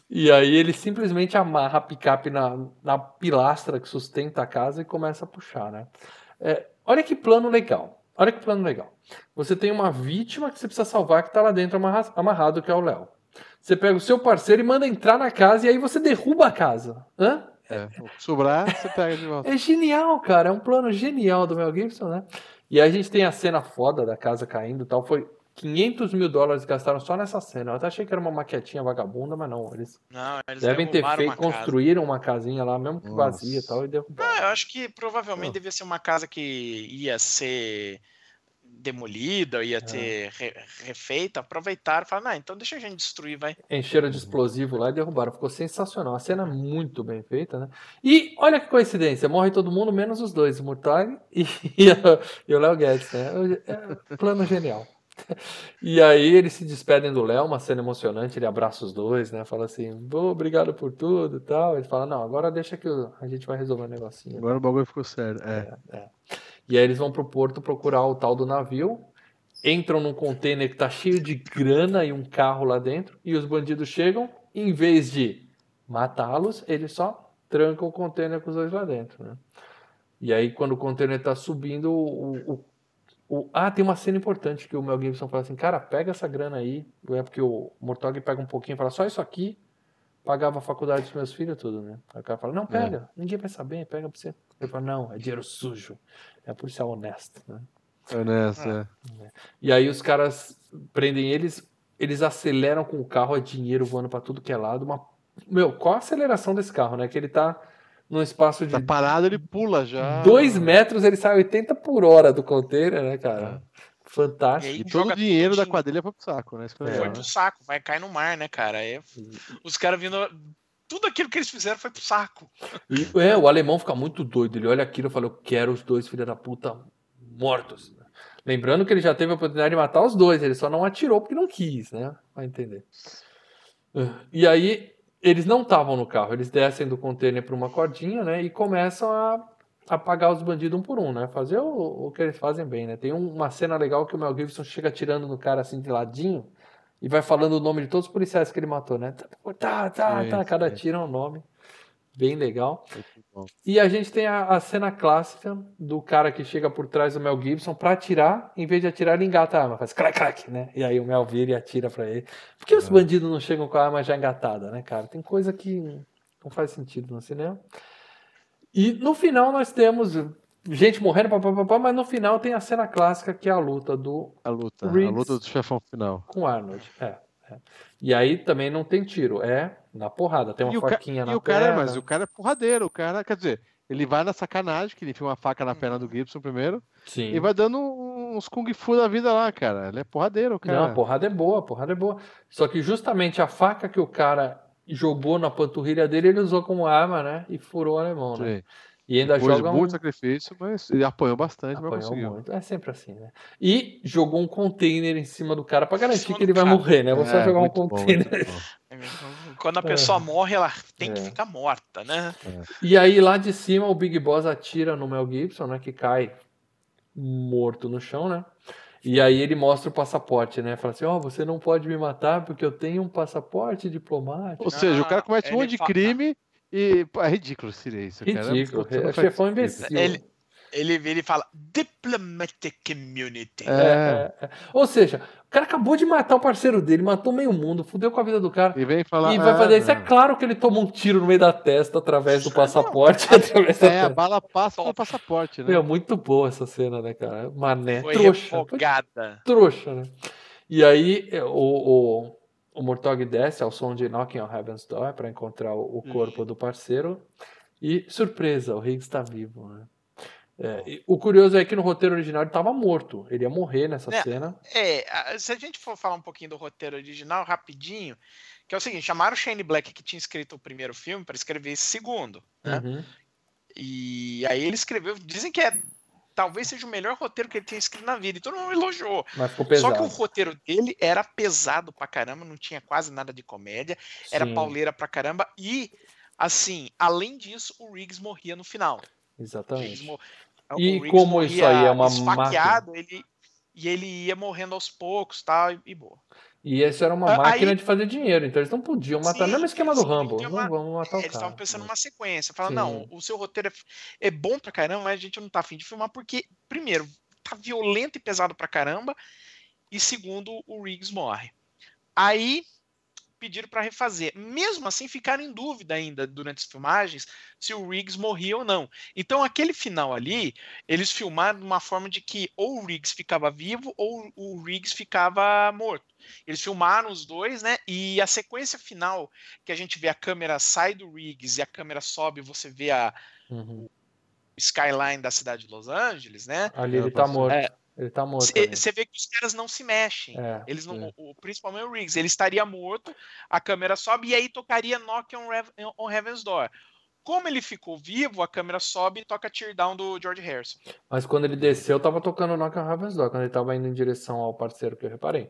E aí ele simplesmente amarra a picape na, na pilastra que sustenta a casa e começa a puxar, né? É, olha que plano legal. Olha que plano legal. Você tem uma vítima que você precisa salvar que tá lá dentro amarra- amarrado, que é o Léo. Você pega o seu parceiro e manda entrar na casa e aí você derruba a casa. Hã? É, o que sobrar, você pega de volta. É genial, cara. É um plano genial do Mel Gibson, né? E aí a gente tem a cena foda da casa caindo e tal. Foi 500 mil dólares que gastaram só nessa cena. Eu até achei que era uma maquetinha vagabunda, mas não. Eles Não, eles devem ter feito, uma casa. construíram uma casinha lá, mesmo que vazia e Nossa. tal, e derrubaram. Ah, eu acho que provavelmente devia ser uma casa que ia ser demolida, ia ser re- refeita. Aproveitaram e falaram, ah, então deixa a gente destruir, vai. Encheram de explosivo lá e derrubaram. Ficou sensacional. A cena é muito bem feita, né? E olha que coincidência, morre todo mundo, menos os dois, o Murtag e, e, e o Léo Guedes, né? É um plano genial. E aí eles se despedem do Léo, uma cena emocionante, ele abraça os dois, né? Fala assim, "Pô, obrigado por tudo e tal. Ele fala, não, agora deixa que a gente vai resolver o negocinho. Agora o bagulho ficou sério. É. E aí eles vão pro porto procurar o tal do navio, entram num container que tá cheio de grana e um carro lá dentro, e os bandidos chegam, em vez de matá-los, eles só trancam o container com os dois lá dentro, né? E aí quando o container tá subindo, o, o- o- ah, tem uma cena importante que o Mel Gibson fala assim, cara, pega essa grana aí, é porque o Mortog pega um pouquinho e fala, só isso aqui, pagava a faculdade dos meus filhos tudo, né? Aí o cara fala, não, pega, ninguém vai saber, pega pra você. Ele fala, não, é dinheiro sujo. É policial honesto, né? É nessa. é. E aí os caras prendem eles, eles aceleram com o carro, é dinheiro voando pra tudo que é lado. Uma... Meu, qual a aceleração desse carro, né? Que ele tá num espaço de Tá parado, ele pula já. dois metros, ele sai 80 por hora do container, né, cara? Fantástico. E aí E todo joga o dinheiro tudo da quadrilha foi pro saco, né? É É. Foi legal. pro saco, vai cair no mar, né, cara? É, os caras vindo. Tudo aquilo que eles fizeram foi pro saco. É, o alemão fica muito doido. Ele olha aquilo e fala: Eu quero os dois filhos da puta mortos. Lembrando que ele já teve a oportunidade de matar os dois, ele só não atirou porque não quis, né? Vai entender. E aí, eles não estavam no carro, eles descem do container para uma cordinha, né? E começam a, a pagar os bandidos um por um, né? Fazer o, o que eles fazem bem, né? Tem um- uma cena legal que o Mel Gibson chega atirando no cara assim de ladinho e vai falando o nome de todos os policiais que ele matou, né? Tá, tá, tá. Cada sim. tiro é um nome. Bem legal. E a gente tem a, a cena clássica do cara que chega por trás do Mel Gibson pra atirar, em vez de atirar, ele engata a arma, faz clac, clac, né? E aí o Mel vira e atira pra ele. Por que os bandidos não chegam com a arma já engatada, né, cara? Tem coisa que não faz sentido no cinema. E no final nós temos gente morrendo, papapá, mas no final tem a cena clássica que é a luta do A luta. Riggs. A luta do chefão final. com Arnold. É, é. E aí também não tem tiro, é na porrada. Tem uma E o, ca- faquinha na e o cara, perna. mas o cara é porradeiro, o cara, quer dizer, ele vai na sacanagem, que ele enfia uma faca na perna do Gibson primeiro, Sim. e vai dando uns kung fu da vida lá, cara. Ele é porradeiro, cara. Não, a porrada é boa, a porrada é boa. Só que justamente a faca que o cara jogou na panturrilha dele, ele usou como arma, né? E furou o alemão, né? Sim. E ainda Depois de joga um... muito sacrifício, mas ele apanhou bastante, mas Apanhou conseguiu. muito. É sempre assim, né? E jogou um container em cima do cara pra garantir que ele vai cara. morrer, né? Você vai É, jogar um bom, container. bom. Quando a pessoa morre, ela tem que É. ficar morta, né? E aí lá de cima o Big Boss atira no Mel Gibson, né? Que cai morto no chão, né? E aí ele mostra o passaporte, né? Fala assim, ó, você não pode me matar porque eu tenho um passaporte diplomático. Ou seja, o cara comete um ele monte de fala- crime e. pô, É ridículo seria isso, cara. Ridículo. É faz chefão imbecil. Ele, ele vira e fala Diplomatic Community. É. É, é. Ou seja, o cara acabou de matar o parceiro dele, matou meio mundo, fudeu com a vida do cara. E vem falar. E vai ah, fazer isso. É claro que ele toma um tiro no meio da testa através do passaporte. através da É, a bala passa pelo passaporte, né? Meu, muito boa essa cena, né, cara? Mané, Foi trouxa. Foi refogada. trouxa, né? E aí é, o, o, o Murtog desce ao som de Knocking on Heaven's Door para encontrar o, corpo do parceiro. E, surpresa, o Higgs está vivo, né? É, o curioso é que no roteiro original ele estava morto. Ele ia morrer nessa Né? cena. É, se a gente for falar um pouquinho do roteiro original, rapidinho, que é o seguinte, chamaram o Shane Black, que tinha escrito o primeiro filme, para escrever esse segundo. né? Uhum. E aí ele escreveu, dizem que é talvez seja o melhor roteiro que ele tenha escrito na vida, e todo mundo elogiou. Mas ficou Só pesado. que o roteiro dele era pesado pra caramba, não tinha quase nada de comédia, era Sim, pauleira pra caramba, e assim, além disso, o Riggs morria no final. Exatamente. mo- E como isso aí é uma esfaqueado, ele e ele ia morrendo aos poucos, tal, e, e boa. E isso era uma Ah, máquina aí- de fazer dinheiro, então eles não podiam matar. Sim, Mesmo esquema do Rambo. uma- vamos matar o Eles cara. estavam pensando numa sequência, falando, Sim. não, o seu roteiro é, é bom pra caramba, mas a gente não tá afim de filmar, porque, primeiro, tá violento e pesado pra caramba, e segundo, o Riggs morre. Aí pediram pra refazer. Mesmo assim, ficaram em dúvida ainda durante as filmagens se o Riggs morria ou não. Então, aquele final ali, eles filmaram de uma forma de que ou o Riggs ficava vivo ou o Riggs ficava morto. Eles filmaram os dois, né? E a sequência final, que a gente vê a câmera sai do Riggs e a câmera sobe, você vê a Uhum. skyline da cidade de Los Angeles, né? Ali ele tá morto. É. Ele tá morto. Você vê que os caras não se mexem. É. Eles não, é. o, principalmente o Riggs, ele estaria morto, a câmera sobe e aí tocaria Knock on, Rev- on Heaven's Door. Como ele ficou vivo, a câmera sobe e toca Tear Down do George Harrison. Mas quando ele desceu, tava tocando Knock on Heaven's Door, quando ele tava indo em direção ao parceiro que eu reparei.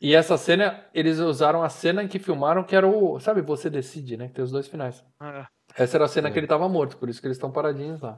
E essa cena, eles usaram a cena em que filmaram, que era o. Sabe, você decide, né? Que tem os dois finais. Essa era a cena É. que ele tava morto, por isso que eles estão paradinhos lá.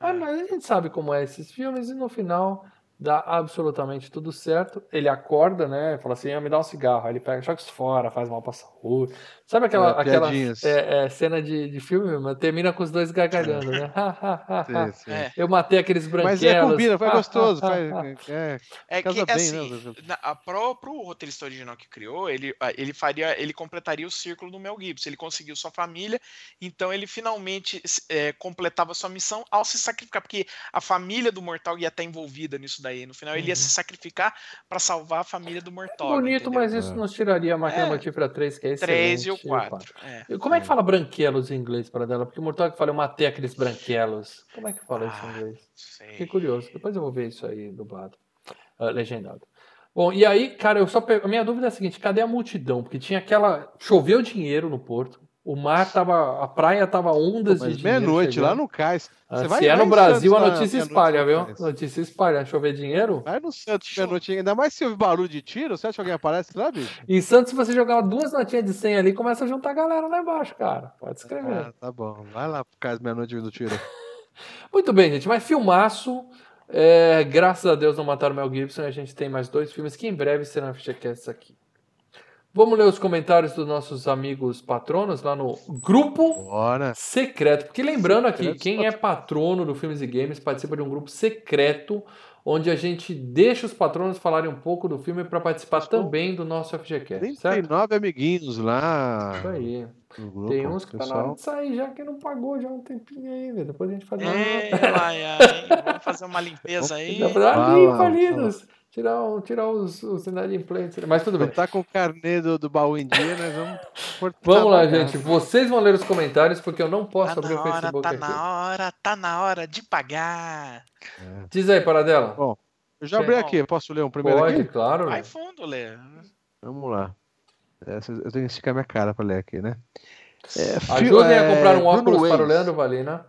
Ah, mas a gente sabe como é esses filmes, e no final dá absolutamente tudo certo. Ele acorda, né? Fala assim: ah, me dá um cigarro. Aí ele pega, isso fora, faz mal pra saúde. Sabe aquela, É, aquela é, é, cena de, de filme, mas termina com os dois gargalhando, né? Sim, sim. É. Eu matei aqueles branquelos. Mas é, combina, foi gostoso. ha. é, É que bem, assim, né? na, pro, pro roteirista original que criou, ele, a- ele faria, ele completaria o círculo do Mel Gibson. Ele conseguiu sua família, então ele finalmente é, completava sua missão ao se sacrificar, porque a família do Mortal ia estar envolvida nisso daí. No final, ele ia se sacrificar para salvar a família do Mortal. Uhum. Bonito, entendeu? mas isso nos tiraria a máquina É. mortífera 3, que é excelente. 3 e o o 4. É. E Como é que fala branquelos em inglês para dela? Porque o Mortal que fala, eu matei aqueles branquelos. Como é que fala isso em Ah, inglês? sei. Fiquei curioso. Depois eu vou ver isso aí dublado. Ah, legendado. Bom, e aí, cara, eu só pe- a minha dúvida é a seguinte: cadê a multidão? Porque tinha aquela. Choveu dinheiro no porto. O mar tava. A praia tava ondas Mas de meia-noite lá no cais. Ah, Você vai- Se é no Brasil, Santos a lá, notícia meia-noite espalha, no viu? cais. Notícia espalha. Chover dinheiro. Vai no Santos, meia-noite. Ainda mais se ouvir barulho de tiro, você acha que alguém aparece lá, bicho? Em Santos, se você jogar duas notinhas de 100 ali, começa a juntar a galera lá embaixo, cara. Pode escrever. Ah, tá bom. Vai lá pro cais meia-noite do tiro. Muito bem, gente. Mas filmaço. É, graças a Deus não mataram o Mel Gibson. E a gente tem mais dois filmes que em breve serão FGCasts aqui. Vamos ler os comentários dos nossos amigos patronos lá no grupo Bora. secreto. Porque lembrando aqui, quem é patrono do Filmes e Games participa de um grupo secreto onde a gente deixa os patronos falarem um pouco do filme para participar Estou- também do nosso FGCast, certo? 39 amiguinhos lá Isso aí. grupo. Tem uns que tá na hora pessoal. de sair já que não pagou já há um tempinho ainda. Depois a gente faz uma. Ei, Laia, hein? Vamos fazer uma limpeza aí. Dá pra dar limpa ali, tirar, um- tirar os, os inadimplentes. Mas tudo bem. Tá com o carnê do, do baú em dia, nós vamos cortar Vamos a lá, gente. Vocês vão ler os comentários porque eu não posso Tá abrir o na hora, Facebook tá aqui. na hora, tá na hora de pagar. Diz aí, Paradela. Bom, Eu já abri Bom, aqui, posso ler um primeiro Pode, aqui? claro. Vai fundo, Lê. Vamos lá. Essa- eu tenho que esticar minha cara pra ler aqui, né? É, Ajudem a é, comprar um Bruno óculos para o. Leandro Valina.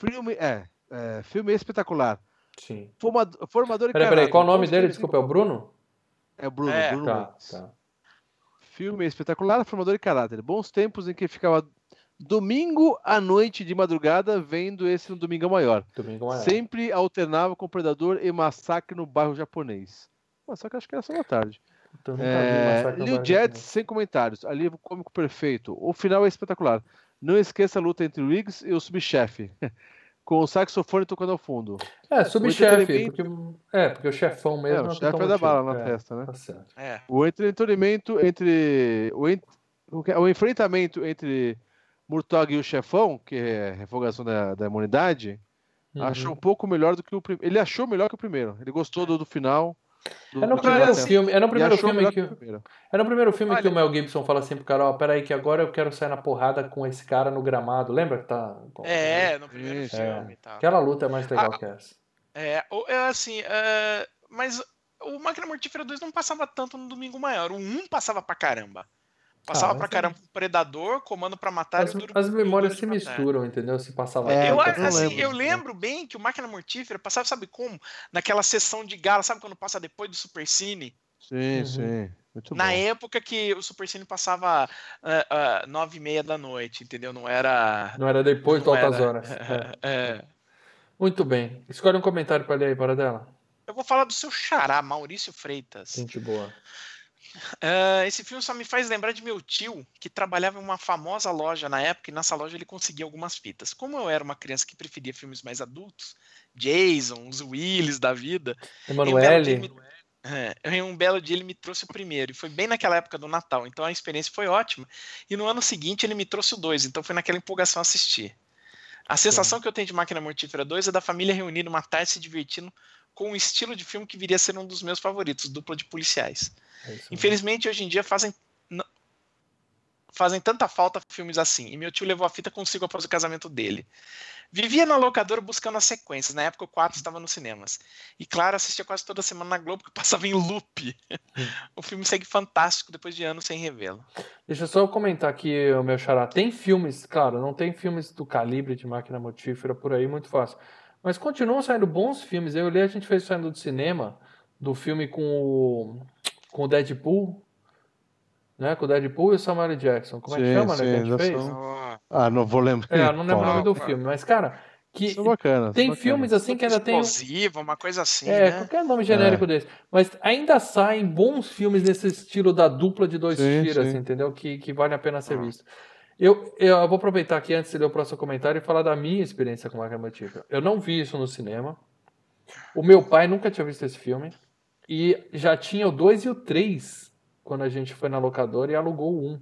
Filme, é, é, filme espetacular. Sim. Forma- Formador e Peraí, peraí, caráter. qual o nome dele? Desculpa, é o Bruno? É o Bruno, É. Bruno Tá, tá. Filme espetacular, formador e caráter. Bons tempos em que ficava domingo à noite de madrugada, vendo esse no Domingão Maior. Domingo maior. Sempre alternava com Predador e Massacre no bairro japonês. Só que acho que era só da tarde. É, Bairro Jets, Japonês. sem comentários. Alívio cômico perfeito. O final é espetacular. Não esqueça a luta entre o Riggs e o subchefe. Com o saxofone tocando ao fundo. É, subchefe, entretenimento- porque, é, porque o chefão mesmo É, o chefe é da bala na É, testa, né? Tá certo. É. O entretenimento entre. O, en- o enfrentamento entre Murtog e o chefão, que é a revogação da, da imunidade, Uhum. achou um pouco melhor do que o primeiro. Ele achou melhor que o primeiro. Ele gostou do, do final. Do, É no primeiro filme, é no E primeiro filme que, que o primeiro. é no primeiro filme que Olha- o Mel Gibson fala assim pro cara, ó, peraí que agora eu quero sair na porrada com esse cara no gramado. Lembra que tá... É, no primeiro Isso, filme e tal. Aquela luta é mais legal Ah, que essa. É, é assim, é, mas o Máquina Mortífera 2 não passava tanto no Domingo Maior. O 1 passava pra caramba. Passava Ah, pra caramba Predador, Comando pra Matar As, e o Duro- as memórias se misturam, entendeu? Se passava É, Eu, assim, lembro. eu lembro bem que o Máquina Mortífera passava, sabe como? Naquela sessão de gala, sabe quando passa depois do Super Cine? Sim, Uhum. sim. Muito Na bom. época que o Super Cine passava ah, ah, nove e meia da noite, entendeu? Não era. Não era depois de altas era- horas. É. É. Muito bem. Escolhe um comentário pra ler aí, para dela. Eu vou falar do seu xará, Maurício Freitas. Gente boa. Ah, esse filme só me faz lembrar de meu tio, que trabalhava em uma famosa loja na época, e nessa loja ele conseguia algumas fitas. Como eu era uma criança que preferia filmes mais adultos, Jason, os Willis da vida, um Emanuele. é, em um belo dia ele me trouxe o primeiro, e foi bem naquela época do Natal, então a experiência foi ótima. E no ano seguinte ele me trouxe o dois, então foi naquela empolgação assistir. A sensação que eu tenho de Máquina Mortífera 2 é da família reunida uma tarde se divertindo com um estilo de filme que viria a ser um dos meus favoritos, dupla de policiais. É. Infelizmente, hoje em dia fazem fazem tanta falta filmes assim. E meu tio levou a fita consigo após o casamento dele. Vivia na locadora buscando as sequências. Na época o 4 estava nos cinemas. E claro, assistia quase toda semana na Globo, que passava em loop. o filme segue fantástico depois de anos sem revê-lo. Deixa eu só comentar aqui, o meu xará. Tem filmes, claro, não tem filmes do calibre de máquina mortífera por aí, muito fácil. Mas continuam saindo bons filmes. Eu li, a gente fez saindo do cinema, do filme com o, com o Deadpool, né? Com o Deadpool e o Samuel. Jackson. Como é que Sim, chama, né? sim, Que a gente fez? são- Ah, não vou lembrar. É, não lembro o nome do filme, mas, cara, que São bacanas. tem bacanas. filmes assim que ainda tem. Explosiva, uma coisa assim, É, né? qualquer nome genérico desse. Mas ainda saem bons filmes nesse estilo da dupla de dois Sim, tiras, sim. entendeu? Que, que vale a pena ser Ah. visto. Eu, eu vou aproveitar aqui antes de ler o próximo comentário e falar da minha experiência com Máquina Mortífera. Eu não vi isso no cinema. O meu pai nunca tinha visto esse filme. E já tinha o 2 e o 3 quando a gente foi na locadora e alugou o 1.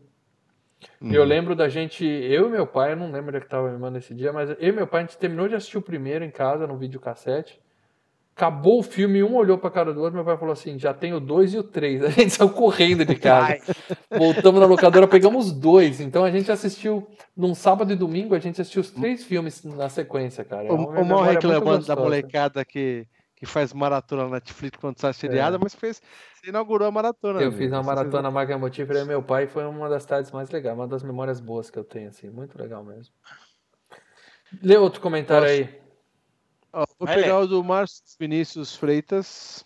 Hum. E eu lembro da gente, eu e meu pai, eu não lembro onde é que tava me mandando esse dia, mas eu e meu pai, a gente terminou de assistir o primeiro em casa, no videocassete. Acabou o filme, um olhou pra cara do outro, meu pai falou assim: já tem o 2 e o 3. A gente saiu correndo de casa. Voltamos na locadora, pegamos os dois. Então a gente assistiu, num sábado e domingo, a gente assistiu os três filmes na sequência, cara. É O, mal reclamando da molecada que, que faz maratona na Netflix quando sai seriada, mas fez, você inaugurou a maratona. É. Eu amigo. fiz uma maratona Máquina Mortífera e meu pai foi uma das tardes mais legais, uma das memórias boas que eu tenho, assim, muito legal mesmo. Lê outro comentário Posso? aí. Ó, vou Vai, pegar o do Márcio Vinícius Freitas.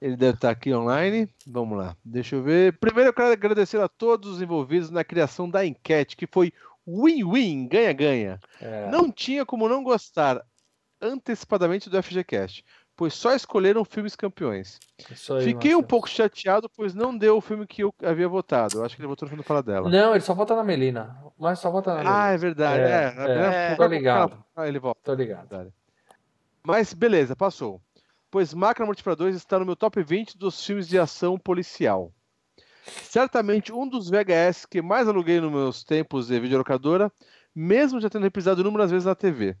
Ele deve estar aqui online. Vamos lá, deixa eu ver. Primeiro eu quero agradecer a todos os envolvidos na criação da enquete, que foi win-win, ganha-ganha. É, Não tinha como não gostar antecipadamente do FGCast, pois só escolheram filmes campeões. isso aí, Fiquei um Marcelo. pouco chateado, pois não deu o filme que eu havia votado. Eu acho que ele votou no filme do Fala dela. Não, ele só vota na Melina. Mas só vota na Melina. Ah, é verdade. É, É, é, né? tô ligado. Ah, ele volta. Tô ligado. Mas beleza, passou. Pois Máquina Mortífera 2 está no meu top 20 dos filmes de ação policial. Certamente um dos VHS que mais aluguei nos meus tempos de videolocadora, mesmo já tendo reprisado inúmeras vezes na TV.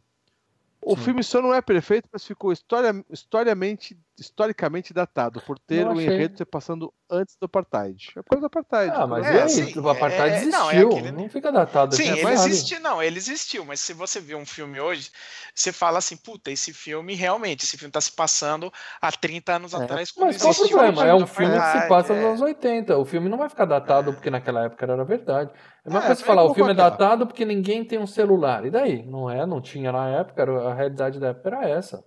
O Sim. filme só não é perfeito, mas ficou historia- historiamente, historicamente datado, por ter o enredo se passando antes do Apartheid. É coisa do Apartheid. Ah, mas É, e aí? sim, o Apartheid é- não, é existiu. aquele- Não fica datado. Sim, assim, ele é verdade. existe, não, ele existiu, mas se você vê um filme hoje, você fala assim, puta, esse filme realmente, esse filme tá se passando há 30 anos atrás, quando Mas qual o existiu problema? É um filme que se passa nos é. anos 80. O filme não vai ficar datado porque naquela época era verdade. É uma É, coisa é falar, o filme é datado porque ninguém tem um celular. E daí? Não é, não tinha na época, a realidade da época era essa.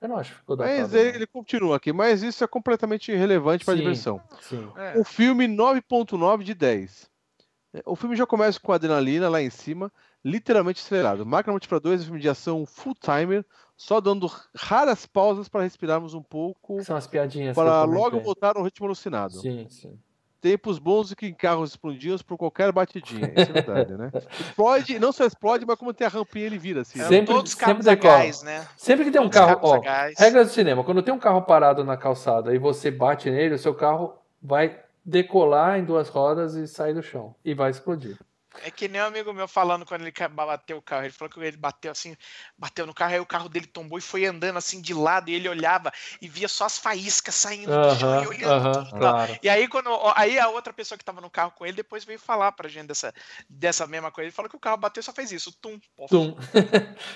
Eu não acho que ficou datado. Mas ele, ele continua aqui, mas isso é completamente irrelevante para a diversão. Sim. É. O filme 9.9 de 10. O filme já começa com adrenalina lá em cima, literalmente acelerado. Máquina Multipla 2 é um filme de ação full-timer, só dando raras pausas para respirarmos um pouco. São as piadinhas. Para logo voltar ao ritmo alucinado. Sim, sim. Tempos bons que em carros explodidos por qualquer batidinha. Isso é verdade, né? Explode, não só explode, mas como tem a rampinha, ele vira assim. Sempre, Todos sempre carros a decola. gás, né? Sempre que tem um Todos carro, ó, regra do cinema, quando tem um carro parado na calçada e você bate nele, o seu carro vai decolar em duas rodas e sair do chão e vai explodir. É que nem um amigo meu falando quando ele bateu o carro. Ele falou que ele bateu assim, bateu no carro, aí o carro dele tombou e foi andando assim de lado, e ele olhava e via só as faíscas saindo do chão e olhando. tudo lá. claro. E aí, quando. Aí a outra pessoa que tava no carro com ele depois veio falar pra gente dessa, dessa mesma coisa. Ele falou que o carro bateu e só fez isso. Tum, pof. Tum.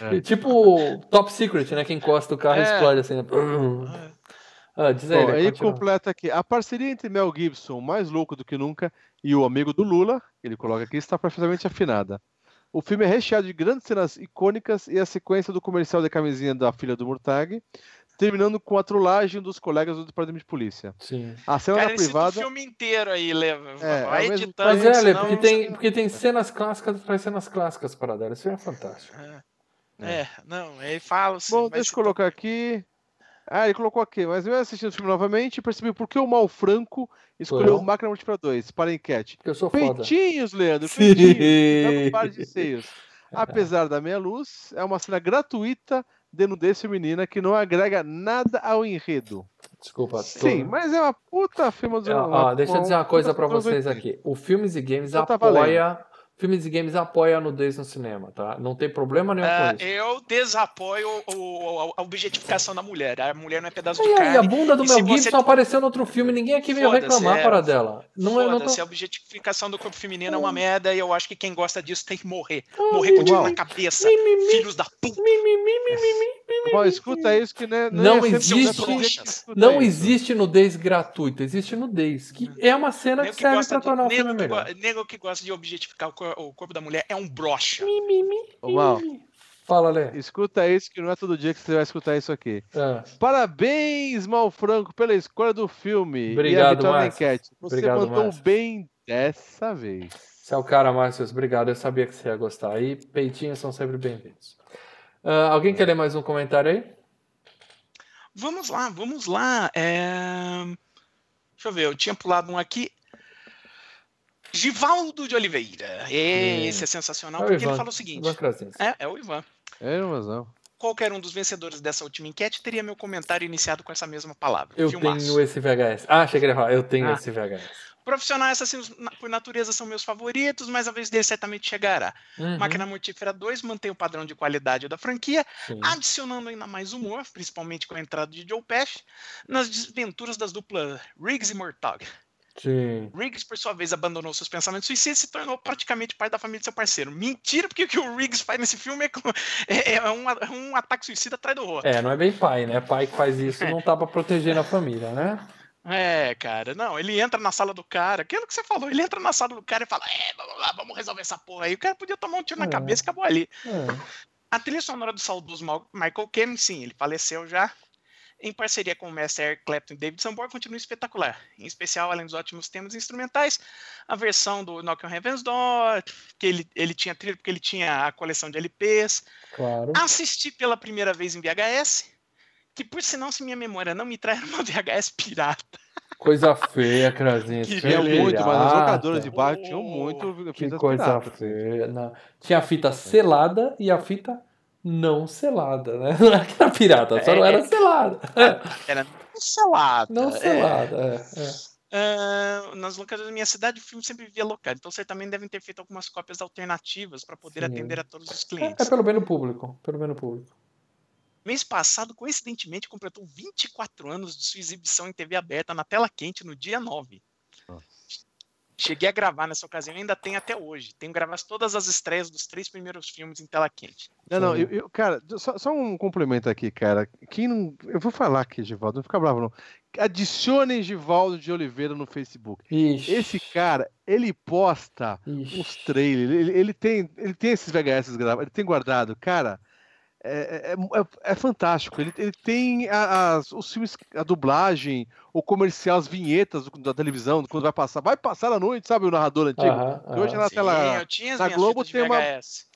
É. tipo Top Secret, né? Que encosta o carro e É. explode assim. Né? Ah, diz aí, Bom, né? aí completa aqui. A parceria entre Mel Gibson, mais louco do que nunca, e o amigo do Lula, que ele coloca aqui, está perfeitamente afinada. O filme é recheado de grandes cenas icônicas e a sequência do comercial da camisinha da filha do Murtag, terminando com a trollagem dos colegas do departamento de polícia. Sim. A cena Cara, da cita o privada. filme inteiro aí, leva. É, vai é editando. Mas é, Lê, senão porque tem, porque tem cenas clássicas de cenas clássicas para dela. Isso é fantástico. É, não, ele fala assim. Bom, deixa eu colocar aqui. Ah, ele colocou aqui, mas eu assistindo o filme novamente e percebi por que o Mal Franco escolheu o Máquina Multipla 2 para a enquete. Porque eu sou foda. Peitinhos, Leandro, Sim. peitinhos. Um par de seios. Apesar da meia luz, é uma cena gratuita de nudez feminina que não agrega nada ao enredo. Desculpa. tô- Sim, mas é uma puta filme do. É, ó, deixa eu dizer uma coisa pra puta vocês filme aqui. O Filmes e Games Então tá apoia. Filmes e Games apoia a nudez no cinema, tá? Não tem problema nenhum Ah, com isso. eu desapoio o- o- a objetificação da mulher. A mulher não é pedaço de E aí, a carne. bunda do E Mel se você- Gibson apareceu no outro filme, ninguém aqui veio reclamar é. para dela. Não é, não tô... a objetificação do corpo feminino é uma merda e eu acho que quem gosta disso tem que morrer. Morrer com o tiro na cabeça. Mi, mi, mi. Filhos da puta. Mi, mi, mi, mi, mi, mi. Bom, escuta isso que né, Não é sempre existe- Não isso. existe nudez gratuita, existe nudez, que é uma cena Nego que serve de, tornar o filme melhor. go- nego que gosta de objetificar o, cor- o corpo da mulher é um brocha. Mi, mi, mi, Ô, Mal, Fala, Lê. escuta isso que não é todo dia que você vai escutar isso aqui. Ah, Parabéns, Mal Franco, pela escolha do filme Obrigado, Márcio. enquete. Você Obrigado, mandou bem dessa vez. Você é o cara, Márcio. Obrigado, eu sabia que você ia gostar. E peitinhos são sempre bem-vindos. Ah, alguém quer ler mais um comentário aí? Vamos lá, vamos lá. É... Deixa eu ver, eu tinha pulado um aqui. Givaldo de Oliveira. Esse é sensacional, É o porque Ivan. ele falou o seguinte. É, é o Ivan. É, mas não. Qualquer um dos vencedores dessa última enquete teria meu comentário iniciado com essa mesma palavra. Eu Filmaço. tenho esse VHS. Ah, achei que ele ia falar. Eu tenho Ah. esse VHS. Profissionais, assim, na- por natureza, são meus favoritos, mas a vez dele certamente chegará. Uhum, Máquina Mortífera 2 mantém o padrão de qualidade da franquia, sim. adicionando ainda mais humor, principalmente com a entrada de Joe Pesci, nas desventuras das duplas Riggs e Murtaugh. Sim. Riggs, por sua vez, abandonou seus pensamentos suicidas e se tornou praticamente pai da família de seu parceiro. Mentira, porque o que o Riggs faz nesse filme é, é- é um, a- um ataque suicida atrás do outro. É, não é bem pai, né? Pai que faz isso não tá pra proteger a família, né? É, cara, não, ele entra na sala do cara, aquilo que você falou, ele entra na sala do cara e fala, é, vamos lá, vamos resolver essa porra aí. O cara podia tomar um tiro na É. cabeça e acabou ali. É. A trilha sonora do saudoso Michael Caine, sim, ele faleceu já. Em parceria com o mestre Eric Clapton e David Sanborn, continua espetacular. Em especial, além dos ótimos temas instrumentais, a versão do Knock on Heaven's Door, que ele, ele tinha trilha porque ele tinha a coleção de LPs. Claro. Assisti pela primeira vez em VHS, que por sinal, se minha memória não me trai, era uma VHS pirata. Coisa feia, Krasinski. Que Tinha muito, mas as Pirata. locadoras de baixo tinham Oh, muito Que fitas coisa piratas. feia. Não. Tinha a fita selada e a fita não selada, né? Não era pirata, só não era É. selada. Era não selada. Não é. selada, é. é. Ah, nas locadoras da minha cidade, o filme sempre vivia locado, então certamente devem ter feito algumas cópias alternativas para poder Sim. atender a todos os É, clientes. é pelo bem do público. Pelo bem do público. Mês passado, coincidentemente, completou 24 anos de sua exibição em TV aberta na tela quente no dia 9. Cheguei a gravar nessa ocasião e ainda tem até hoje. Tenho gravado todas as estreias dos três primeiros filmes em tela quente. Não, não, eu, eu- cara, só, só um complemento aqui, cara. Quem não. Eu vou falar aqui, Givaldo, não fica bravo, não. Adicionem Givaldo de Oliveira no Facebook. Ixi. Esse cara, ele posta Ixi. uns trailers, ele, ele tem, ele tem esses VHS gravados, ele tem guardado, cara. É, é, é, é fantástico. Ele, ele tem a, as, os filmes, a dublagem, o comercial, as vinhetas da televisão, quando vai passar. Vai passar à noite, sabe? O narrador antigo. hoje na tela. na Globo tem uma.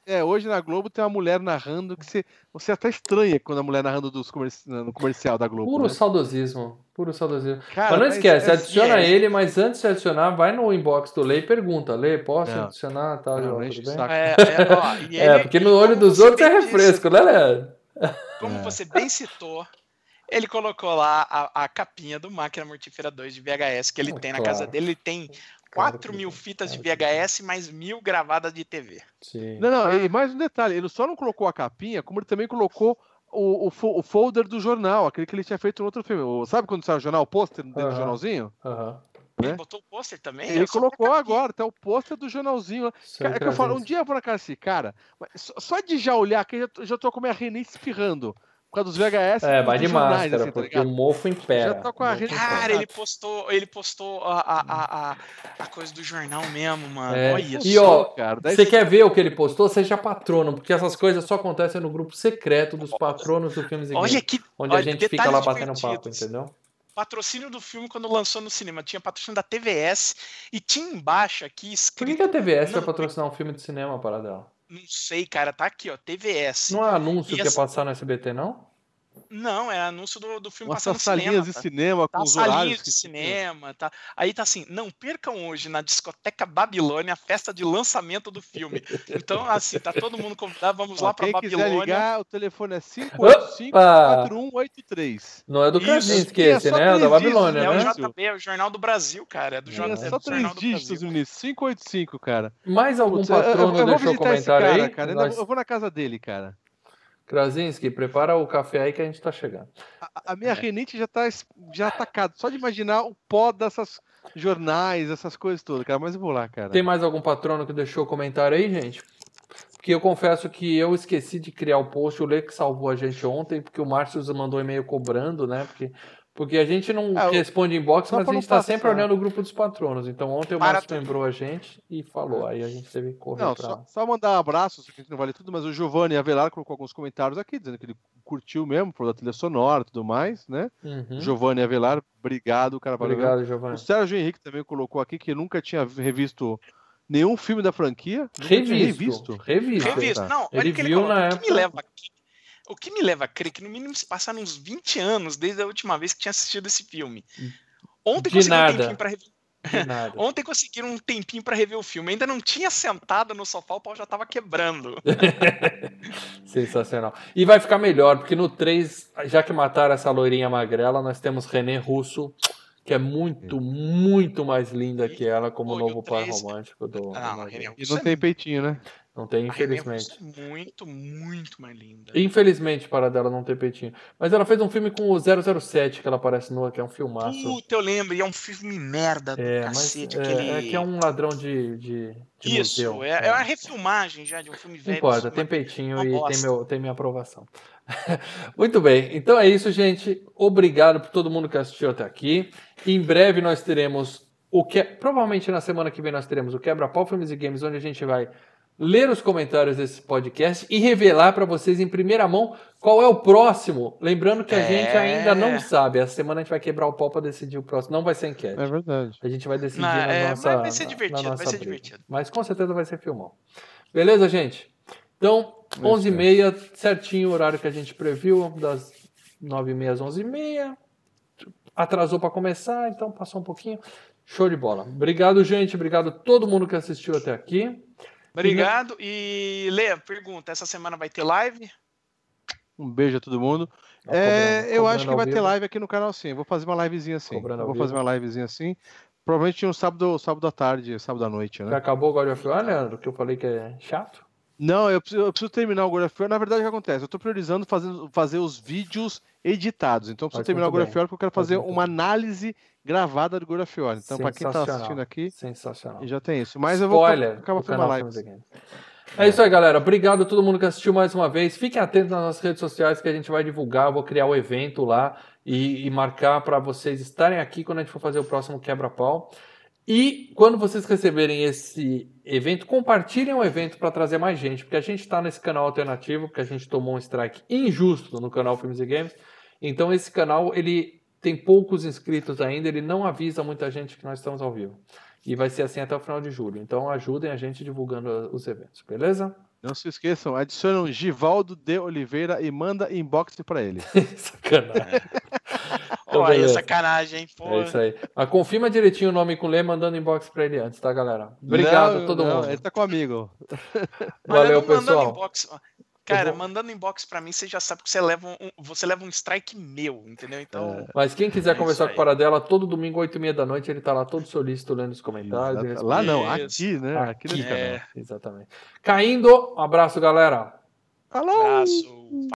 É, hoje na Globo tem uma mulher narrando que você, você até estranha quando a mulher narrando dos comerci... no comercial da Globo. Puro né? saudosismo. Puro saudosismo. Cara, mas não esquece, mas, adiciona é, ele, mas antes de adicionar, vai no inbox do Lei e pergunta: Lei, posso não. adicionar? Tá, não, não tudo bem? É, é, ó, ele, é, porque no olho dos outros é refresco, disse, né, Leandro? Como você bem citou, ele colocou lá a, a capinha do Máquina Mortífera 2 de VHS que ele oh, tem na casa dele. Ele tem 4 mil fitas de VHS mais mil gravadas de TV. Sim. Não, não, e mais um detalhe: ele só não colocou a capinha, como ele também colocou o, o, o folder do jornal, aquele que ele tinha feito no outro filme. O, sabe quando sai o jornal, o pôster dentro uh -huh. do jornalzinho? Aham. Uh -huh. Né? Ele botou o pôster também? Ele colocou agora, tem o pôster do jornalzinho. é que eu falo, um dia eu vou na casa desse cara, só de já olhar, que eu já, já tô com a minha rinite espirrando por causa dos VHS. É, vai de jornais, máscara, assim, tá porque o mofo impera. Já tá com a rede Cara, ele postou, ele postou a, a, a, a coisa do jornal mesmo, mano. É. Olha e ó, cara, você quer ver o que ele postou? Seja patrono, porque essas coisas só acontecem no grupo secreto dos patronos do Filmes e Olha que, onde olha, a gente fica lá batendo papo, entendeu? patrocínio do filme quando lançou no cinema. Tinha patrocínio da TVS e tinha embaixo aqui escrito. Por que, a TVS vai patrocinar um filme de cinema para dela? Não sei, cara. Tá aqui, ó. TVS. Não é anúncio e que essa... ia passar no SBT, não? Não, é anúncio do, do filme Nossa, passando salinhas cinema, de tá? cinema com tá, os horários de cinema, tá. Aí tá assim, não percam hoje na discoteca Babilônia a festa de lançamento do filme. Então, assim, tá todo mundo convidado, vamos lá para Babilônia. Quiser ligar, o telefone é 585-4183. Não é do Krasinski esse, é né? É da Babilônia, né? É o JB, é o Jornal do Brasil, cara. É do Jornal, é só três dígitos, Vinícius. 585, cara. Mais algum Putz, patrono eu, eu deixou comentário cara, aí? Cara. Nós... Eu vou na casa dele, cara. Krasinski, prepara o café aí que a gente tá chegando. A, a minha é. renite já tá, já atacada. Só de imaginar o pó dessas jornais, essas coisas todas, cara. Mas eu vou lá, cara. Tem mais algum patrono que deixou comentário aí, gente? Porque eu confesso que eu esqueci de criar o post, o Lê que salvou a gente ontem, porque o Márcio mandou um e-mail cobrando, né? Porque porque a gente não é, responde inbox, mas a gente está sempre olhando o grupo dos patronos. Então ontem o Márcio lembrou a gente e falou. Aí a gente teve que correr não, pra... só, só, mandar abraços, que a gente não vale tudo, mas o Giovanni Avelar colocou alguns comentários aqui, dizendo que ele curtiu mesmo, falou da trilha sonora e tudo mais, né? Uhum. Giovanni Avelar, obrigado, cara. Obrigado, Giovanni. O Sérgio Henrique também colocou aqui que nunca tinha revisto nenhum filme da franquia. Revisto. Revisto. Revisto. Revisto. Não, ele viu na época. que me leva aqui o que me leva a crer que no mínimo se passaram uns 20 anos desde a última vez que tinha assistido esse filme. Ontem De nada. um tempinho pra rever. Ontem conseguiram um tempinho para rever o filme. Ainda não tinha sentado no sofá, o pau já tava quebrando. Sensacional. E vai ficar melhor, porque no 3, já que mataram essa loirinha magrela, nós temos René Russo, que é muito, muito mais linda que ela como novo pai romântico do. Ah, e não tem peitinho, né? Não tem, infelizmente. É muito, muito mais linda. Infelizmente, para dela não ter peitinho. Mas ela fez um filme com o 007 que ela aparece nua, que é um filmaço. Puta, eu lembro, e é um filme merda do é, cacete. Mas, é, aquele... é, que é um ladrão de. de, de Isso, museu, é, é, uma refilmagem já de um filme velho. Não importa, tem peitinho e tem, meu, tem minha aprovação. Muito bem, então é isso, gente. Obrigado por todo mundo que assistiu até aqui. Em breve nós teremos o que. Provavelmente na semana que vem nós teremos o Quebra-Pau Filmes e Games, onde a gente vai ler os comentários desse podcast e revelar para vocês em primeira mão qual é o próximo. Lembrando que a é... gente ainda não sabe. Essa semana a gente vai quebrar o pau para decidir o próximo. Não vai ser enquete. É verdade. A gente vai decidir não, na é, nossa. Vai ser divertido, vai ser divertido. Mas com certeza vai ser filmão. Beleza, gente? Então, 11h30, certinho o horário que a gente previu, das 9h30 às 11h30. Atrasou para começar, então passou um pouquinho. Show de bola. Obrigado, gente. Obrigado a todo mundo que assistiu até aqui. Obrigado. E, Lê, pergunta: essa semana vai ter live? Um beijo a todo mundo. É, cobrando, eu acho que vai vivo. ter live aqui no canal sim. Vou fazer uma livezinha assim. Cobrando vou fazer uma livezinha assim. Provavelmente um sábado, sábado à tarde, sábado à noite, né? Já acabou o God of War, Leandro? Que eu falei que é chato? Não, eu preciso, eu preciso terminar o God of War. Na verdade, o que acontece? Eu tô priorizando fazer, fazer os vídeos editados. Então, eu preciso terminar o God of War porque eu quero fazer uma análise gravada do God of War. Então, para quem tá assistindo aqui, Sensacional. já tem isso. Mas Spoiler, eu vou acabar fazendo uma live. É isso aí, galera. Obrigado a todo mundo que assistiu mais uma vez. Fiquem atentos nas nossas redes sociais que a gente vai divulgar. Eu vou criar o evento lá e, e marcar para vocês estarem aqui quando a gente for fazer o próximo quebra-pau. E quando vocês receberem esse evento, compartilhem o evento para trazer mais gente, porque a gente está nesse canal alternativo, porque a gente tomou um strike injusto no canal Filmes e Games. Então esse canal ele tem poucos inscritos ainda, ele não avisa muita gente que nós estamos ao vivo. E vai ser assim até o final de julho. Então ajudem a gente divulgando os eventos, beleza? Não se esqueçam, adicionam Givaldo de Oliveira e manda inbox para ele. Sacanagem. Olha aí, sacanagem, hein? Pô. É isso aí. Mas confirma direitinho o nome com o Lê, mandando inbox pra ele antes, tá, galera? Obrigado Não, a todo não, mundo. Ele tá comigo. Valeu, pessoal. inbox. Cara, vou- mandando inbox pra mim, você já sabe que você leva um, você leva um strike meu, entendeu? Então, Mas quem quiser É conversar com o Paradela, todo domingo, 8 e meia da noite, ele tá lá todo solícito lendo os comentários. Lá não, aqui, né? Aqui, Aqui. É. Exatamente. Caindo, um abraço, galera. Falou! abraço.